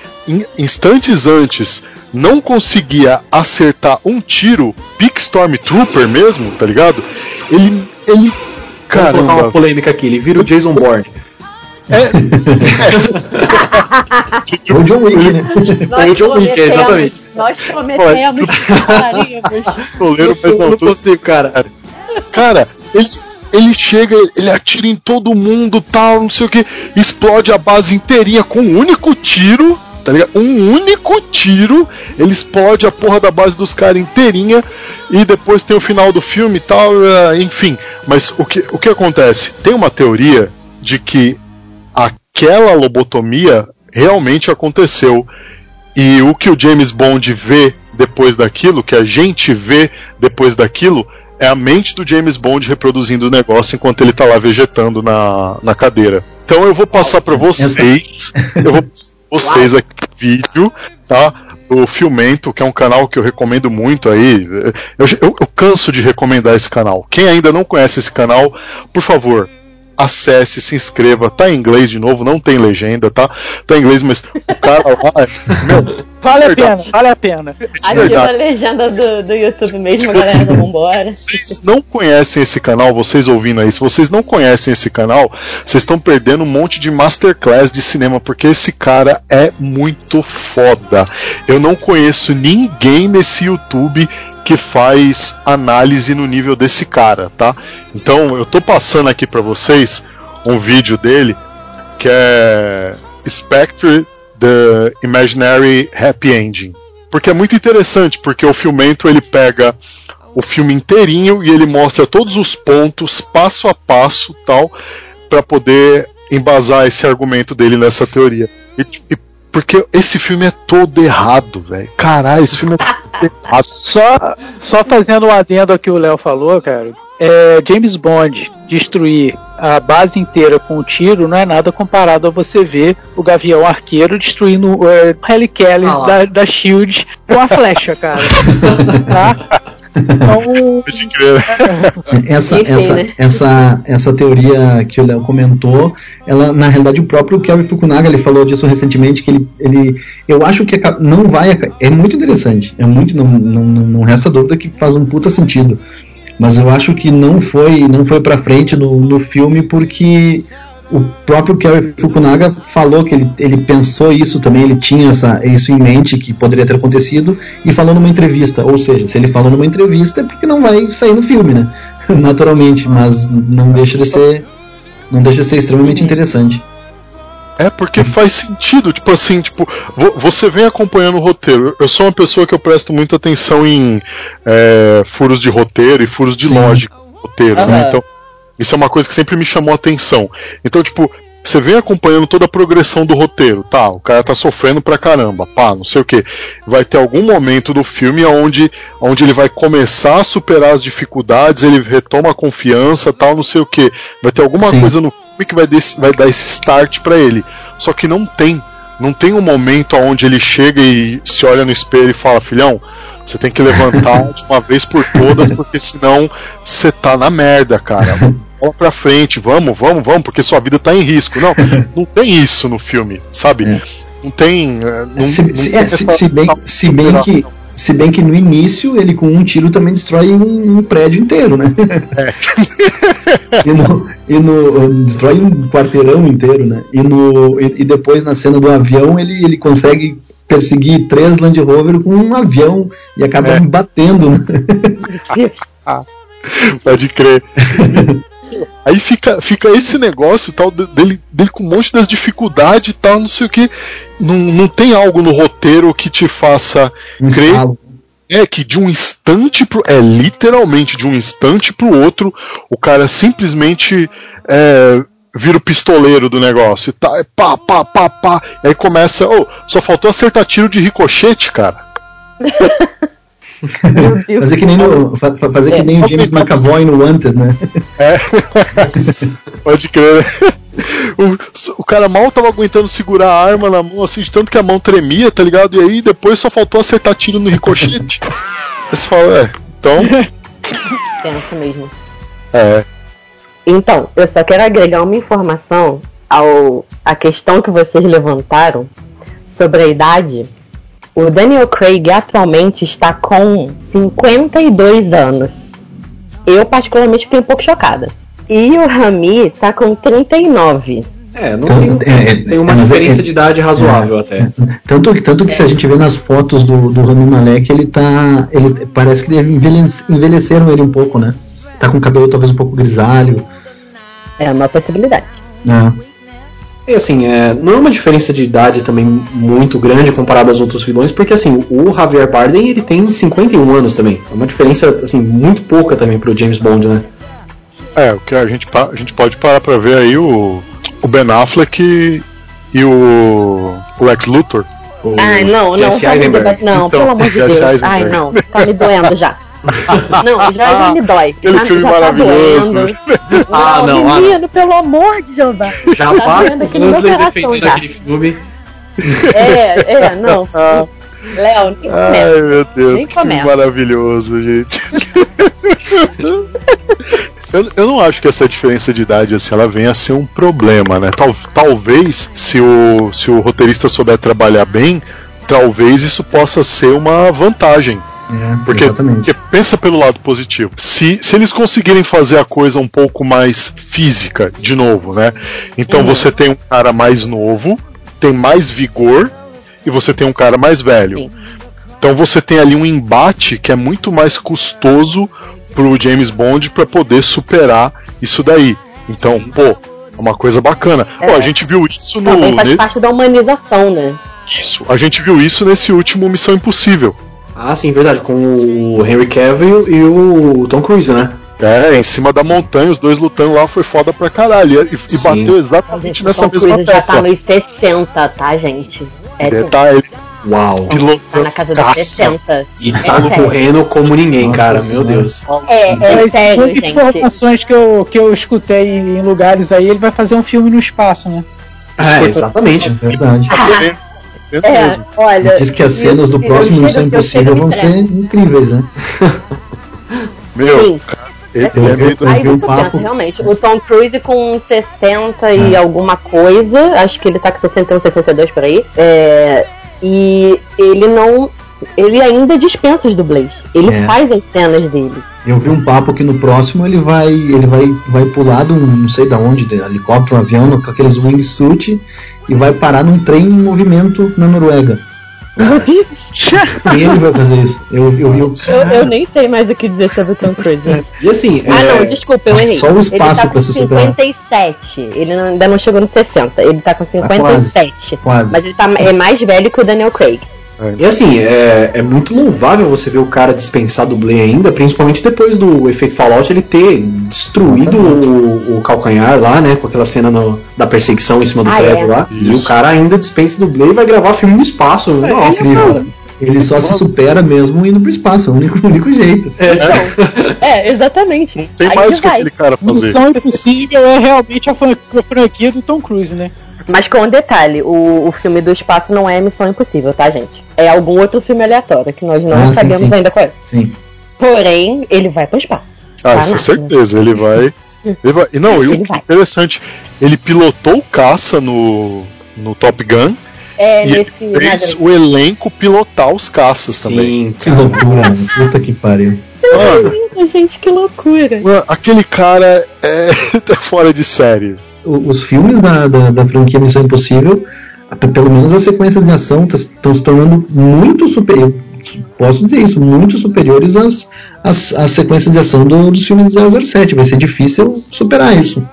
instantes antes não conseguia acertar um tiro, Big Stormtrooper mesmo, tá ligado? Ele. ele Caramba. Vamos colocar uma polêmica aqui, ele vira o Jason Bourne. É. o John Wick, né? o John Wick, exatamente. Nós prometemos que faríamos. Goleiro, mas não, não consigo, cara. Cara, ele, ele chega, ele atira em todo mundo, tal, não sei o que, explode a base inteirinha com um único tiro, tá ligado? Um único tiro, ele explode a porra da base dos caras inteirinha e depois tem o final do filme e tal, eh, enfim. Mas o que, o que acontece? Tem uma teoria de que aquela lobotomia realmente aconteceu. E o que o James Bond vê depois daquilo, que a gente vê depois daquilo, é a mente do James Bond reproduzindo o negócio enquanto ele tá lá vegetando na, na cadeira. Então eu vou passar para vocês, eu vou passar pra vocês aqui o vídeo, tá? O Filmento, que é um canal que eu recomendo muito aí. Eu, eu, eu canso de recomendar esse canal. Quem ainda não conhece esse canal, por favor, acesse, se inscreva. Tá em inglês de novo, não tem legenda, tá? Tá em inglês, mas o cara lá. Meu, Vale a pena, vale a pena. Ativa a legenda do, do YouTube mesmo, galera. Vambora. vocês não conhecem esse canal, vocês ouvindo aí, se vocês não conhecem esse canal, vocês estão perdendo um monte de masterclass de cinema, porque esse cara é muito foda. Eu não conheço ninguém nesse YouTube que faz análise no nível desse cara, tá? Então, eu tô passando aqui pra vocês um vídeo dele que é Spectre the Imaginary Happy Ending. Porque é muito interessante, porque o Filmento ele pega o filme inteirinho e ele mostra todos os pontos, passo a passo, tal, para poder embasar esse argumento dele nessa teoria. E, e porque esse filme é todo errado, velho. Caralho, esse filme é. Só, só fazendo um adendo ao que o Léo falou, cara. É, James Bond destruir a base inteira com um tiro não é nada comparado a você ver o Gavião Arqueiro destruindo é, o Kelly Kelly Ah da, da Shield com a flecha, cara. tá? Então, crer. Essa, Enfim, essa, né? essa, essa teoria que o Léo comentou, ela na realidade o próprio Kerry Fukunaga ele falou disso recentemente que ele, ele eu acho que não vai é muito interessante, é muito não, não, não não resta dúvida que faz um puta sentido, mas eu acho que não foi não foi para frente no, no filme porque o próprio Kerry Fukunaga falou que ele, ele pensou isso também, ele tinha essa, isso em mente que poderia ter acontecido e falou numa entrevista. Ou seja, se ele falou numa entrevista é porque não vai sair no filme, né? Naturalmente, mas não deixa de ser não deixa de ser extremamente interessante. É porque faz sentido, tipo assim, tipo, vo- você vem acompanhando o roteiro. Eu sou uma pessoa que eu presto muita atenção em é, furos de roteiro e furos de Sim. lógica roteiro, né? Então, isso é uma coisa que sempre me chamou a atenção. Então, tipo, você vem acompanhando toda a progressão do roteiro, tá? O cara tá sofrendo pra caramba, pá, não sei o que. Vai ter algum momento do filme onde, onde ele vai começar a superar as dificuldades, ele retoma a confiança, tal, não sei o que. Vai ter alguma Sim. coisa no filme que vai, desse- vai dar esse start pra ele. Só que não tem. Não tem um momento onde ele chega e se olha no espelho e fala, filhão, você tem que levantar de uma vez por todas, porque senão você tá na merda, cara. Bola pra frente, vamos, vamos, vamos, porque sua vida tá em risco. Não, não tem isso no filme, sabe? É. Não tem. eh, Não, se, não se- tem é, se- se bem, se, bem que, se bem que no início ele com um tiro também destrói um, um prédio inteiro, né? e, no, e no- destrói um quarteirão inteiro, né? E, no, e, e depois na cena do avião ele, ele consegue perseguir três Land Rover com um avião e acaba É. batendo. Né? Pode crer. Aí fica, fica esse negócio tal de- dele, dele com um monte das dificuldades e tal, não sei o que. Não, não tem algo no roteiro que te faça Um crer estalo. É que de um instante pro. É literalmente de um instante pro outro, o cara simplesmente é, vira o pistoleiro do negócio. E tá, é pá, pá, pá, pá. E aí começa. Oh, só faltou acertar tiro de ricochete, cara. Fazer que nem, no, fa- fa- fazer que É, nem o James McAvoy no Wanted, né? É. Pode crer. O, o cara mal tava aguentando segurar a arma na mão, assim, de tanto que a mão tremia, tá ligado? E aí depois só faltou acertar tiro no ricochete. Aí você fala, é, então. Pensa mesmo. É. Então, eu só quero agregar uma informação ao a questão que vocês levantaram sobre a idade. O Daniel Craig atualmente está com 52 anos. Eu particularmente fiquei um pouco chocada. E o Rami está com 39. É, não Então, tem, é, é, tem uma mas é- diferença de idade razoável até. Tanto, que- tanto que se a gente vê nas fotos do, do Rami Malek, ele tá. Ele parece que envelhece- envelheceram ele um pouco, né? Tá com o cabelo talvez um pouco grisalho. É uma possibilidade. né? E assim, é, não é uma diferença de idade também muito grande comparado aos outros vilões, porque assim, o Javier Bardem ele tem 51 anos também. É uma diferença assim muito pouca também pro James Bond, né? É, o que a gente, a gente pode parar pra ver aí o, o Ben Affleck e, e o Lex Luthor. O Ai, não, não, Jesse me Eisenberg. não, Então, pelo amor de Deus. Ai, não, tá me doendo já. Não, já, já me dói. Aquele já, filme já maravilhoso. Tá. Ah, não, ah, menino, pelo amor de Jeová. Já tá Huxley coração defendendo já. aquele filme. É, é, não. Léo, nem Ai, começa. meu Deus, Nem que filme começa. maravilhoso, gente. Eu, eu não acho que essa diferença de idade assim, ela venha a ser um problema, né? Tal, talvez, se o, se o roteirista souber trabalhar bem, talvez isso possa ser uma vantagem. É, Porque, pensa pelo lado positivo. Se, se eles conseguirem fazer a coisa um pouco mais física, de novo, né? Então você tem um cara mais novo, tem mais vigor, e você tem um cara mais velho. Sim. Então você tem ali um embate que é muito mais custoso pro James Bond para poder superar isso daí. Então, pô, é uma coisa bacana. É. Ó, a gente viu isso no. Também faz ne- parte da humanização, né? isso, a gente viu isso nesse último Missão Impossível. Ah, sim, verdade. Com o Henry Cavill e o Tom Cruise, né? É, em cima da montanha, os dois lutando lá foi foda pra caralho. E, e bateu exatamente nessa o Tom mesma Cruise já tá tecla. nos 60, tá, gente? É, Detalhe, Uau. piloto tá na casa dos caça. 60. E tá É, correndo como ninguém, Nossa cara. Meu. Deus. É, é Mas sério, gente. informações que eu, que eu escutei em lugares aí, ele vai fazer um filme no espaço, né? É, exatamente. É verdade. Tá querendo É, mesmo. olha. Diz que as cenas do eu- eu próximo Missão eu Impossível chego vão ser incríveis, né? Meu, Sim. ele, ele é meio eu- Aí um você papo- pensa, realmente, o Tom Cruise com 60 e É. alguma coisa, acho que ele tá com 61, 62 por aí, é, e ele não. Ele ainda dispensa os dublês. Ele É. faz as cenas dele. Eu vi um papo que no próximo ele vai ele vai, vai pular de um não sei da onde, de helicóptero, um avião, com aqueles wingsuit e vai parar num trem em movimento na Noruega. E ele vai fazer isso. Eu, eu, eu, Eu, eu nem sei mais o que dizer sobre o Tom Cruise. E assim, Ah, é, não, desculpa, eu errei. Só o espaço ele tá com pra se superar. 57. Ele não- ainda não chegou no 60. Ele tá com 57. quase. Mas ele tá, é mais velho que o Daniel Craig. E assim, é, é muito louvável você ver o cara dispensar dublê ainda, principalmente depois do efeito Fallout ele ter destruído o, o calcanhar lá, né? Com aquela cena no- da perseguição em cima do Ah, prédio é. lá. E Isso. o cara ainda dispensa dublê e vai gravar filme no espaço. Nossa, incrível. Ele só se supera mesmo indo pro espaço, é o único, único jeito. É, exatamente. Não tem Aí mais que o que aquele cara fazer. Missão Impossível é realmente a franquia do Tom Cruise, né? Mas com um detalhe, o, o filme do espaço não é Missão Impossível, tá, gente? É algum outro filme aleatório que nós não Ah, sim, sabemos sim. ainda qual é. Sim. Porém, ele vai pro espaço. Ah, Tá isso é certeza, ele vai. Ele vai. E não, e o Ele que vai. interessante, ele pilotou o caça no, no Top Gun É, e ele nesse. fez o elenco pilotar os caças também. Sim, Que loucura, mano. Puta que pariu. Mano, Gente, que loucura. mano, aquele cara é tá fora de série. Os filmes da, da, da franquia Missão Impossível, até pelo menos as sequências de ação estão se tornando muito superiores. Posso dizer isso, muito superiores às, às, às sequências de ação do- dos filmes do 007. Vai ser difícil superar isso.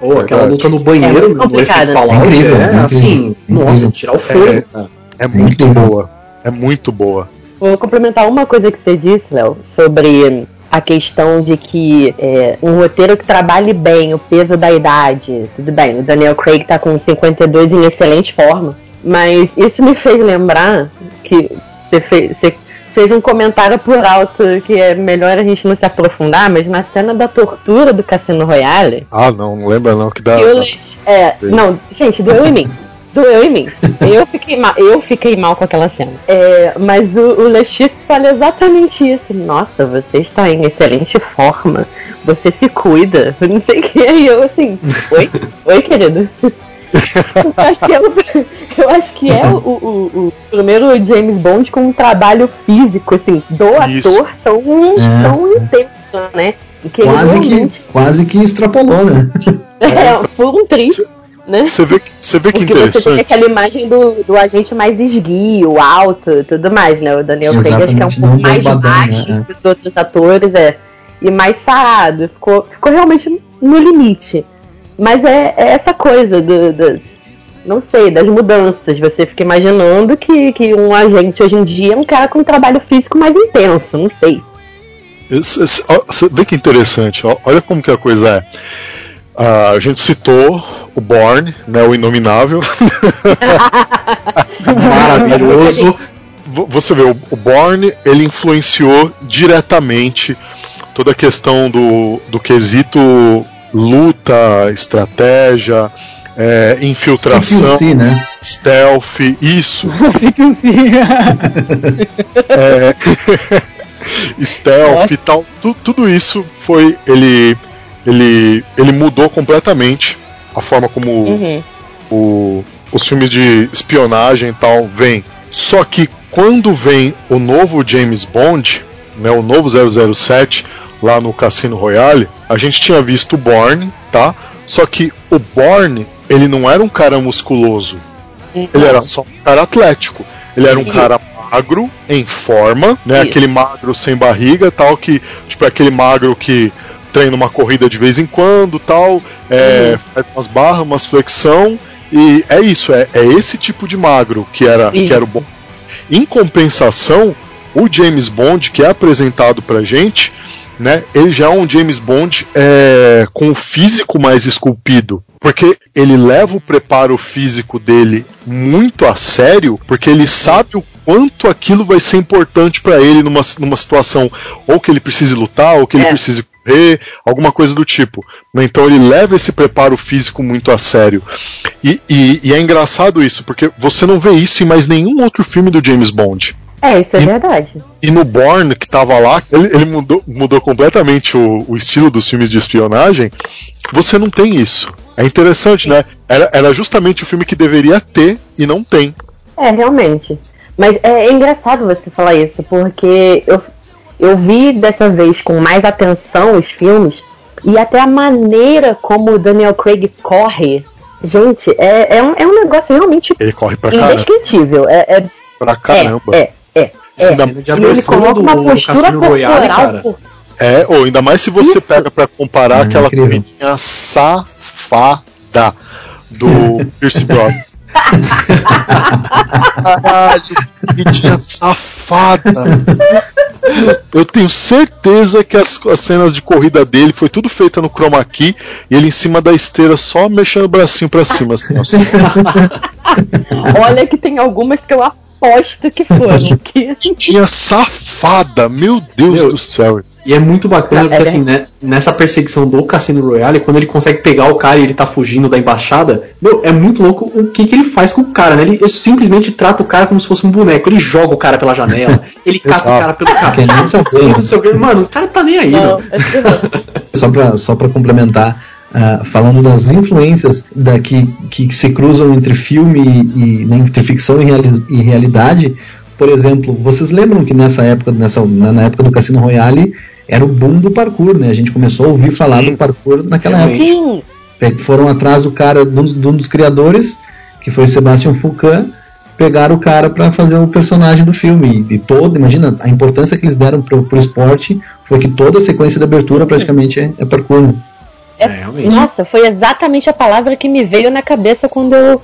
Pô, aquela luta no banheiro, É no complicado. efeito Fallout, É incrível, é, é incrível, assim, é nossa, incrível. tirar o fôlego, cara. É muito boa. É muito boa. Vou complementar uma coisa que você disse, Léo, sobre a questão de que é, um roteiro que trabalhe bem o peso da idade. Tudo bem, o Daniel Craig tá com 52 em excelente forma. Mas isso me fez lembrar que você fez, você fez um comentário por alto que é melhor a gente não se aprofundar, mas na cena da tortura do Cassino Royale, Ah, não, não lembra não que dá. Lex- é, não, gente, doeu em mim. Doeu em mim. Eu fiquei mal, eu fiquei mal com aquela cena. É, mas o, o Le Chiffre fala exatamente isso. Nossa, você está em excelente forma. Você se cuida. Não sei o que. E eu assim, oi? Oi, querido. Eu acho que é o, eu acho que é o, o, o primeiro James Bond com um trabalho físico, assim, do Isso. ator tão, É. tão intenso, né? Que Quase que, quase que extrapolou, né? é, foi um triste, né? Você vê, que- você vê que Porque você tem interessante. aquela imagem do, do agente mais esguio, alto e tudo mais, né? O Daniel Craig acho que é um pouco mais bombadão, baixo né? que os outros atores, é. E mais sarado. Ficou, ficou realmente no limite. Mas é, é essa coisa do, do- Não sei, das mudanças. Você fica imaginando que, que um agente hoje em dia é um cara com um trabalho físico mais intenso, não sei. Você vê que interessante, ó, olha como que a coisa é. Ah, a gente citou o Born, né, o Inominável. Maravilhoso. Você vê, o Born ele influenciou diretamente toda a questão do, do quesito luta, estratégia, é, infiltração, CQC, né? stealth, isso. Assim. é, stealth e tal, tu- tudo isso foi ele ele ele mudou completamente a forma como Uhum. o- os filmes de espionagem e tal vêm. Só que quando vem o novo James Bond, né, o novo 007 lá no Cassino Royale, a gente tinha visto o Bourne, tá? Só que o Bourne, ele não era um cara musculoso, ele era só um cara atlético. Ele era um cara magro, em forma, né? Aquele magro sem barriga, tal, que, tipo, aquele magro que treina uma corrida de vez em quando, tal, é, faz umas barras, umas flexão, e é isso, é, é esse tipo de magro que era, que Isso. era o bom. Em compensação, o James Bond, que é apresentado pra gente, né, ele já é um James Bond é, com o físico mais esculpido. Porque ele leva o preparo físico dele muito a sério, porque ele sabe o quanto aquilo vai ser importante pra ele numa, numa situação ou que ele precise lutar, ou que ele É. precise correr, alguma coisa do tipo. né? Então ele leva esse preparo físico muito a sério. E, e- e é engraçado isso, porque você não vê isso em mais nenhum outro filme do James Bond. É, isso é E- verdade. E no Bourne, que tava lá, ele, ele mudou, mudou completamente o, o estilo dos filmes de espionagem. Você não tem isso. É interessante, né? Era, era justamente o filme que deveria ter e não tem. É, realmente. Mas é, é engraçado você falar isso, porque eu, eu vi dessa vez com mais atenção os filmes e até a maneira como o Daniel Craig corre. Gente, é, é, um, é um negócio realmente Ele corre pra caramba. indescritível. É, é, Pra caramba. é, é, é. É. E ele coloca do, uma postura corporal cara. por- É, ou ainda mais se você Isso. pega pra comparar É aquela incrível. corridinha safada do Pierce Brosnan. Caralho, corridinha safada. Eu tenho certeza que as, as cenas de corrida dele foi tudo feita no chroma key e ele em cima da esteira só mexendo o bracinho pra cima. Assim, ó. Olha que tem algumas que eu aposto que foram. Que... Corridinha safada, meu Deus Meu, do céu. E é muito bacana É, porque, é. assim, né, nessa perseguição do Cassino Royale, quando ele consegue pegar o cara e ele tá fugindo da embaixada, meu, é muito louco o que, que ele faz com o cara, né? Ele, ele simplesmente trata o cara como se fosse um boneco. Ele joga o cara pela janela, ele cata o cara pelo Quer nem cabelo. saber, não sei o quê. Mano, o cara tá nem aí, Não, é. Só para só pra complementar, ah, falando das influências da, que, que se cruzam entre filme e, né, entre ficção e, reali- e realidade, por exemplo, vocês lembram que nessa época, nessa, na, na época do Cassino Royale, era o boom do parkour, né? A gente começou a ouvir falar do parkour naquela época. Sim, Foram atrás do cara, de um, dos- de um dos criadores, que foi o Sebastian Foucault, pegaram o cara para fazer o personagem do filme. E, e todo, imagina, a importância que eles deram pro, pro esporte foi que toda a sequência de abertura praticamente é, é parkour. né? É, realmente. Nossa, foi exatamente a palavra que me veio na cabeça quando eu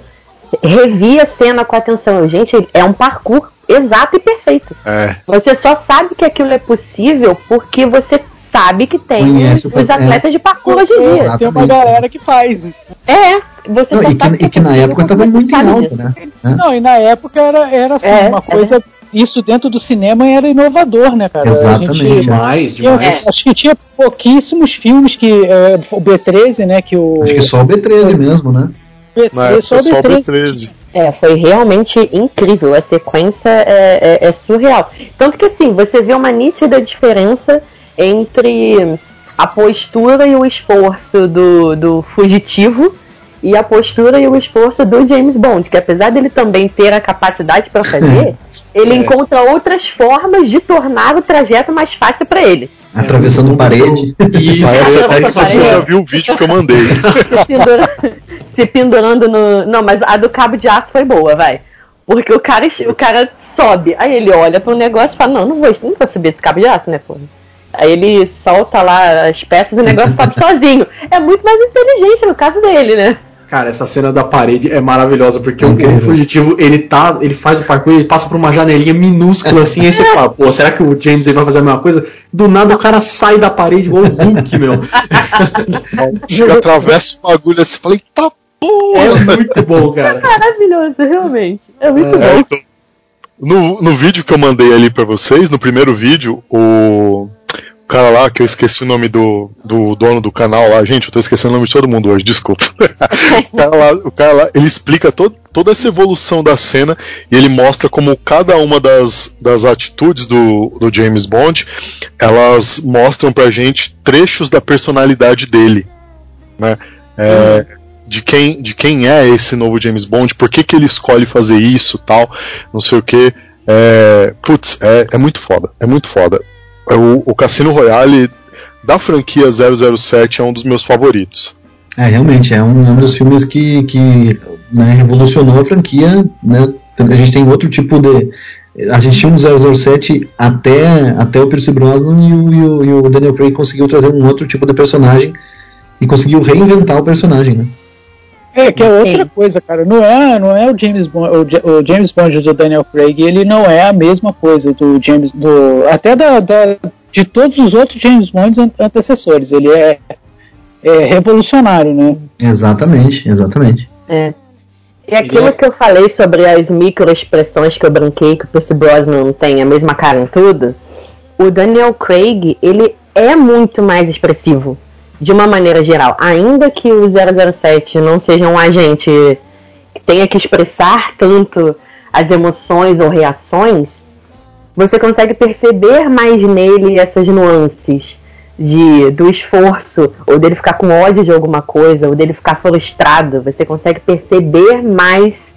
revi a cena com atenção. Eu, Gente, é um parkour exato e perfeito. É, Você só sabe que aquilo é possível porque você sabe que tem Conhece os, os atletas de parkour hoje em dia. Tem uma galera que faz. É, você Não, só e, sabe que, e é que na época estava muito em alta, né? Né? Não, e na época era, era assim, É, uma é coisa. Isso dentro do cinema era inovador, né, cara? A Exatamente. gente- Demais, demais. acho que tinha pouquíssimos filmes que. é, o B13, né? Que o. Acho que só o B13 mesmo, né? B13, na época só o só o B13. B13. É, foi realmente incrível. A sequência é, é- é surreal. Tanto que assim, você vê uma nítida diferença entre a postura e o esforço do, do fugitivo e a postura e o esforço do James Bond, que apesar dele também ter a capacidade para fazer, ele É. encontra outras formas de tornar o trajeto mais fácil para ele. Atravessando parede. Isso, Parece Essa até que parede. você já viu o vídeo que eu mandei. se, pendura- se pendurando no. Não, mas a do cabo de aço foi boa, vai. Porque o cara, o cara sobe, aí ele olha pro negócio e fala, não, não vou, não vou subir esse cabo de aço, né, porra? Aí ele solta lá as peças e o negócio sobe sozinho. É muito mais inteligente no caso dele, né? Cara, essa cena da parede é maravilhosa, porque o, o fugitivo, ele tá. Ele faz o parkour, ele passa por uma janelinha minúscula assim, aí você fala, pô, será que o James aí vai fazer a mesma coisa? do nada o cara sai da parede igual o Hulk, meu. Chega, atravessa o bagulho assim, falei, tá porra! É muito bom, cara. É maravilhoso, realmente. É muito É, bom. então, no, no vídeo que eu mandei ali pra vocês, no primeiro vídeo, o cara lá, que eu esqueci o nome do, do dono do canal lá, gente, eu tô esquecendo o nome de todo mundo hoje, desculpa. o, cara lá, o cara lá, ele explica todo, toda essa evolução da cena e ele mostra como cada uma das, das atitudes do, do James Bond, elas mostram pra gente trechos da personalidade dele, né? É, de quem, de quem é esse novo James Bond, por que, que ele escolhe fazer isso tal, não sei o que. É, putz, é, é muito foda, é muito foda. O, o Cassino Royale da franquia 007 é um dos meus favoritos. É, realmente, é um, é um dos filmes que, que né, revolucionou a franquia. Né? A gente tem outro tipo de. A gente tinha um 007 até, até o Pierce Brosnan e o, e, o, e o Daniel Craig conseguiu trazer um outro tipo de personagem e conseguiu reinventar o personagem, né? É, que é outra Sim. coisa, cara. Não é, não é o James Bond, o, Ja- o James Bond do Daniel Craig, ele não é a mesma coisa do James do até da, da- de todos os outros James Bonds an- antecessores. Ele é, é revolucionário, né? Exatamente, exatamente. É. E aquilo que eu falei sobre as microexpressões que eu brinquei, que o Percy Brosnan não tem a mesma cara em tudo, o Daniel Craig, ele é muito mais expressivo, de uma maneira geral. Ainda que o 007 não seja um agente que tenha que expressar tanto as emoções ou reações, você consegue perceber mais nele essas nuances de do esforço, ou dele ficar com ódio de alguma coisa, ou dele ficar frustrado. Você consegue perceber mais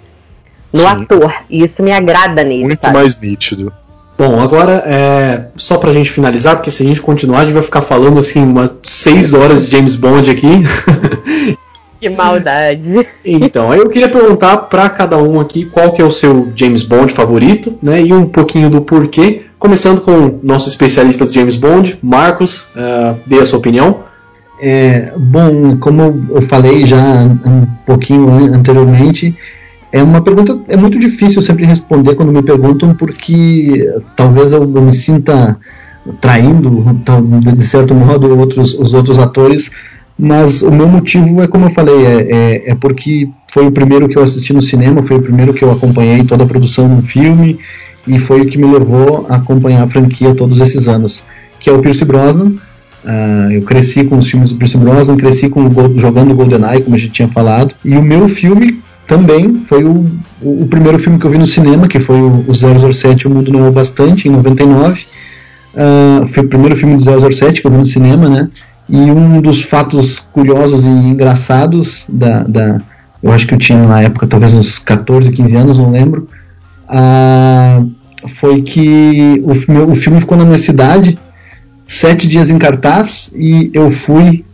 no Sim. ator. E isso me agrada nele. Muito sabe? mais nítido. Bom, agora, é, só pra gente finalizar, porque se a gente continuar, a gente vai ficar falando assim umas 6 horas de James Bond aqui. Que maldade. Então, aí eu queria perguntar pra cada um aqui qual que é o seu James Bond favorito, né? E um pouquinho do porquê. Começando com o nosso especialista de James Bond, Marcos, ah, dê a sua opinião. É, bom, como eu falei já um pouquinho an- anteriormente, é uma pergunta é muito difícil sempre responder quando me perguntam porque talvez eu, eu me sinta traindo de certo modo outros os outros atores, mas o meu motivo é como eu falei é, é, é porque foi o primeiro que eu assisti no cinema, foi o primeiro que eu acompanhei toda a produção do filme e foi o que me levou a acompanhar a franquia todos esses anos, que é o Pierce Brosnan. Ah, eu cresci com os filmes do Pierce Brosnan, cresci com o jogando GoldenEye, como a gente tinha falado. E o meu filme também foi o, o, primeiro filme que eu vi no cinema, que foi o, o 007 O Mundo Não é o Bastante, em 99. Ah, foi o primeiro filme do 007 que eu vi no cinema, né? E um dos fatos curiosos e engraçados da, da eu acho que eu tinha na época talvez uns 14, 15 anos, não lembro, ah, foi que o, meu- o filme ficou na minha cidade sete dias em cartaz e eu fui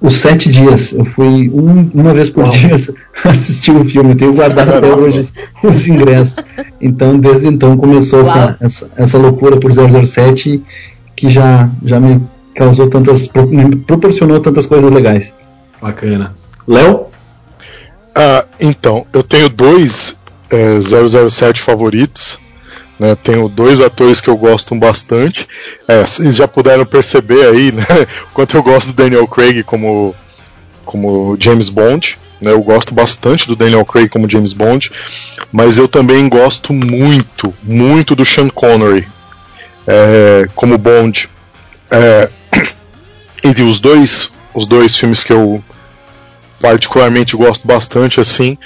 os sete dias. Eu fui um- uma vez por Uau. dia assistir o filme. Eu tenho guardado até hoje os ingressos. Então, desde então começou essa, essa, essa loucura por 007 que já, já me causou tantas. me proporcionou tantas coisas legais. Bacana. Léo? Ah, então, eu tenho dois é, 007 favoritos. Né, tenho dois atores que eu gosto bastante. É, vocês já puderam perceber aí né, quanto eu gosto do Daniel Craig como, como James Bond. Né, eu gosto bastante do Daniel Craig como James Bond. Mas eu também gosto muito, muito do Sean Connery é, como Bond. É, e os dois, os dois filmes que eu particularmente gosto bastante assim.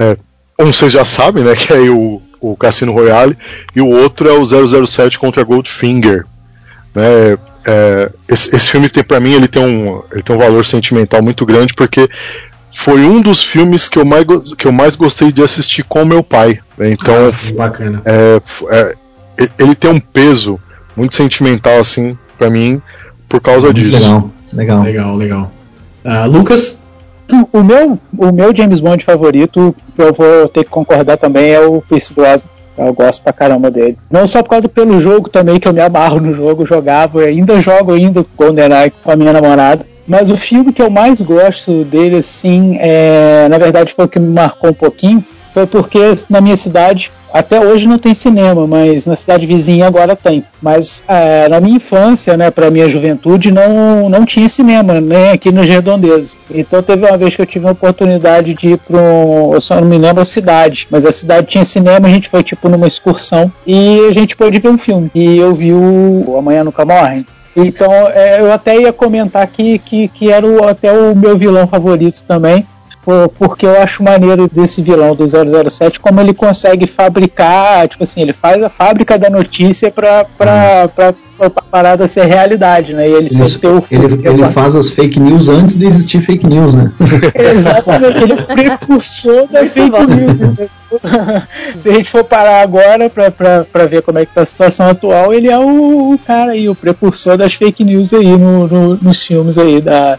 É, um vocês já sabem, né? Que é o, o Cassino Royale, e o outro é o 007 contra Goldfinger. Né, é, esse, esse filme tem para mim ele tem, um, ele tem um valor sentimental muito grande porque foi um dos filmes que eu mais, que eu mais gostei de assistir com meu pai. né, Então Nossa, bacana. é, é, ele tem um peso muito sentimental assim para mim por causa Muito disso. legal, legal. Legal, legal. Ah, Lucas? O meu, o meu James Bond favorito, eu vou ter que concordar também, é o Pierce Brosnan. Eu gosto pra caramba dele. Não só por causa do pelo jogo também, que eu me amarro no jogo, jogava, ainda jogo ainda GoldenEye com a minha namorada. Mas o filme que eu mais gosto dele, assim, é, na verdade foi o que me marcou um pouquinho, foi porque na minha cidade até hoje não tem cinema, mas na cidade vizinha agora tem. Mas é, na minha infância, né, para minha juventude, não, não tinha cinema, nem aqui nos Redondezas. Então teve uma vez que eu tive a oportunidade de ir para um, eu só não me lembro a cidade, mas a cidade tinha cinema, a gente foi tipo numa excursão e a gente pôde ver um filme. E eu vi o Amanhã Nunca Morre. Então é, eu até ia comentar que, que, que era o, até o meu vilão favorito também porque eu acho maneiro desse vilão do 007 como ele consegue fabricar, tipo assim, ele faz a fábrica da notícia pra, pra, pra, pra parada ser realidade, né? E ele, ele, o ele, ele faz as fake news antes de existir fake news, né? Exatamente, ele é o precursor da fake news. Né? Se a gente for parar agora pra, pra, pra ver como é que tá a situação atual, ele é o, o cara aí, o precursor das fake news aí no, no, nos filmes aí da,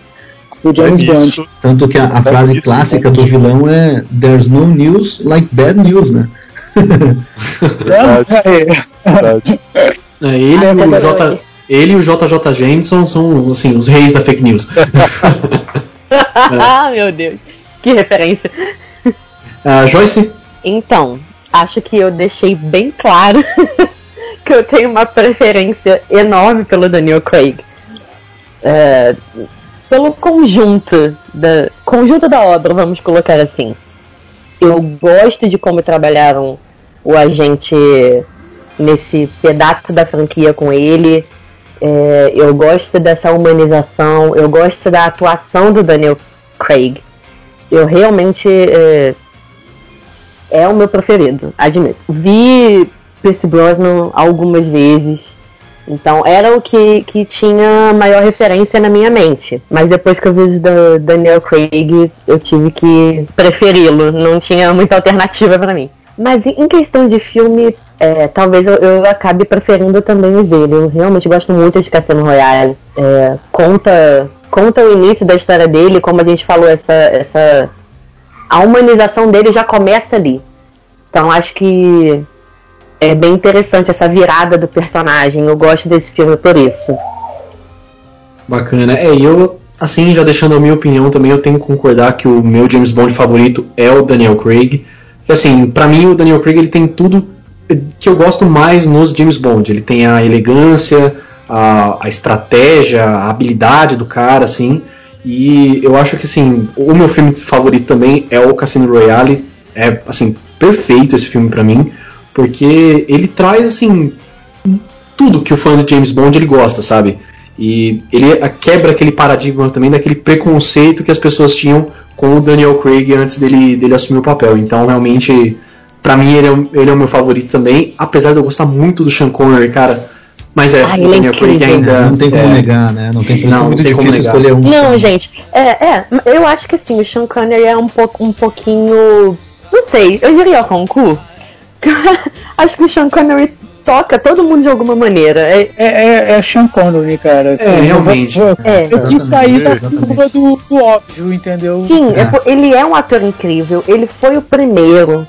do James é Bond. Tanto que a, a frase isso, clássica do vilão é There's no news like bad news, né? Verdade. É, ele, ah, o J, ele e o JJ Jameson são assim, os reis da fake news. Ah, meu Deus. Que referência. Uh, Joyce? Então, acho que eu deixei bem claro que eu tenho uma preferência enorme pelo Daniel Craig. Uh, pelo conjunto da conjunto da obra, vamos colocar assim. Eu gosto de como trabalharam o agente nesse pedaço da franquia com ele. É, eu gosto dessa humanização, eu gosto da atuação do Daniel Craig. Eu realmente é, é o meu preferido, admito. Vi Percy Brosnan algumas vezes. Então era o que, que tinha maior referência na minha mente. Mas depois que eu vi do Daniel Craig, eu tive que preferi-lo. Não tinha muita alternativa para mim. Mas em questão de filme, é, talvez eu, eu, acabe preferindo também os dele. Eu realmente gosto muito de Cassino Royale. É, conta, conta o início da história dele, como a gente falou, essa, essa a humanização dele já começa ali. Então acho que é bem interessante essa virada do personagem. Eu gosto desse filme por isso. Bacana. É, eu, assim, já deixando a minha opinião também, eu tenho que concordar que o meu James Bond favorito é o Daniel Craig. Que, assim, para mim o Daniel Craig ele tem tudo que eu gosto mais nos James Bond. Ele tem a elegância, a, a estratégia, a habilidade do cara, assim. E eu acho que, assim, o meu filme favorito também é o Cassino Royale. É, assim, perfeito esse filme para mim porque ele traz assim tudo que o fã de James Bond ele gosta, sabe? E ele quebra aquele paradigma também daquele preconceito que as pessoas tinham com o Daniel Craig antes dele, dele assumir o papel. Então, realmente, para mim, ele é, ele é o meu favorito também, apesar de eu gostar muito do Sean Connery, cara. Mas é, ah, o Daniel é Craig ainda. Não tem como é, negar, né? Não tem, não, muito não tem como negar. escolher um. Não, gente, é, é, eu acho que assim, o Sean Connery é um, pouco, um pouquinho. Não sei, eu diria concurso Acho que o Sean Connery toca todo mundo de alguma maneira. É, é, é, é Sean Connery, cara. Assim, é, realmente. Eu, é. eu quis sair da curva do, do, óbvio, entendeu? Sim, é. ele é um ator incrível. Ele foi o primeiro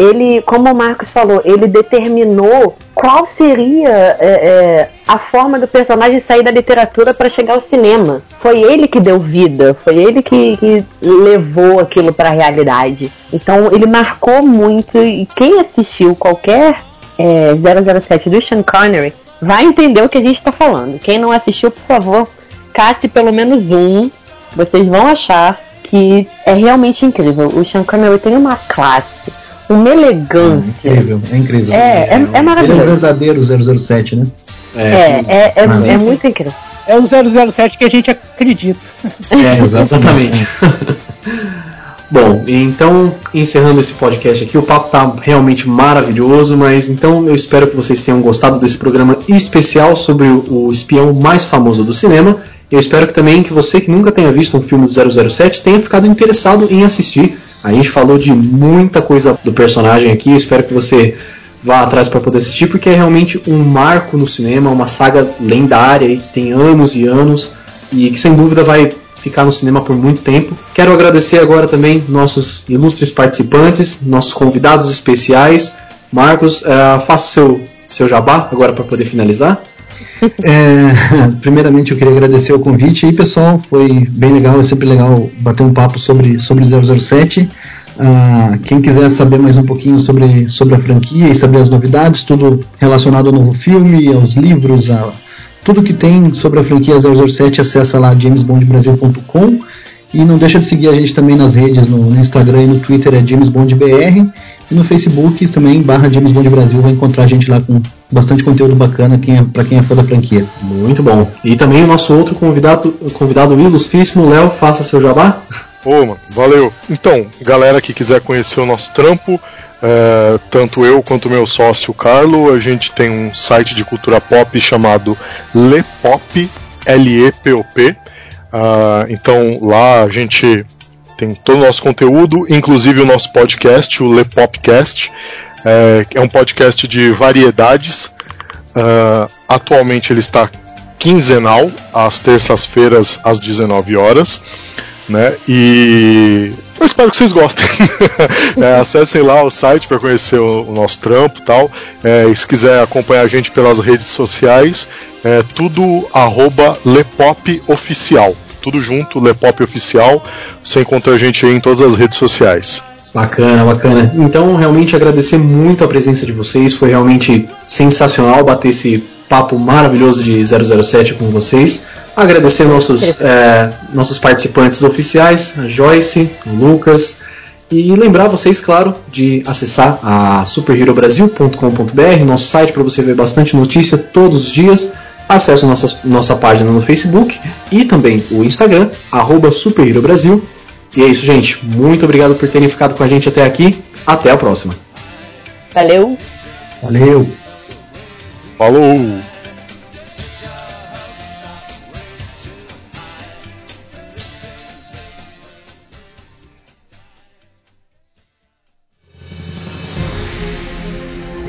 ele, como o Marcos falou, ele determinou qual seria é, é, a forma do personagem sair da literatura para chegar ao cinema. Foi ele que deu vida, foi ele que, que levou aquilo para a realidade. Então ele marcou muito e quem assistiu qualquer é, 007 do Sean Connery vai entender o que a gente está falando. Quem não assistiu, por favor, casse pelo menos um. Vocês vão achar que é realmente incrível. O Sean Connery tem uma classe uma elegância. É incrível, é incrível. É, é, é maravilhoso. Ele é o verdadeiro 007, né? É, é, é, é, é muito incrível. É o 007 que a gente acredita. É, exatamente. Bom, então, encerrando esse podcast aqui, o papo tá realmente maravilhoso, mas então eu espero que vocês tenham gostado desse programa especial sobre o, o espião mais famoso do cinema. Eu espero que também que você que nunca tenha visto um filme do 007 tenha ficado interessado em assistir a gente falou de muita coisa do personagem aqui, eu espero que você vá atrás para poder assistir, porque é realmente um marco no cinema, uma saga lendária que tem anos e anos e que sem dúvida vai ficar no cinema por muito tempo. Quero agradecer agora também nossos ilustres participantes, nossos convidados especiais. Marcos, uh, faça seu, seu jabá agora para poder finalizar. É, primeiramente eu queria agradecer o convite. Aí pessoal, foi bem legal, é sempre legal bater um papo sobre, sobre 007. Uh, Ah, quem quiser saber mais um pouquinho sobre, sobre a franquia e saber as novidades, tudo relacionado ao novo filme, aos livros, a, tudo que tem sobre a franquia 007, acessa lá jamesbondbrasil.com e não deixa de seguir a gente também nas redes, no, no Instagram e no Twitter é jamesbondbr e no Facebook também, barra James Bond Brasil, vai encontrar a gente lá com bastante conteúdo bacana quem é, para quem é fã da franquia. Muito bom. E também o nosso outro convidado, convidado ilustríssimo, Léo, faça seu jabá. Ô, mano, valeu. Então, galera que quiser conhecer o nosso trampo, é, tanto eu quanto meu sócio Carlo, a gente tem um site de cultura pop chamado Lepop, L-E-P-O-P. Uh, então lá a gente tem todo o nosso conteúdo, inclusive o nosso podcast, o Lepopcast, é, é um podcast de variedades. Uh, atualmente ele está quinzenal, às terças-feiras, às 19 horas. Né? E eu espero que vocês gostem. é, acessem lá o site para conhecer o, o, nosso trampo tal. É, se quiser acompanhar a gente pelas redes sociais, é tudo arroba Lepop Oficial tudo junto, Lepop Oficial. Você encontra a gente aí em todas as redes sociais. Bacana, bacana. Então, realmente agradecer muito a presença de vocês. Foi realmente sensacional bater esse papo maravilhoso de 007 com vocês. Agradecer nossos, é, nossos participantes oficiais, a Joyce, o Lucas. E lembrar vocês, claro, de acessar a superherobrasil.com.br, nosso site, para você ver bastante notícia todos os dias. Acesse nossa, nossa página no Facebook e também o Instagram, arroba Brasil. E é isso, gente. Muito obrigado por terem ficado com a gente até aqui. Até a próxima. Valeu. Valeu. Falou.